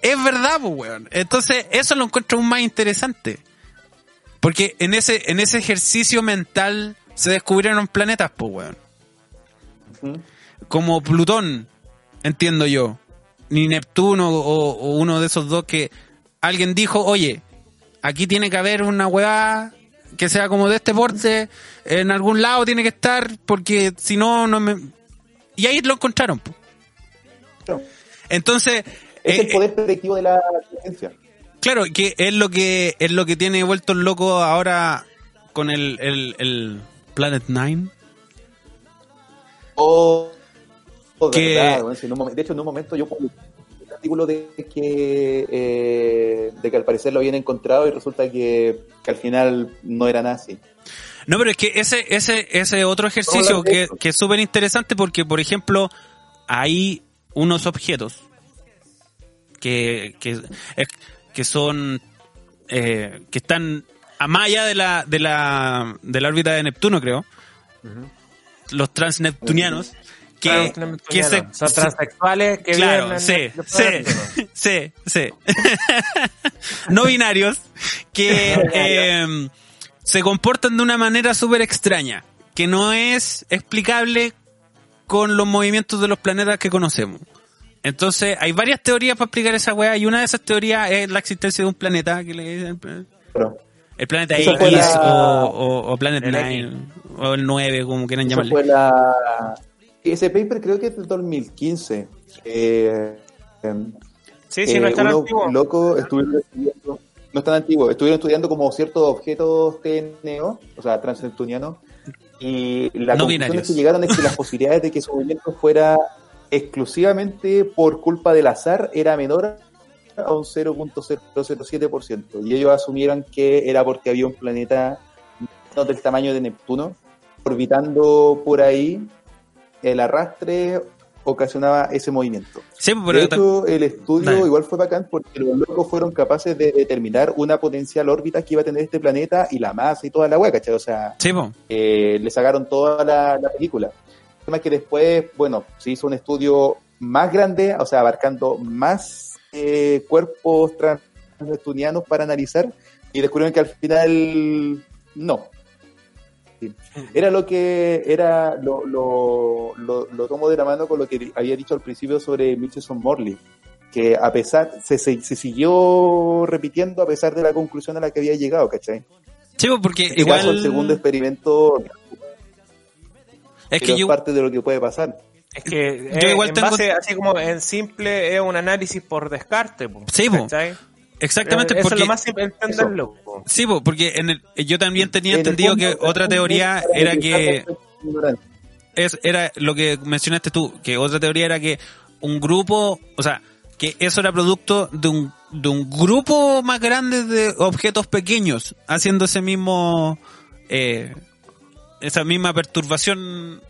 es verdad, pues, weón. Entonces, eso lo encuentro aún más interesante. Porque en ese, en ese ejercicio mental se descubrieron planetas, pues, weón. Como Plutón, entiendo yo. Ni Neptuno o, o uno de esos dos que alguien dijo, oye, aquí tiene que haber una weá que sea como de este porte, en algún lado tiene que estar, porque si no, no me... Y ahí lo encontraron. Claro. Entonces, Es eh, el poder predictivo de la ciencia. Claro, que es lo que es lo que tiene vuelto loco ahora con el, el, el Planet Nine. Oh, oh, Que- verdad, bueno, si en un momen- de hecho, en un momento yo artículo de que, eh, de que al parecer lo habían encontrado y resulta que, que al final no era nada así. No, pero es que ese ese ese otro ejercicio que, que es súper interesante porque, por ejemplo, hay unos objetos que, que, que son eh, que están a más allá de la de la de la órbita de Neptuno, creo. Los transneptunianos que, Claro, que se, son se- transexuales que claro, viven sí, en el sí, sí, sí. *laughs* no binarios que *laughs* eh, se comportan de una manera súper extraña, que no es explicable con los movimientos de los planetas que conocemos. Entonces, hay varias teorías para explicar esa weá, y una de esas teorías es la existencia de un planeta, que le dicen Pero el planeta X la- o, o- o Planet El 9, o el 9, como quieran Eso llamarle. fue la... Ese paper creo que es del 2015. Eh, em, Sí, sí, eh, no es tan unos antiguo. locos estuvieron estudiando, no es tan antiguo, estuvieron estudiando como ciertos objetos TNO, o sea, transneptunianos, y la No conclusión binarios. que llegaron es que las posibilidades de que su movimiento fuera exclusivamente por culpa del azar era menor a un 0.007%, y ellos asumieron que era porque había un planeta no del tamaño de Neptuno orbitando por ahí, el arrastre ocasionaba ese movimiento. Sí, pero de hecho, el estudio Dale. igual fue bacán porque los locos fueron capaces de determinar una potencial órbita que iba a tener este planeta y la masa y toda la hueá, ¿cachai? O sea, sí, po. eh, le sacaron toda la, la película. El tema es que después, bueno, se hizo un estudio más grande, o sea, abarcando más eh, cuerpos transneptunianos para analizar y descubrieron que al final no. Era lo que era, lo, lo, lo, lo tomo de la mano con lo que había dicho al principio sobre Michelson Morley, que a pesar, se, se, se siguió repitiendo a pesar de la conclusión a la que había llegado, ¿cachai? Sí, po, porque En este igual caso, el segundo experimento es que es yo, parte de lo que puede pasar. Es que Yo eh, igual en tengo- base, así como en simple, es un análisis por descarte. po, Sí, po. Exactamente Eh, Eso porque es lo más entenderlo. po. Sí, po, porque en el, yo también tenía En entendido fondo, que otra teoría era que es, era lo que mencionaste tú, que otra teoría era que un grupo, o sea, que eso era producto de un, de un grupo más grande de objetos pequeños haciendo ese mismo, eh, esa misma perturbación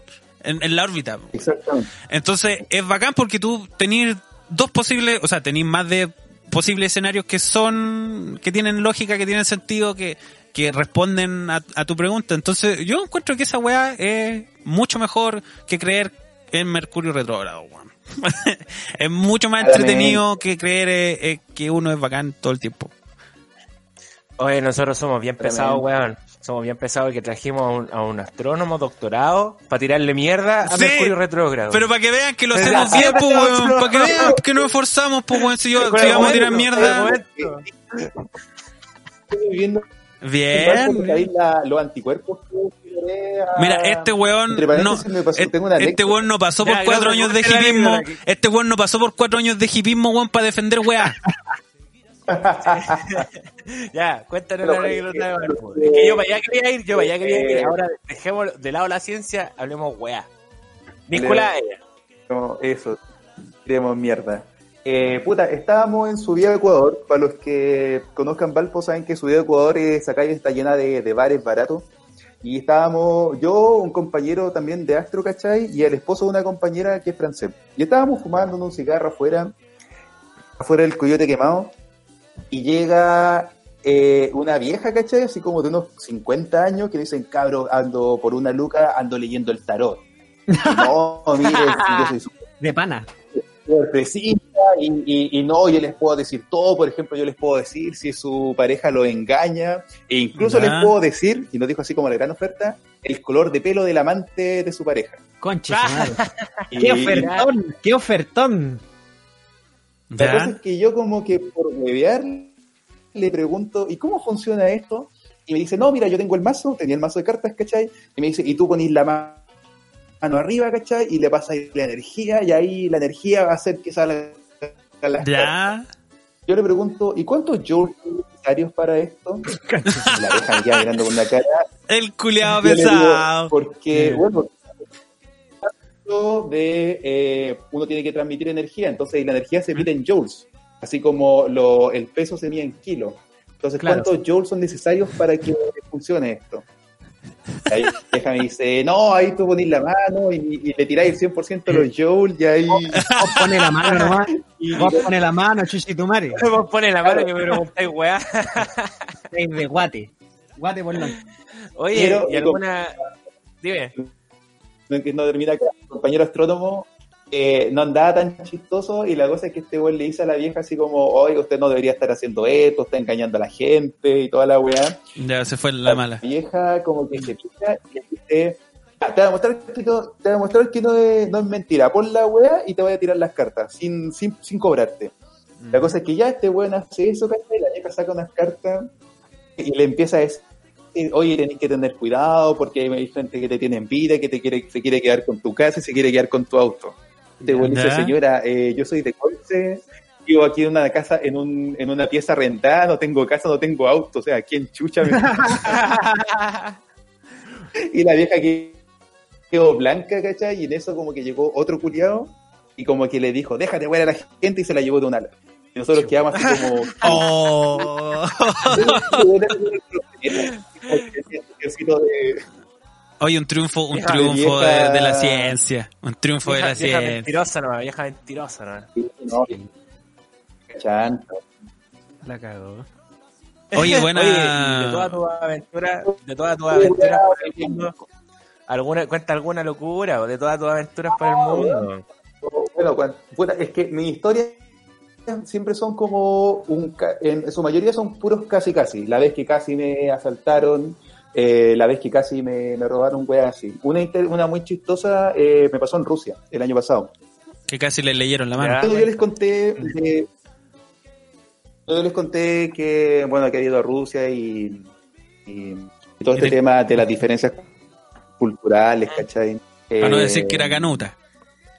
en, en la órbita. Exactamente. Entonces es bacán porque tú tenés dos posibles, o sea, tenés más de posibles escenarios que son, que tienen lógica, que tienen sentido, que, que responden a, a tu pregunta. Entonces yo encuentro que esa weá es mucho mejor que creer en Mercurio retrógrado, weón. *laughs* es mucho más entretenido que creer eh, eh, que uno es bacán todo el tiempo. Oye, nosotros somos bien pesados, weón. Somos bien pesados que trajimos a un, a un astrónomo doctorado para tirarle mierda a Sí, Mercurio retrógrado. Pero para que vean que lo *laughs* Pero hacemos bien, pues, weón. Para que vean que nos esforzamos, pues, weón. Si, yo, si vamos a tirar mierda. Bien. porque ahí la- los anticuerpos Mira, este weón no, pasó- este, weón no pasó por Ya, cuatro años de hipismo. Este weón no pasó por cuatro años de hipismo, weón, para defender weá. *laughs* Ya, cuéntanos la anécdota de Marco. Es que yo para allá quería ir, yo para allá quería ir. Eh, Ahora dejemos de lado la ciencia, hablemos weá. A ella. No, eso, tenemos mierda. Eh, puta, estábamos en Subida a Ecuador. Para los que conozcan Valpo, saben que Subida a Ecuador, esa calle está llena de, de bares baratos. Y estábamos, yo, un compañero también de Astro, ¿cachai? Y el esposo de una compañera que es francés. Y estábamos fumando un cigarro afuera, afuera del coyote quemado. Y llega eh, una vieja, ¿cachai? Así como de unos 50 años, que dicen, cabro, ando por una luca, ando leyendo el tarot. Y no, *laughs* mire, yo soy su De pana. y, y, y no, yo les puedo decir todo, por ejemplo, yo les puedo decir si su pareja lo engaña, e incluso les puedo decir, y nos dijo así como la gran oferta, el color de pelo del amante de su pareja. Concha. *laughs* ¡Qué ofertón! ¡Qué ofertón! La cosa es que yo como que por bebear le pregunto, ¿y cómo funciona esto? Y me dice, no, mira, yo tengo el mazo, tenía el mazo de cartas, ¿cachai? Y me dice, y tú ponís la ma- mano arriba, ¿cachai? Y le pasas la energía, y ahí la energía va a hacer que salga cartas. Ya. Yo le pregunto, ¿y cuántos joules necesarios para esto? *laughs* La dejan ya mirando con una cara. El digo, pesado. porque, Yeah. De eh, uno tiene que transmitir energía, entonces la energía se mide en joules, así como lo, el peso se mide en kilos. Entonces, Claro. ¿cuántos joules son necesarios para que funcione esto? Ahí vieja me dice, no, ahí tú ponís la mano y, y le tiráis el 100% de los joules y ahí... Vos pone la mano nomás. Vos pone la mano, chuchitumare. Vos pones la mano y me preguntáis weá. Seis de guate. Guate por. Oye, Quiero- ¿y alguna. Dime. No, no termina acá. El compañero astrónomo eh, no andaba tan chistoso y la cosa es que este güey le dice a la vieja así como, oye, usted no debería estar haciendo esto, está engañando a la gente y toda la weá. Ya se fue la mala. La vieja como que se pica y le dice, "Ah, te voy a mostrar que no, te voy a mostrar que no es, no es mentira, pon la weá y te voy a tirar las cartas sin, sin, sin cobrarte. La cosa es que ya este weón hace eso, ¿cachai? La vieja saca unas cartas y le empieza a decir, oye, tenés que tener cuidado porque hay gente que te tiene envidia, que te quiere, se quiere quedar con tu casa y se quiere quedar con tu auto. Este weón dice, señora, eh, yo soy de Conce, vivo aquí en una casa, en, un, en una pieza rentada, no tengo casa, no tengo auto, o sea, ¿quién chucha me... y la vieja que quedó blanca, ¿cachai? Y en eso como que llegó otro culiado y como que le dijo, déjate ver a la gente y se la llevó de un ala. Y nosotros quedamos así como... Oh. De- Oye, un triunfo, un Vieja triunfo de, vieja. de la ciencia. Un triunfo de Vieja, la vieja ciencia. mentirosa nomás, vieja mentirosa no, chanta. La cagó. Oye, buena. *laughs* Oye, de todas tus aventuras, de todas tus aventuras por el mundo, alguna, cuenta alguna locura o de todas tus aventuras por el mundo. Bueno, es que mis historias siempre son como un ca- en su mayoría son puros casi casi. La vez que casi me asaltaron, eh, la vez que casi me, me robaron weas así. Una, inter- una muy chistosa eh, me pasó en Rusia el año pasado. Que casi le leyeron la mano. Yo les conté de- yo les conté que bueno que he ido a Rusia y, y- y todo este te- tema de las diferencias culturales, ¿cachai? Para no Eh, decir que era canuta.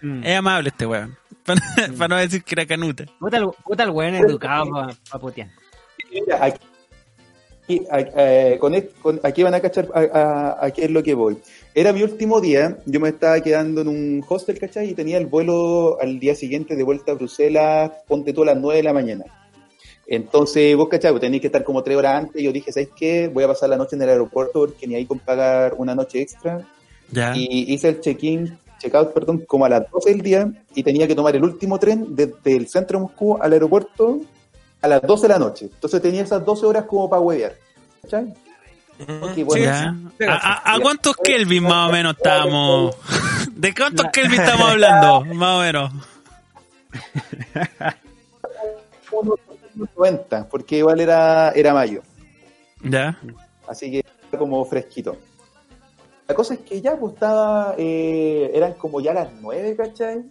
Mm. Es amable este weón. Para, para no decir que era canuta. Puta el, puta el weón educado pa, pa putear. Mira, aquí, aquí, a- eh, con est- con- aquí van a cachar a, a- a qué es lo que voy. Era mi último día, yo me estaba quedando en un hostel, ¿cachai? Y tenía el vuelo al día siguiente de vuelta a Bruselas, ponte tú a las 9 de la mañana. Entonces, vos, ¿cachai? Vos tenéis que estar como tres horas antes. Y yo dije, ¿sabes qué? Voy a pasar la noche en el aeropuerto porque ni hay con pagar una noche extra. Ya. Y hice el check-in, check-out, perdón, como a las 12 del día y tenía que tomar el último tren desde el centro de Moscú al aeropuerto a las 12 de la noche. Entonces tenía esas 12 horas como para huevear. ¿Cachai? Ok, bueno, Ya. sí. ¿A, a- a cuántos Kelvin más o menos estábamos? *laughs* ¿De cuántos Kelvin estamos hablando? Más o menos. unos 90, porque igual era, era mayo. Ya. Así que como fresquito. La cosa es que ya pues estaba, eh, eran como ya las 9, ¿cachai?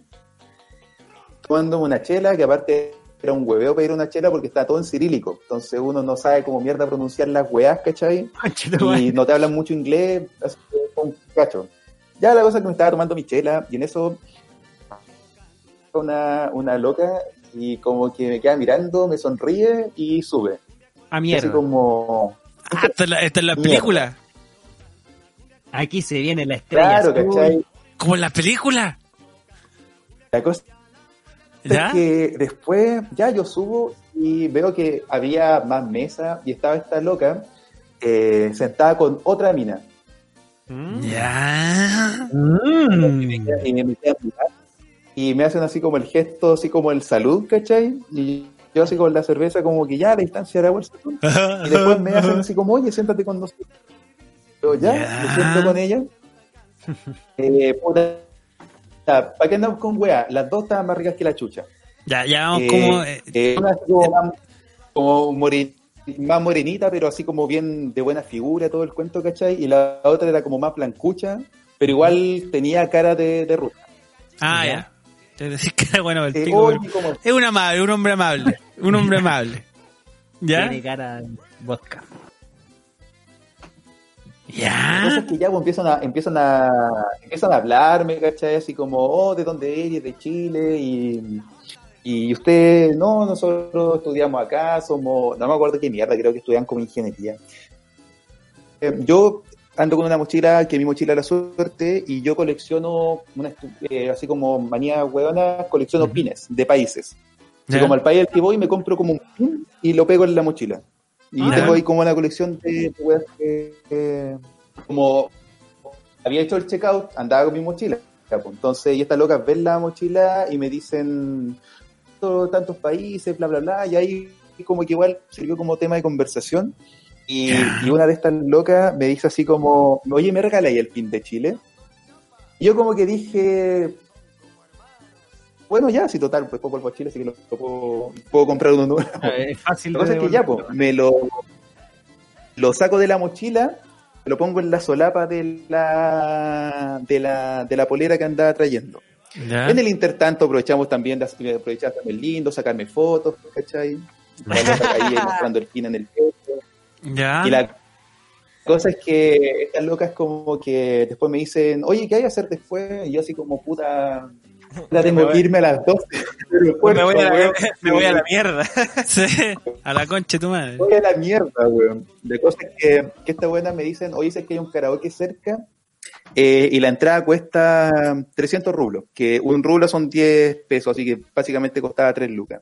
Tomándome una chela, que aparte era un hueveo pedir una chela porque está todo en cirílico. Entonces uno no sabe cómo mierda pronunciar las weas, ¿cachai? *laughs* y no te hablan mucho inglés, así que un cacho. Ya la cosa es que me estaba tomando mi chela y en eso una, una loca y como que me queda mirando, me sonríe y sube. A Así mierda. como, Ah, esta es la, esta es la película. Aquí se viene la estrella. claro, azul. ¿cachai? Como en la película. La cosa ¿Ya? es que después ya yo subo y veo que había más mesa y estaba esta loca eh, sentada con otra mina. Mm. Ya. Mm. y me, y me empiezan a mirar, y me hacen así como el gesto, así como el salud, ¿cachai? Y yo así con la cerveza como que ya a la distancia era bolsa. Y después me hacen así como, oye, siéntate con nosotros. Yo ya, Ya. me siento con ella. *laughs* Eh, puta, ¿para qué andamos con wea? Las dos estaban más ricas que la chucha. Ya, ya vamos Eh, como. eh, eh, una como, más, como más morenita, pero así como bien de buena figura, todo el cuento, ¿cachai? Y la otra era como más blancucha, pero igual tenía cara de, de rusa. ah, ya. ya. Te decís que era bueno el Eh, pico. oye, pero- como- Es un amable, un hombre amable. Un hombre amable. *laughs* ¿Ya? Tiene cara de vodka. ¿Ya? es que ya pues, empiezan a, empiezan a empiezan a hablarme, ¿cachai? Así como, oh, ¿de dónde eres? De Chile, y, y usted, no, nosotros estudiamos acá, somos, no me acuerdo qué mierda, creo que estudian como ingeniería. Eh, yo ando con una mochila, que mi mochila la suerte, y yo colecciono, una, eh, así como manía huevona, colecciono pines de países. ¿Ya? como al país al que voy, me compro como un pin y lo pego en la mochila. Y Ah. tengo ahí como una colección de, weas que, que- como había hecho el checkout, andaba con mi mochila. pues. Entonces, y estas locas ven la mochila y me dicen "Tantos- países, bla, bla, bla. Y ahí como que igual sirvió como tema de conversación. Y una de estas locas me dice así como, oye, ¿me regaláis el pin de Chile? Y yo como que dije, bueno, ya, si total, pues a Chile, así que lo, lo puedo, puedo comprar uno nuevo. Es fácil cosa de es que ya, pues, me lo, lo saco de la mochila, lo pongo en la solapa de la, de la, de la polera que andaba trayendo. ¿Ya? En el intertanto aprovechamos también de hacer- aprovechar también lindo, sacarme fotos, ¿cachai? Ahí *laughs* mostrando el pin en el pecho. ¿Ya? Y la cosa es que estas locas como que después me dicen, oye, ¿qué hay que hacer después? Y yo así como, puta, la tengo que irme a las 12. me, voy a la, weón. me voy a la mierda. *laughs* Sí, a la concha de tu madre. Voy a la mierda, weón. De cosas que, que esta buena me dicen, oye, dice que hay un karaoke cerca eh, y la entrada cuesta 300 rublos, que un rublo son 10 pesos, así que básicamente costaba 3 lucas.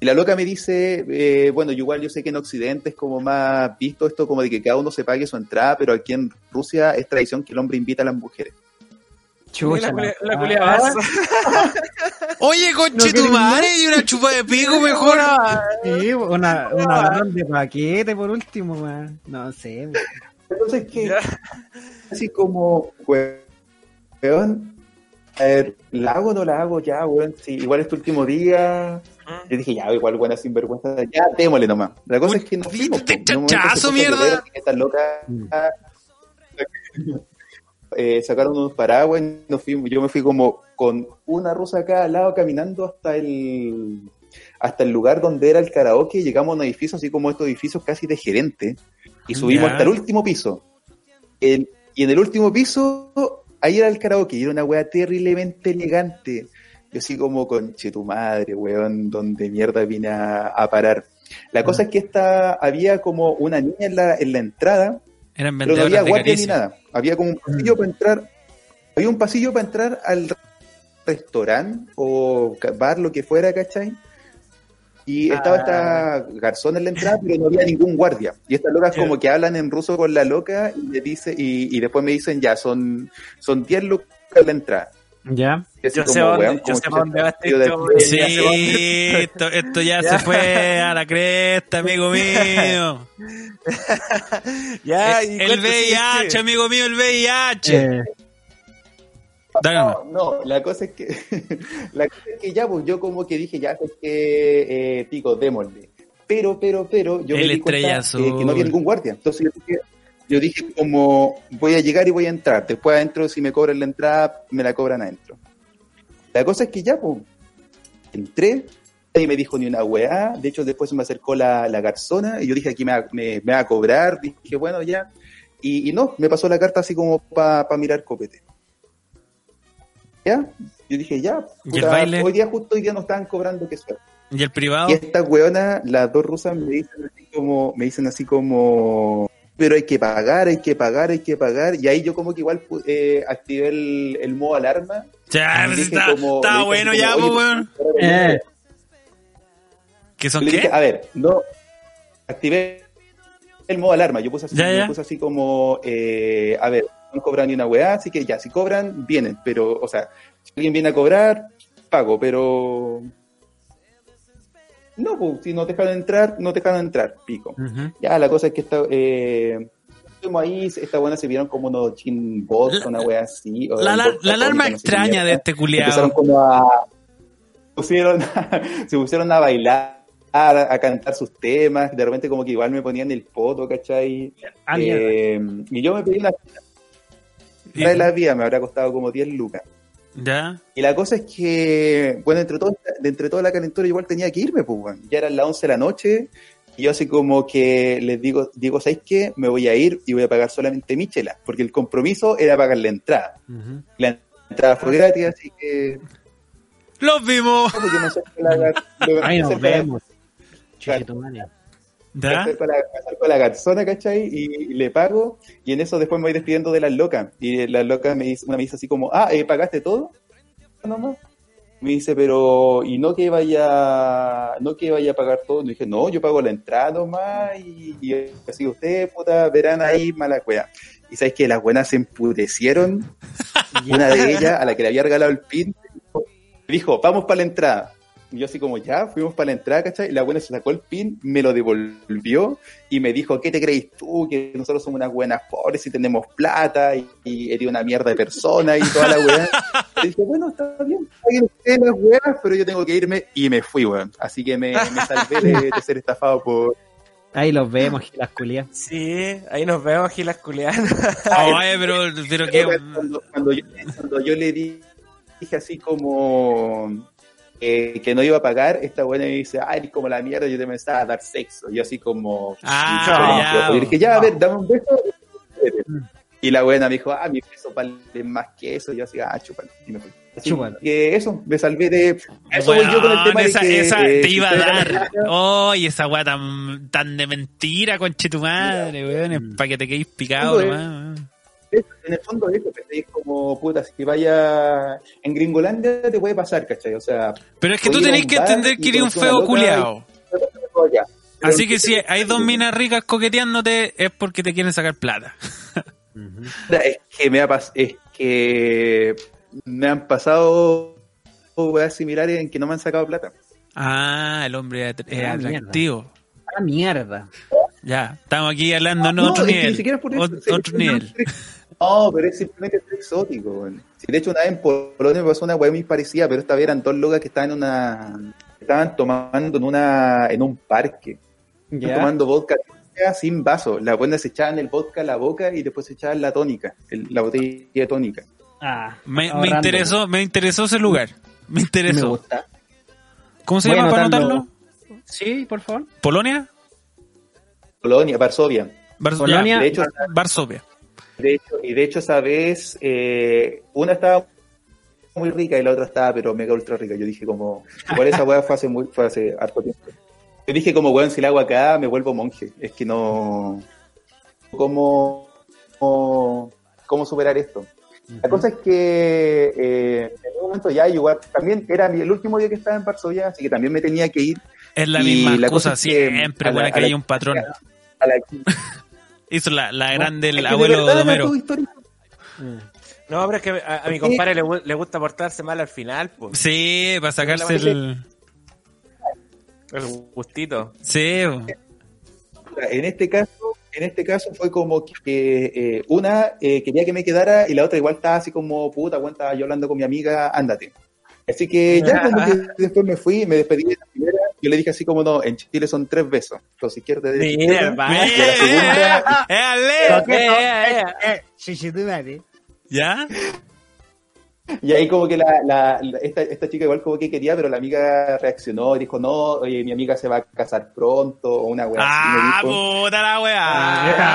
Y la loca me dice, eh, bueno, yo igual yo sé que en Occidente es como más visto esto como de que cada uno se pague su entrada, pero aquí en Rusia es tradición que el hombre invita a las mujeres. Chucha, la, culia- la culia vas. *laughs* Oye, conche No tu madre, y una chupa de pico *laughs* mejor. Sí, una, una de paquete por último, man. No sé. man. Entonces, que así como, weón, a ver, ¿la hago o no la hago ya, weón? Sí, igual es tu último día. Yo dije, ya, igual buena sinvergüenza, ya, démosle nomás. La cosa es que un momento chachazo, mierda. que Estas locas *laughs* eh, sacaron unos paraguas y nos fuimos. Yo me fui como con una rusa acá al lado caminando hasta el hasta el lugar donde era el karaoke. Llegamos a un edificio así como estos edificios casi de gerente y subimos hasta el último piso. El- y en el último piso, ahí era el karaoke y era una wea terriblemente elegante. Yo así como, conche tu madre, weón, donde mierda vine a, a parar. La cosa es que esta, había como una niña en la, en la entrada, Eran pero no había guardia ni nada. Había como un pasillo para entrar, había un pasillo para entrar al restaurante o bar, lo que fuera, ¿cachai? Y estaba esta garzona en la entrada, pero no había ningún guardia. Y estas locas como que hablan en ruso con la loca y le dice, y, y después me dicen, ya, son, son 10 lucas en la entrada. Ya. Yo sé como, dónde- weón, yo sé chucha, dónde va este de-. Sí, va. esto, esto ya, Ya. *laughs* se fue a la cresta, amigo mío. Ya, y el, VIH, sí. amigo mío, el VIH. Eh. No, no, la cosa es que *laughs* la cosa es que ya, pues yo como que dije, ya, es que, eh, pico, démosle. Pero, pero, pero, yo El me di cuenta que, azul. que no había ningún guardia. Entonces yo dije, yo dije como, voy a llegar y voy a entrar. Después adentro, si me cobran la entrada, me la cobran adentro. La cosa es que ya, pues, entré, nadie me dijo ni una weá. De hecho, después se me acercó la, la garzona y yo dije, aquí me va, me, me va a cobrar. Dije, bueno, ya. Y, y no, me pasó la carta así como para mirar copete. ¿Ya? Yo dije, ya. ¿Y el baile? Hoy día, justo hoy día nos estaban cobrando que sea. ¿Y el privado? Y estas weonas, las dos rusas, me dicen así como, me dicen así como, pero hay que pagar, hay que pagar, hay que pagar. Y ahí yo como que igual pu- eh, activé el, el modo alarma. Ya, pues, está, como- bueno como, ya, pues, weón. eh, ¿Qué son Le dije, qué? a ver, no, activé el modo alarma. Yo puse así, Ya, puse así como, eh, a ver, no han cobrado ni una weá, así que ya, si cobran, vienen. Pero, o sea, si alguien viene a cobrar, pago, pero... No, pues, si no te dejan entrar, no te dejan entrar, pico. Ya, la cosa es que esta, eh, estuvimos ahí, esta buena se vieron como unos chin bots, La- una wea así. o La, la, la alarma no extraña de este Empezaron culiado. como a... Pusieron, *laughs* se pusieron a bailar, a, a cantar sus temas, de repente como que igual me ponían el poto, ¿cachai? ah. Eh, y yo me pedí una Y- de la vida, me habrá costado como 10 lucas. Ya. Y la cosa es que, bueno, entre, todo, de entre toda la calentura igual tenía que irme, pues, weón. Ya eran las 11 de la noche y yo así como que les digo, digo, ¿sabéis qué? Me voy a ir y voy a pagar solamente mi chela, porque el compromiso era pagar la entrada. La entrada fue gratis, así que Los vimos. pues, yo la, Ahí nos la- vemos. Me acerco a la, me acerco a la garzona, ¿cachai? Y, le pago, y en eso después me voy despidiendo de las locas. Y la loca me dice, una me dice así como, ah, ¿eh, ¿pagaste todo? Nomás. Me dice, pero, y no que vaya, no que vaya a pagar todo. Y dije, no, yo pago la entrada nomás, y, y así ustedes, puta, verán ahí mala cueva. Y sabes que las buenas se empurecieron. *laughs* Una de ellas, a la que le había regalado el pin, dijo, vamos para la entrada. Y yo así como, ya, fuimos para la entrada, ¿cachai? Y la buena se sacó el pin, me lo devolvió y me dijo, ¿qué te crees tú? Que nosotros somos unas buenas pobres y tenemos plata y, y eres una mierda de persona y toda la weá. *laughs* Y dije, bueno, está bien, paguen ustedes las weas, pero yo tengo que irme y me fui, weón. Así que me, me salvé de, de ser estafado por... Ahí los vemos, las culias. Sí, ahí nos vemos, Gilas Culeanas. *laughs* Oye, pero, pero qué. Cuando, cuando yo, cuando yo le di- dije así como eh, que no iba a pagar, esta buena me dice, ay, como la mierda, yo te pensaba dar sexo. Y yo así como... Ah, Y ya. dije, ya, a ver, dame un beso. Y la buena me dijo, ah, mi beso vale más que eso. Y yo así, ah, chúpalo. Y me fui. Que eso, me salvé de... Eso voy yo con el tema de esa, que, esa eh, te iba a dar. ganan- Oye, esa weá tan, tan de mentira, conche tu madre, weón. Es para que te quedes picado nomás, weón. En el fondo eso, que es como, puta, si vaya en Gringolandia te puede pasar, ¿cachai? O sea, Pero es que tú tenés que entender que eres un feo ya. Así que si hay dos minas ricas coqueteándote es porque te quieren sacar plata. Es que me ha pas- es que me han pasado weas similares en que no me han sacado plata. Ah, el hombre es es Ah, atractivo. Ah, mierda. Ya, estamos aquí hablando en No, otro nivel. otro nivel. No, pero es simplemente exótico, de hecho, una vez en Polonia me pasó una wea muy parecida, pero esta vez eran dos locas que estaban en una. estaban tomando en una en un parque. Estaban Ya. tomando vodka sin vaso. Las buenas se echaban el vodka a la boca y después se echaban la tónica, el- la botella de tónica. Ah, Me, me ahorrando. interesó, me interesó ese lugar. Me Me interesó. gusta. ¿Cómo se Voy llama para anotarlo. Sí, por favor. ¿Polonia? Polonia, Varsovia. Vars- Polonia. ya, De hecho, Varsovia. De hecho, y de hecho esa vez eh, una estaba muy rica y la otra estaba pero mega ultra rica. Yo dije como, igual esa weá fue hace muy, fue hace harto tiempo. Yo dije como, weón, si la hago acá me vuelvo monje. Es que no... ¿Cómo, cómo, cómo superar esto? La cosa es que eh, en un momento ya igual, también era el último día que estaba en Varsovia, así que también me tenía que ir Es la Y misma la cosa cosa es que siempre, la- hay un patrón. a la Hizo la, la grande el de abuelo todo histórico. No, pero es que a, a mi compadre le, le gusta portarse mal al final, pues. Sí, para sacarse el... El gustito. Sí, En este caso, en este caso fue como que eh, una eh, quería que me quedara y la otra igual estaba así como puta, cuenta yo hablando con mi amiga, ándate. Así que ya como que después me fui, me despedí de la primera, yo le dije así como no, en Chile son tres besos, los izquierda, derecha, Mira. *laughs* ¿Ya? *laughs* Y ahí como que la, la- la- esta, esta chica igual como que quería, pero la amiga reaccionó y dijo, no, oye, mi amiga se va a casar pronto, o una weá ¡Ah, puta la weá!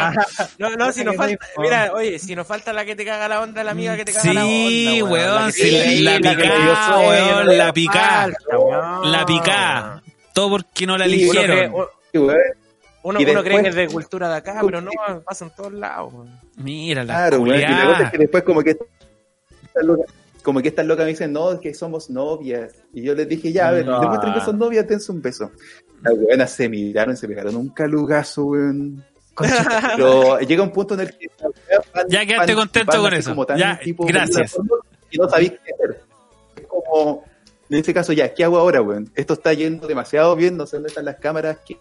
Ah, *laughs* No, no, si nos falta, mira, oye, si nos falta la que te caga la onda, la amiga que te caga la onda. Sí, weón. weón, La que sí, te- la weón, la picá. Todo porque no la Sí, Uno cree, eligieron. uno, cree que es de cultura de acá, pero no, pasa en todos lados. weón. Mira la Claro, weón, y la cosa es que después como que estas locas, como que estas locas me dicen, no, es que somos novias. Y yo les dije, ya, a ver, No. demuestren que son novias, dense un beso. Las weonas se miraron, se pegaron un calugazo, weón. *laughs* Pero llega un punto en el que las weas van- Ya quedaste contento con eso. como tan Ya, tipo gracias. Y no sabéis qué hacer. Es como, en este caso, ya, ¿qué hago ahora, weón? Esto está yendo demasiado bien, no sé dónde están las cámaras, ¿qué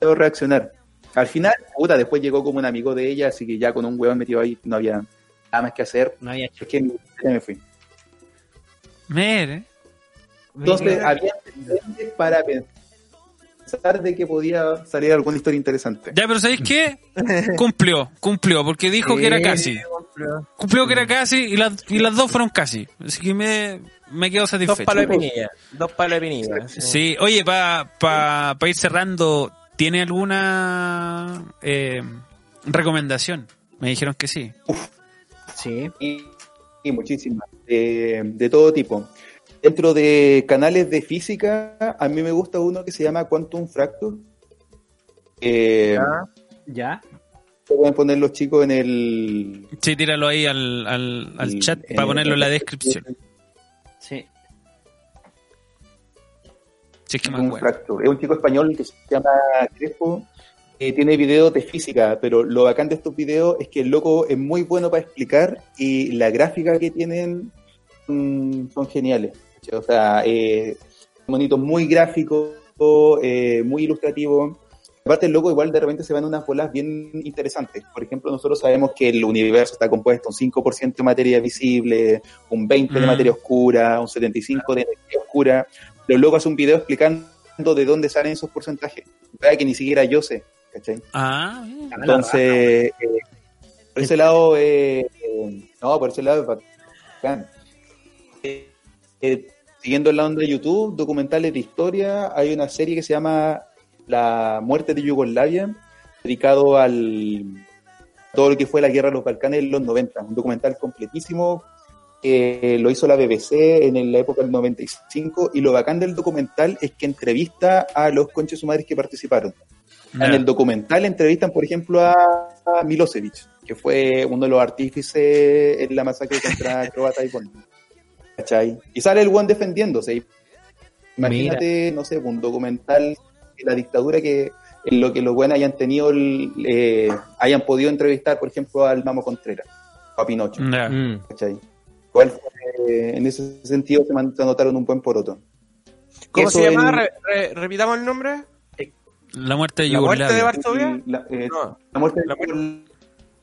debo reaccionar? Al final, puta, después llegó como un amigo de ella, así que ya con un weón metido ahí no había nada más que hacer. No había Es que ya me fui. Mire. Entonces, había para pensar de que podía salir alguna historia interesante. Ya, pero ¿sabéis qué? *laughs* Cumplió, cumplió, porque dijo que era casi. Cumplió que era casi y, las y las dos fueron casi. Así que me, me quedo Dos satisfecho. palos de pinilla. Dos palos de pinilla. sí. Sí, oye, para pa, pa ir cerrando, ¿tiene alguna eh, recomendación? Me dijeron que sí. Sí. Y, y muchísimas, de, de todo tipo. Dentro de canales de física, a mí me gusta uno que se llama Quantum Fracture. Eh, ¿Ya? Se pueden poner los chicos en el, Sí, tíralo ahí al, al, al el- chat para ponerlo en la descripción. Sí. Si es que Quantum acuerdo. Fracture. Es un chico español que se llama Crespo. eh, tiene videos de física, pero lo bacán de estos videos es que el loco es muy bueno para explicar y la gráfica que tienen son geniales. O sea, eh, monitos muy gráficos, eh, muy ilustrativos. Aparte, loco igual de repente se van unas bolas bien interesantes. Por ejemplo, nosotros sabemos que el universo está compuesto un 5% de materia visible, un 20% de Mm. materia oscura, un 75% de energía oscura. Pero loco hace un video explicando de dónde salen esos porcentajes. Para que ni siquiera yo sé, ¿cachai? Ah, bien. Entonces, eh, por ese lado, eh, eh, no, por ese lado es bacán. Eh, siguiendo la onda de YouTube, documentales de historia, hay una serie que se llama La muerte de Yugoslavia, dedicado al todo lo que fue la guerra de los Balcanes en los 90, un documental completísimo que lo hizo la BBC en la época del 95 y lo bacán del documental es que entrevista a los conches madres que participaron. En el documental entrevistan, por ejemplo, a a Milosevic, que fue uno de los artífices en la masacre contra *laughs* Croata y. ¿Cachai? Y sale el buen defendiéndose. Imagínate, no sé, un documental la dictadura que en lo que los buenos hayan tenido, el- eh, hayan podido entrevistar, por ejemplo, al Mamo Contreras o a Pinocho. Ya. Mm. ¿cachai? Igual fue, en ese sentido se anotaron un buen poroto. ¿Cómo Eso se llama? en- Re- re- repitamos el nombre. La muerte de ¿La muerte de Yugoslavia. Varsovia? La, eh, No. la muerte de La muerte-.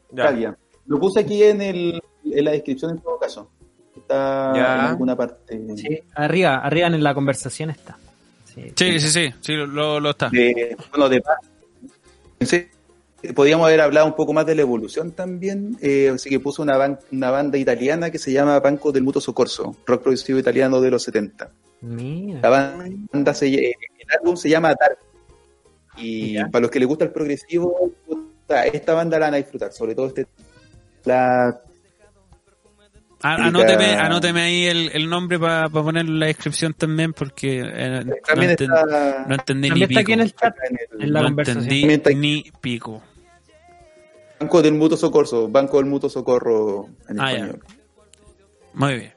Yugoslavia. Lo puse aquí en, el, en la descripción en todo caso. Está Ya. en alguna parte. Sí, arriba, arriba en la conversación está. Sí. Sí, sí, sí, sí, lo, lo está. De, bueno, de pensé que podríamos haber hablado un poco más de la evolución también. eh, así que puso una, ban- una banda italiana que se llama Banco del Mutuo Soccorso, rock progresivo italiano de los 70. La Mira. banda se, eh, el álbum se llama Dark. Y Ya. para los que les gusta el progresivo, esta banda la van a disfrutar, sobre todo este la Anóteme, anóteme ahí el, el nombre para ponerlo en la descripción también, porque eh, no, enten- está, no entendí También ni está aquí en pico. el chat. en el en la no conversación. entendí está- ni pico. Banco del Mutuo Socorro, Banco del Mutuo Socorro en Ah, ya. español. Muy bien.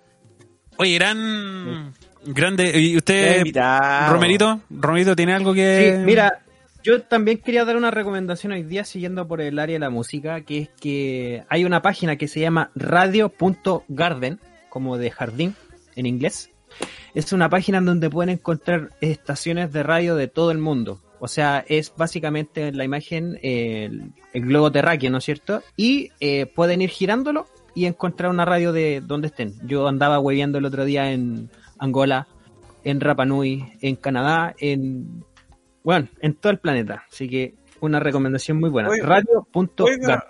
Oye, gran... Grande. ¿Y usted. Romerito? ¿Romerito tiene algo que...? Sí, mira, yo también quería dar una recomendación hoy día siguiendo por el área de la música, que es que hay una página que se llama radio.garden, como de jardín en inglés. Es una página donde pueden encontrar estaciones de radio de todo el mundo. O sea, es básicamente la imagen, el, el globo terráqueo, ¿no es cierto? Y eh, pueden ir girándolo y encontrar una radio de donde estén. Yo andaba hueveando el otro día en Angola, en Rapa Nui, en Canadá, en bueno, en todo el planeta. Así que una recomendación muy buena. Oiga, Radio.gar. Oiga,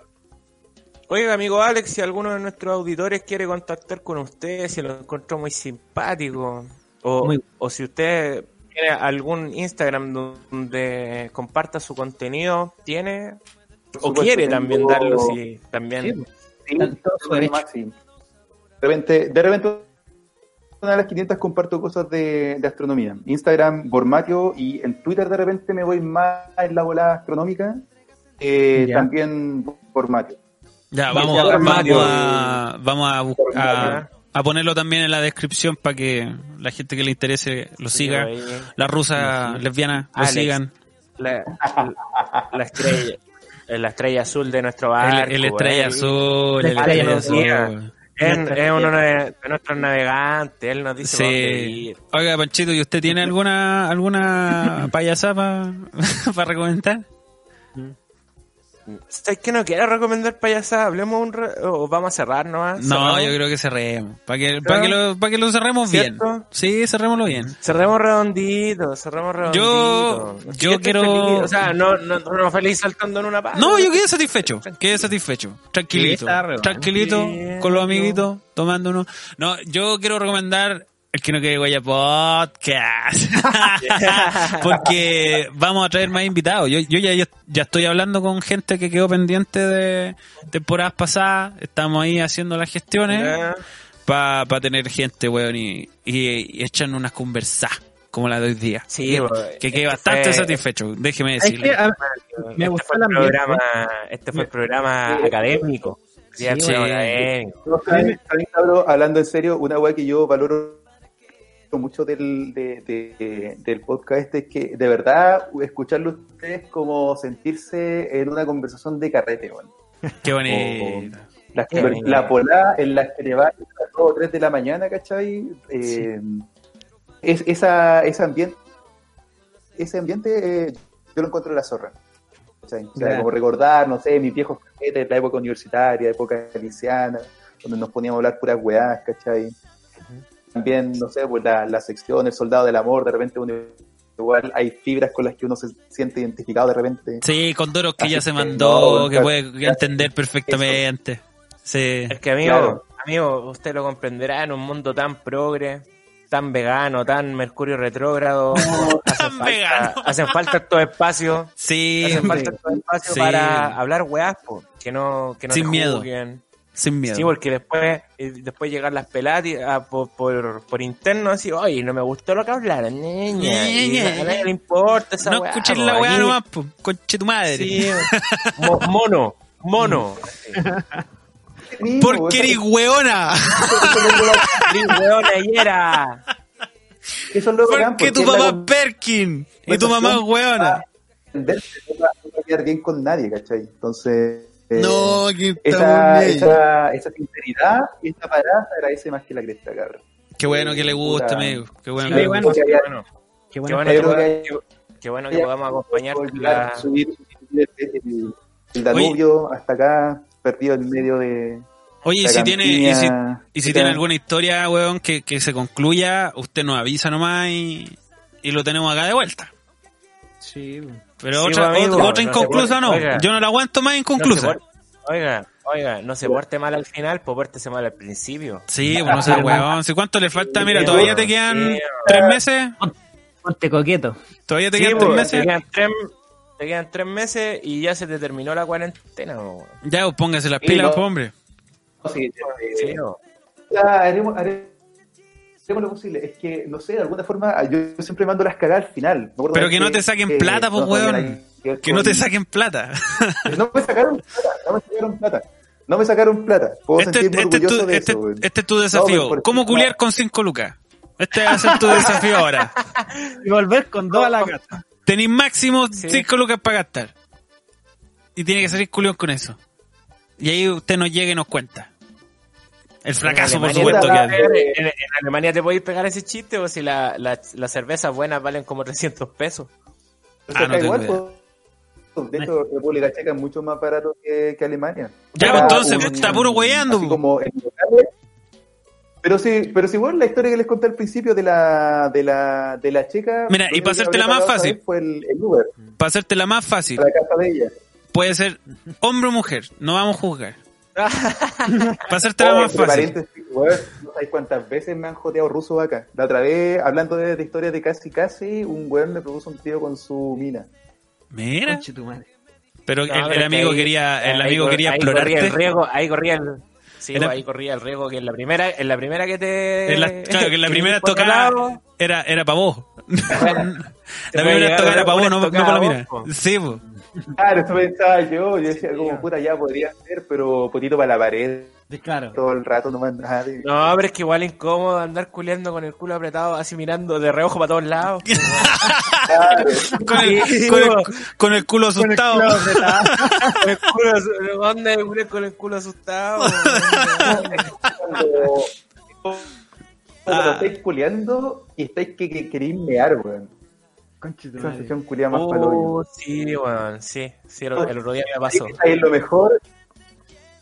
oiga, amigo Alex, si alguno de nuestros auditores quiere contactar con usted, si lo encontró muy simpático, o, Muy- o si usted tiene algún Instagram donde comparta su contenido, tiene, o supuesto, quiere tengo- también darlo, si también. Sí, Sí, todo. De repente, de repente, una de las 500 comparto cosas de, de astronomía. Instagram, Bormatio, y en Twitter de repente me voy más en la volada astronómica. eh, también Bormatio. Ya, vamos, ya, vamos, Mario, a, vamos a, bu- a, ponerlo también en la descripción para que la gente que le interese lo siga. La rusa lesbiana lo Alex. sigan. La, la estrella. La estrella azul de nuestro El, barco. el estrella eh. azul, el estrella estrella azul. Es, es uno de, de nuestros navegantes, él nos dice Sí. ir. Oiga, Panchito, ¿y usted tiene alguna alguna payasada para *laughs* recomendar? ¿Sabes que no quiero recomendar payasada? Hablemos un o vamos a cerrar nomás. No, ¿Cerramos? yo creo que cerremos. Para que, para que, lo, para que lo cerremos bien. Sí, cerrémoslo bien. Cerremos redondito, cerremos redondito. Yo- yo quiero- feliz, O sea, no, no, no feliz saltando en una pata. No, yo quedé satisfecho. Quedé satisfecho. Tranquilito. Tranquilito, con los amiguitos, tomando uno. No, yo quiero recomendar el que no quede Guaya Podcast. *laughs* Porque vamos a traer más invitados. Yo, yo ya, yo ya estoy hablando con gente que quedó pendiente de temporadas pasadas. Estamos ahí haciendo las gestiones para tener gente, weón, y, y, y echarnos unas conversas como la de hoy día. Sí, que, pues, que quedé este bastante fue- satisfecho, déjeme Es decirle. que, a- me este gustó fue el programa, este fue el programa académico. Sí, Sí. hablando en serio, una weá que yo valoro mucho del, de- de- del podcast este es que de verdad escucharlo ustedes como sentirse en una conversación de carrete. Qué bonito. La, Qué bonito. la polada en la que le va a las 2 o 3 de la mañana, ¿cachai? Eh, es, esa, ese ambiente, ese ambiente eh, yo lo encuentro en la zorra. ¿cachai? O sea, como recordar, no sé, mis viejos carretes de la época universitaria, época liciana, donde nos poníamos a hablar puras weás, ¿cachai? También, no sé, pues la, la sección, el soldado del amor, de repente uno igual hay fibras con las que uno se siente identificado de repente. Sí, con Doros que Así ya se mandó, no, que puede claro. entender perfectamente. Sí. Es que amigo, Claro. amigo, usted lo comprenderá en un mundo tan progre, tan vegano, tan mercurio retrógrado. *laughs* hacen, Tan falta, vegano. hacen falta estos espacios, Sí, hacen falta estos espacios Sí. para hablar weas, po, que no, que no Sin te miedo. Sin miedo. Sí, porque después, eh, después llegan las peladas y, ah, por, por, por interno así, oye, no me gustó lo que hablaron, niña. Y Ñe, a nadie le importa esa no weá, escuches po, la weá nomás, po, conche tu madre. Sí, *laughs* mo- mono, mono. Porque eres weona. Sí, weón, ayer Eso es lo bacán, Porque tu papá es Perkin y tu mamá es weona. no va a quedar bien con nadie, ¿cachai? Entonces, eh, No, que está esa, esa, esa sinceridad y esa parada se agradece más que la cresta, cabrón. Qué bueno que le guste, amigo. Qué bueno Sí, que le bueno. guste. Porque haya- bueno. Qué Qué bueno. bueno, Yo que, qué- qué bueno que podamos la... subir, subir el, el Danubio hasta acá, perdido en medio de. Oye, y si tiene, y si, y tiene alguna historia, weón, que, que se concluya, usted nos avisa nomás y, y lo tenemos acá de vuelta. Sí. Pero Sí, otra, amigo, otra, otra no se inconclusa no. Oiga. Yo no la aguanto más inconclusa. Oiga, oiga, no se porte mal al final, pues pórtese mal al principio. Sí, pues no sé, weón. *laughs* Si cuánto le falta, mira, todavía te quedan Sí. tres meses. Ponte coqueto. Todavía te Sí, quedan pues, tres te meses. quedan tres, te quedan tres meses y ya se te terminó la cuarentena. weón. Ya, pues póngase las pilas, pues, hombre. Sí, Sí. Ya, haremos, lo posible. Es que, no sé, de alguna forma, yo siempre mando las cagadas al final. Pero que no te saquen plata, pues, weón. que Que no te saquen plata. *laughs* No me sacaron plata, no me sacaron plata. No me sacaron plata. Puedo Este, sentirme este es orgulloso tu, de este- eso, este es tu desafío. No, ¿Cómo culiar con 5 lucas? Este va a ser tu desafío ahora. *laughs* Y volver con dos a la casa. Tenéis máximo Sí. 5 lucas para gastar. Y tiene que salir culión con eso. Y ahí usted nos llega y nos cuenta. El fracaso, por supuesto, que hay. en, en Alemania te podéis pegar ese chiste o si la, la- las cervezas buenas valen como *laughs* 300 pesos. Ah, no igual, pues, de hecho, República Checa es mucho más barato que, que Alemania. Ya, pues, entonces, un- está puro pues. como en locales. Pero sí, pero si bueno, la historia que les conté al principio de la, de la, de la checa. Mira, y para hacértela habría más fácil. Fue el, el Uber, Para hacértela más fácil, a la casa de ella. puede ser hombre o mujer. No vamos a juzgar. *laughs* Para hacértela Oye, más fácil. no sabes cuántas veces me han joteado rusos acá. La otra vez, hablando de, de historias de casi casi, un weón me propuso un tiro con su mina. Mira. Conche tu madre. Pero No, el, pero el que amigo ahí- quería, el ahí amigo cor- quería ahí corría el riesgo, ahí corría el sí, Era- ahí corría el riesgo que en la primera, en la primera que te En la- *laughs* claro, que en la primera tocada era, era para vos. bueno, *laughs* La primera tocada era para vos, no, no para la mina. vos, po. Sí. Claro, eso pensaba yo. Yo decía, como puta, ya podría ser, pero potito para la pared Claro. todo el rato, no nada. de- No, pero es que igual incómodo andar culeando con el culo apretado, así mirando de reojo para todos lados. *laughs* Claro. Con el, con el, *laughs* con el culo asustado. Con el culo, asu- ¿dónde me culé con el culo asustado? Cuando, cuando Ah. estáis culeando y estáis que, que queréis mear, weón. Conche tu Esa madre. sensación culia más Oh, sí, weón, sí, sí, el, el otro día me pasó. Ahí lo mejor.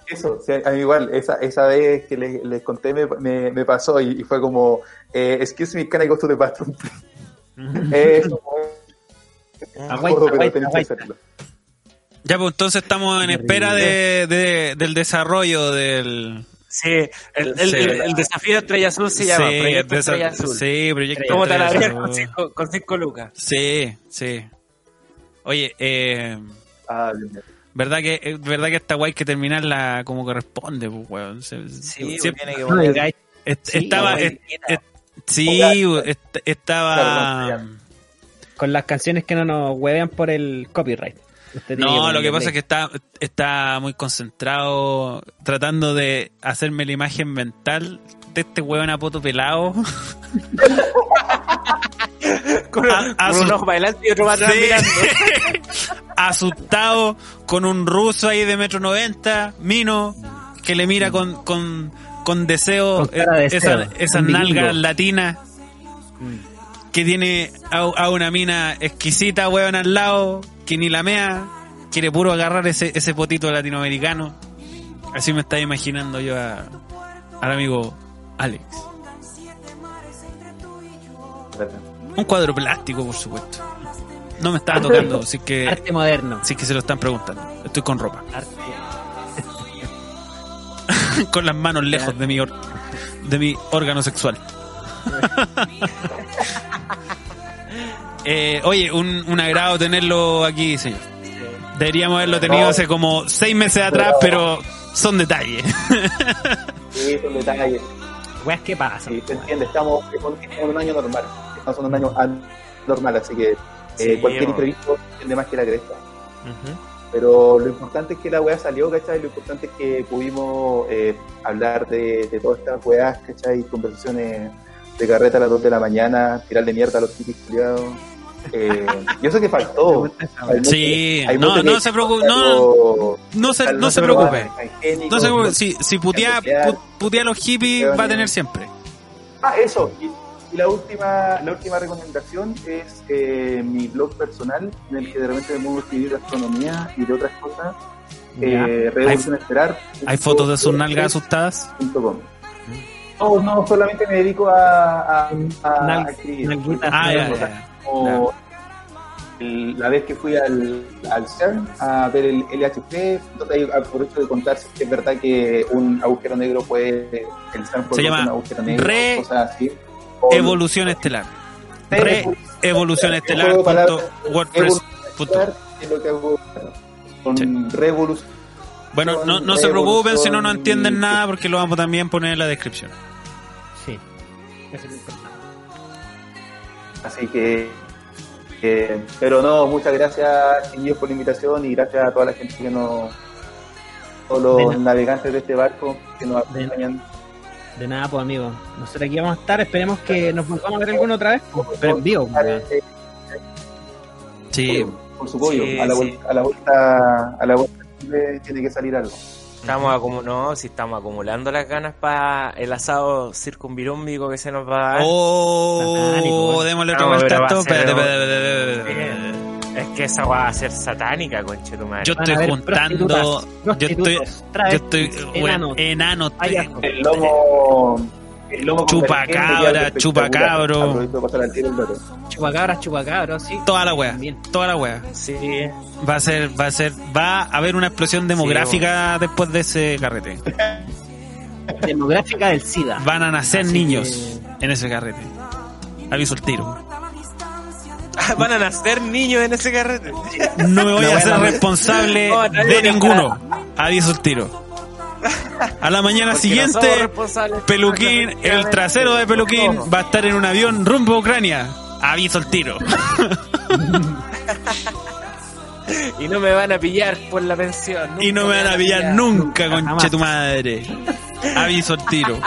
Eso, sea, a mí igual, esa, esa vez que les, les conté me, me, me pasó y, y fue como, eh, excuse me, can I go to the bathroom? *laughs* Eso, pero aguaita, tenéis que hacerlo. Ya, pues entonces estamos en espera de, de- del desarrollo del. Sí, el, el, Sí. el, el desafío de Estrella Azul se llama sí, Proyecto desa- Estrella Azul. Sí, proyecto ¿Cómo te la Estrella harías con cinco, con cinco lucas? Sí, sí. Oye, eh, Ah, verdad que eh, verdad que esta guay que terminarla como corresponde, pues, weón. Se- Sí, siempre- tiene que estaba, sí, est- estaba. Con las canciones que no nos huevean por el copyright. Usted No, lo que pasa es que está, está muy concentrado tratando de hacerme la imagen mental de este hueón a poto pelado. *laughs* con, a- a con un su- ojo para adelante y otro para atrás Sí. mirando. *laughs* asustado con un ruso ahí de metro noventa, Mino, que le mira con, con, con deseo, Con de eh, esa- deseo, esas nalgas latinas, que tiene a, a una mina exquisita, weón, al lado, que ni la mea, quiere puro agarrar ese, ese potito latinoamericano. Así me estaba imaginando yo a, al amigo Alex. Un cuadro plástico, por supuesto. No me estaba tocando, así que... Arte moderno. Así que se lo están preguntando. Estoy con ropa. Arte. *laughs* con las manos lejos de mi, or- de mi órgano sexual. *laughs* Eh, oye, un, un agrado tenerlo aquí, señor. Deberíamos haberlo tenido hace como seis meses atrás, pero son detalles. Sí, son detalles. Weas, ¿qué pasa? Sí, se entiende, estamos en un año normal. Estamos en un año normal, así que eh, Sí, cualquier imprevisto entiende más que la cresta. Pero lo importante es que la weá salió, ¿cachai? Lo importante es que pudimos eh, hablar de, de todas estas weas, ¿cachai? Conversaciones de carreta a las 2 de la mañana, tirarle mierda a los tipos culiados. Eh, yo sé que faltó. Hay Sí, hay no, no se preocupe, no, no se, no se preocupe. No se preocupe. Si, si putea, pu- putea a los hippies, va a tener siempre. Ah, eso. Y, la última la última recomendación es eh, mi blog personal, en el que de repente me pongo a escribir de astronomía y de otras cosas. Eh, Revolución Esperar. Hay fotos de sus nalgas asustadas. punto com. No, no, solamente me dedico a, a, a, escribir. Ah, ya. Como el- la vez que fui al, al CERN a ver el LHC, donde hay aprovecho de contar si es verdad que un agujero negro puede, el CERN puede Se llama un agujero negro, re- cosas así. O- Evolución estelar. Re evolución estelar. Que con Sí. revolución. Bueno, no, no se preocupen si no nos entienden nada porque lo vamos a también poner en la descripción. Sí. Es. Así que, que- pero no, muchas gracias chiquillos por la invitación y gracias a toda la gente que nos, todos los navegantes de este barco que nos De- acompañan. De nada, pues amigo. Nosotros aquí vamos a estar. Esperemos que nos volvamos a ver alguna otra vez. pues, Pero en vivo. pues. Eh, Sí, por su pollo, Sí, a, la sí. vuelta, a la vuelta, a la vuelta tiene que salir algo. Estamos acumu- no, si estamos acumulando las ganas para el asado circunvirúmbico que se nos va a dar. Oh, Satánico, démosle otra vuelta a Espérate. Es que esa va a ser satánica, conche tu madre. Yo estoy juntando. Yo estoy. Yo estoy. Bueno, enano. payasos. El lomo. El con Chupacabra, chupacabro. Chupacabras, chupacabras, sí. Toda la wea. También. Toda la wea. Sí. Va a ser, va a ser, va a haber una explosión demográfica después de ese carrete. Demográfica del SIDA. Van a nacer Así niños en ese carrete. Aviso el tiro. *laughs* Van a nacer niños en ese carrete. No me voy *laughs* No, a hacer bueno, responsable no, de ninguno. Aviso el tiro. A la mañana Porque siguiente. Peluquín, el trasero de Peluquín va a estar en un avión rumbo a Ucrania. Aviso el tiro. *laughs* Y no me van a pillar por la pensión. Y no nunca me van a pillar nunca, Nunca, conche tu madre. Aviso el tiro.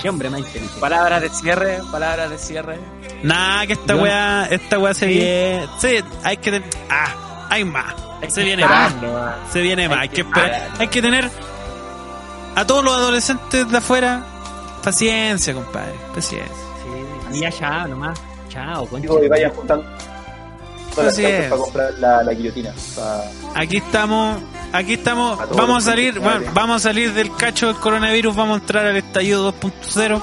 Qué hombre más inteligente. Palabras de cierre, palabras de cierre. Nah, que esta weá, esta weá se Sí. viene. Sí, hay que. Ah, hay más. Se viene más. ¿no? Se viene más. Hay que esperar. Hay que tener a todos los adolescentes de afuera paciencia, compadre. Paciencia. Sí, y ya, chao, nomás. Chao, concha. Digo, y vayan juntando Así es. para comprar la, la guillotina. Aquí estamos, aquí estamos, A vamos a salir, bueno, vamos a salir del cacho del coronavirus, vamos a entrar al estallido 2.0.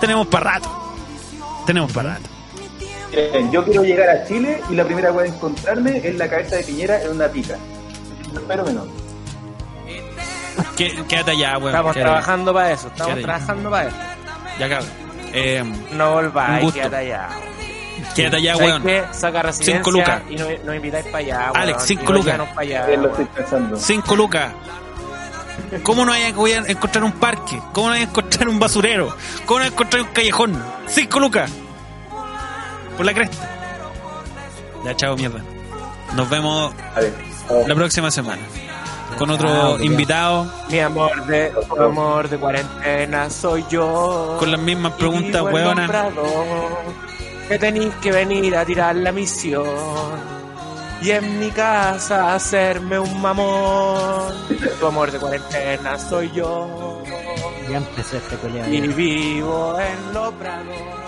Tenemos para rato. Tenemos para rato. Miren, yo quiero llegar a Chile y la primera voy a encontrarme es la cabeza de Piñera en una pica. Pero menos. Qué- Quédate allá, weón. Estamos quédate trabajando para eso, estamos Quédate. trabajando para eso. Ya cabrón. Eh, No volváis, quédate allá. quédate allá, ¿Sabes weón. Saca residencia Cinco lucas. y no- nos invitáis para allá. Alex, weón. cinco Y no lucas. para allá. Weón. Cinco lucas. ¿Cómo no hay a encontrar un parque? ¿Cómo no hay que encontrar un basurero? ¿Cómo no hay que encontrar un callejón? Cinco lucas. Por la cresta. Ya, chao, mierda. Nos vemos la próxima semana. Con otro invitado. Mi amor de amor de cuarentena soy yo. Con las mismas preguntas, hueonas. Que tenéis que venir a tirar la misión. Y en mi casa hacerme un mamón. Tu amor de cuarentena soy yo. Ya empezó este. Y vivo en los prados.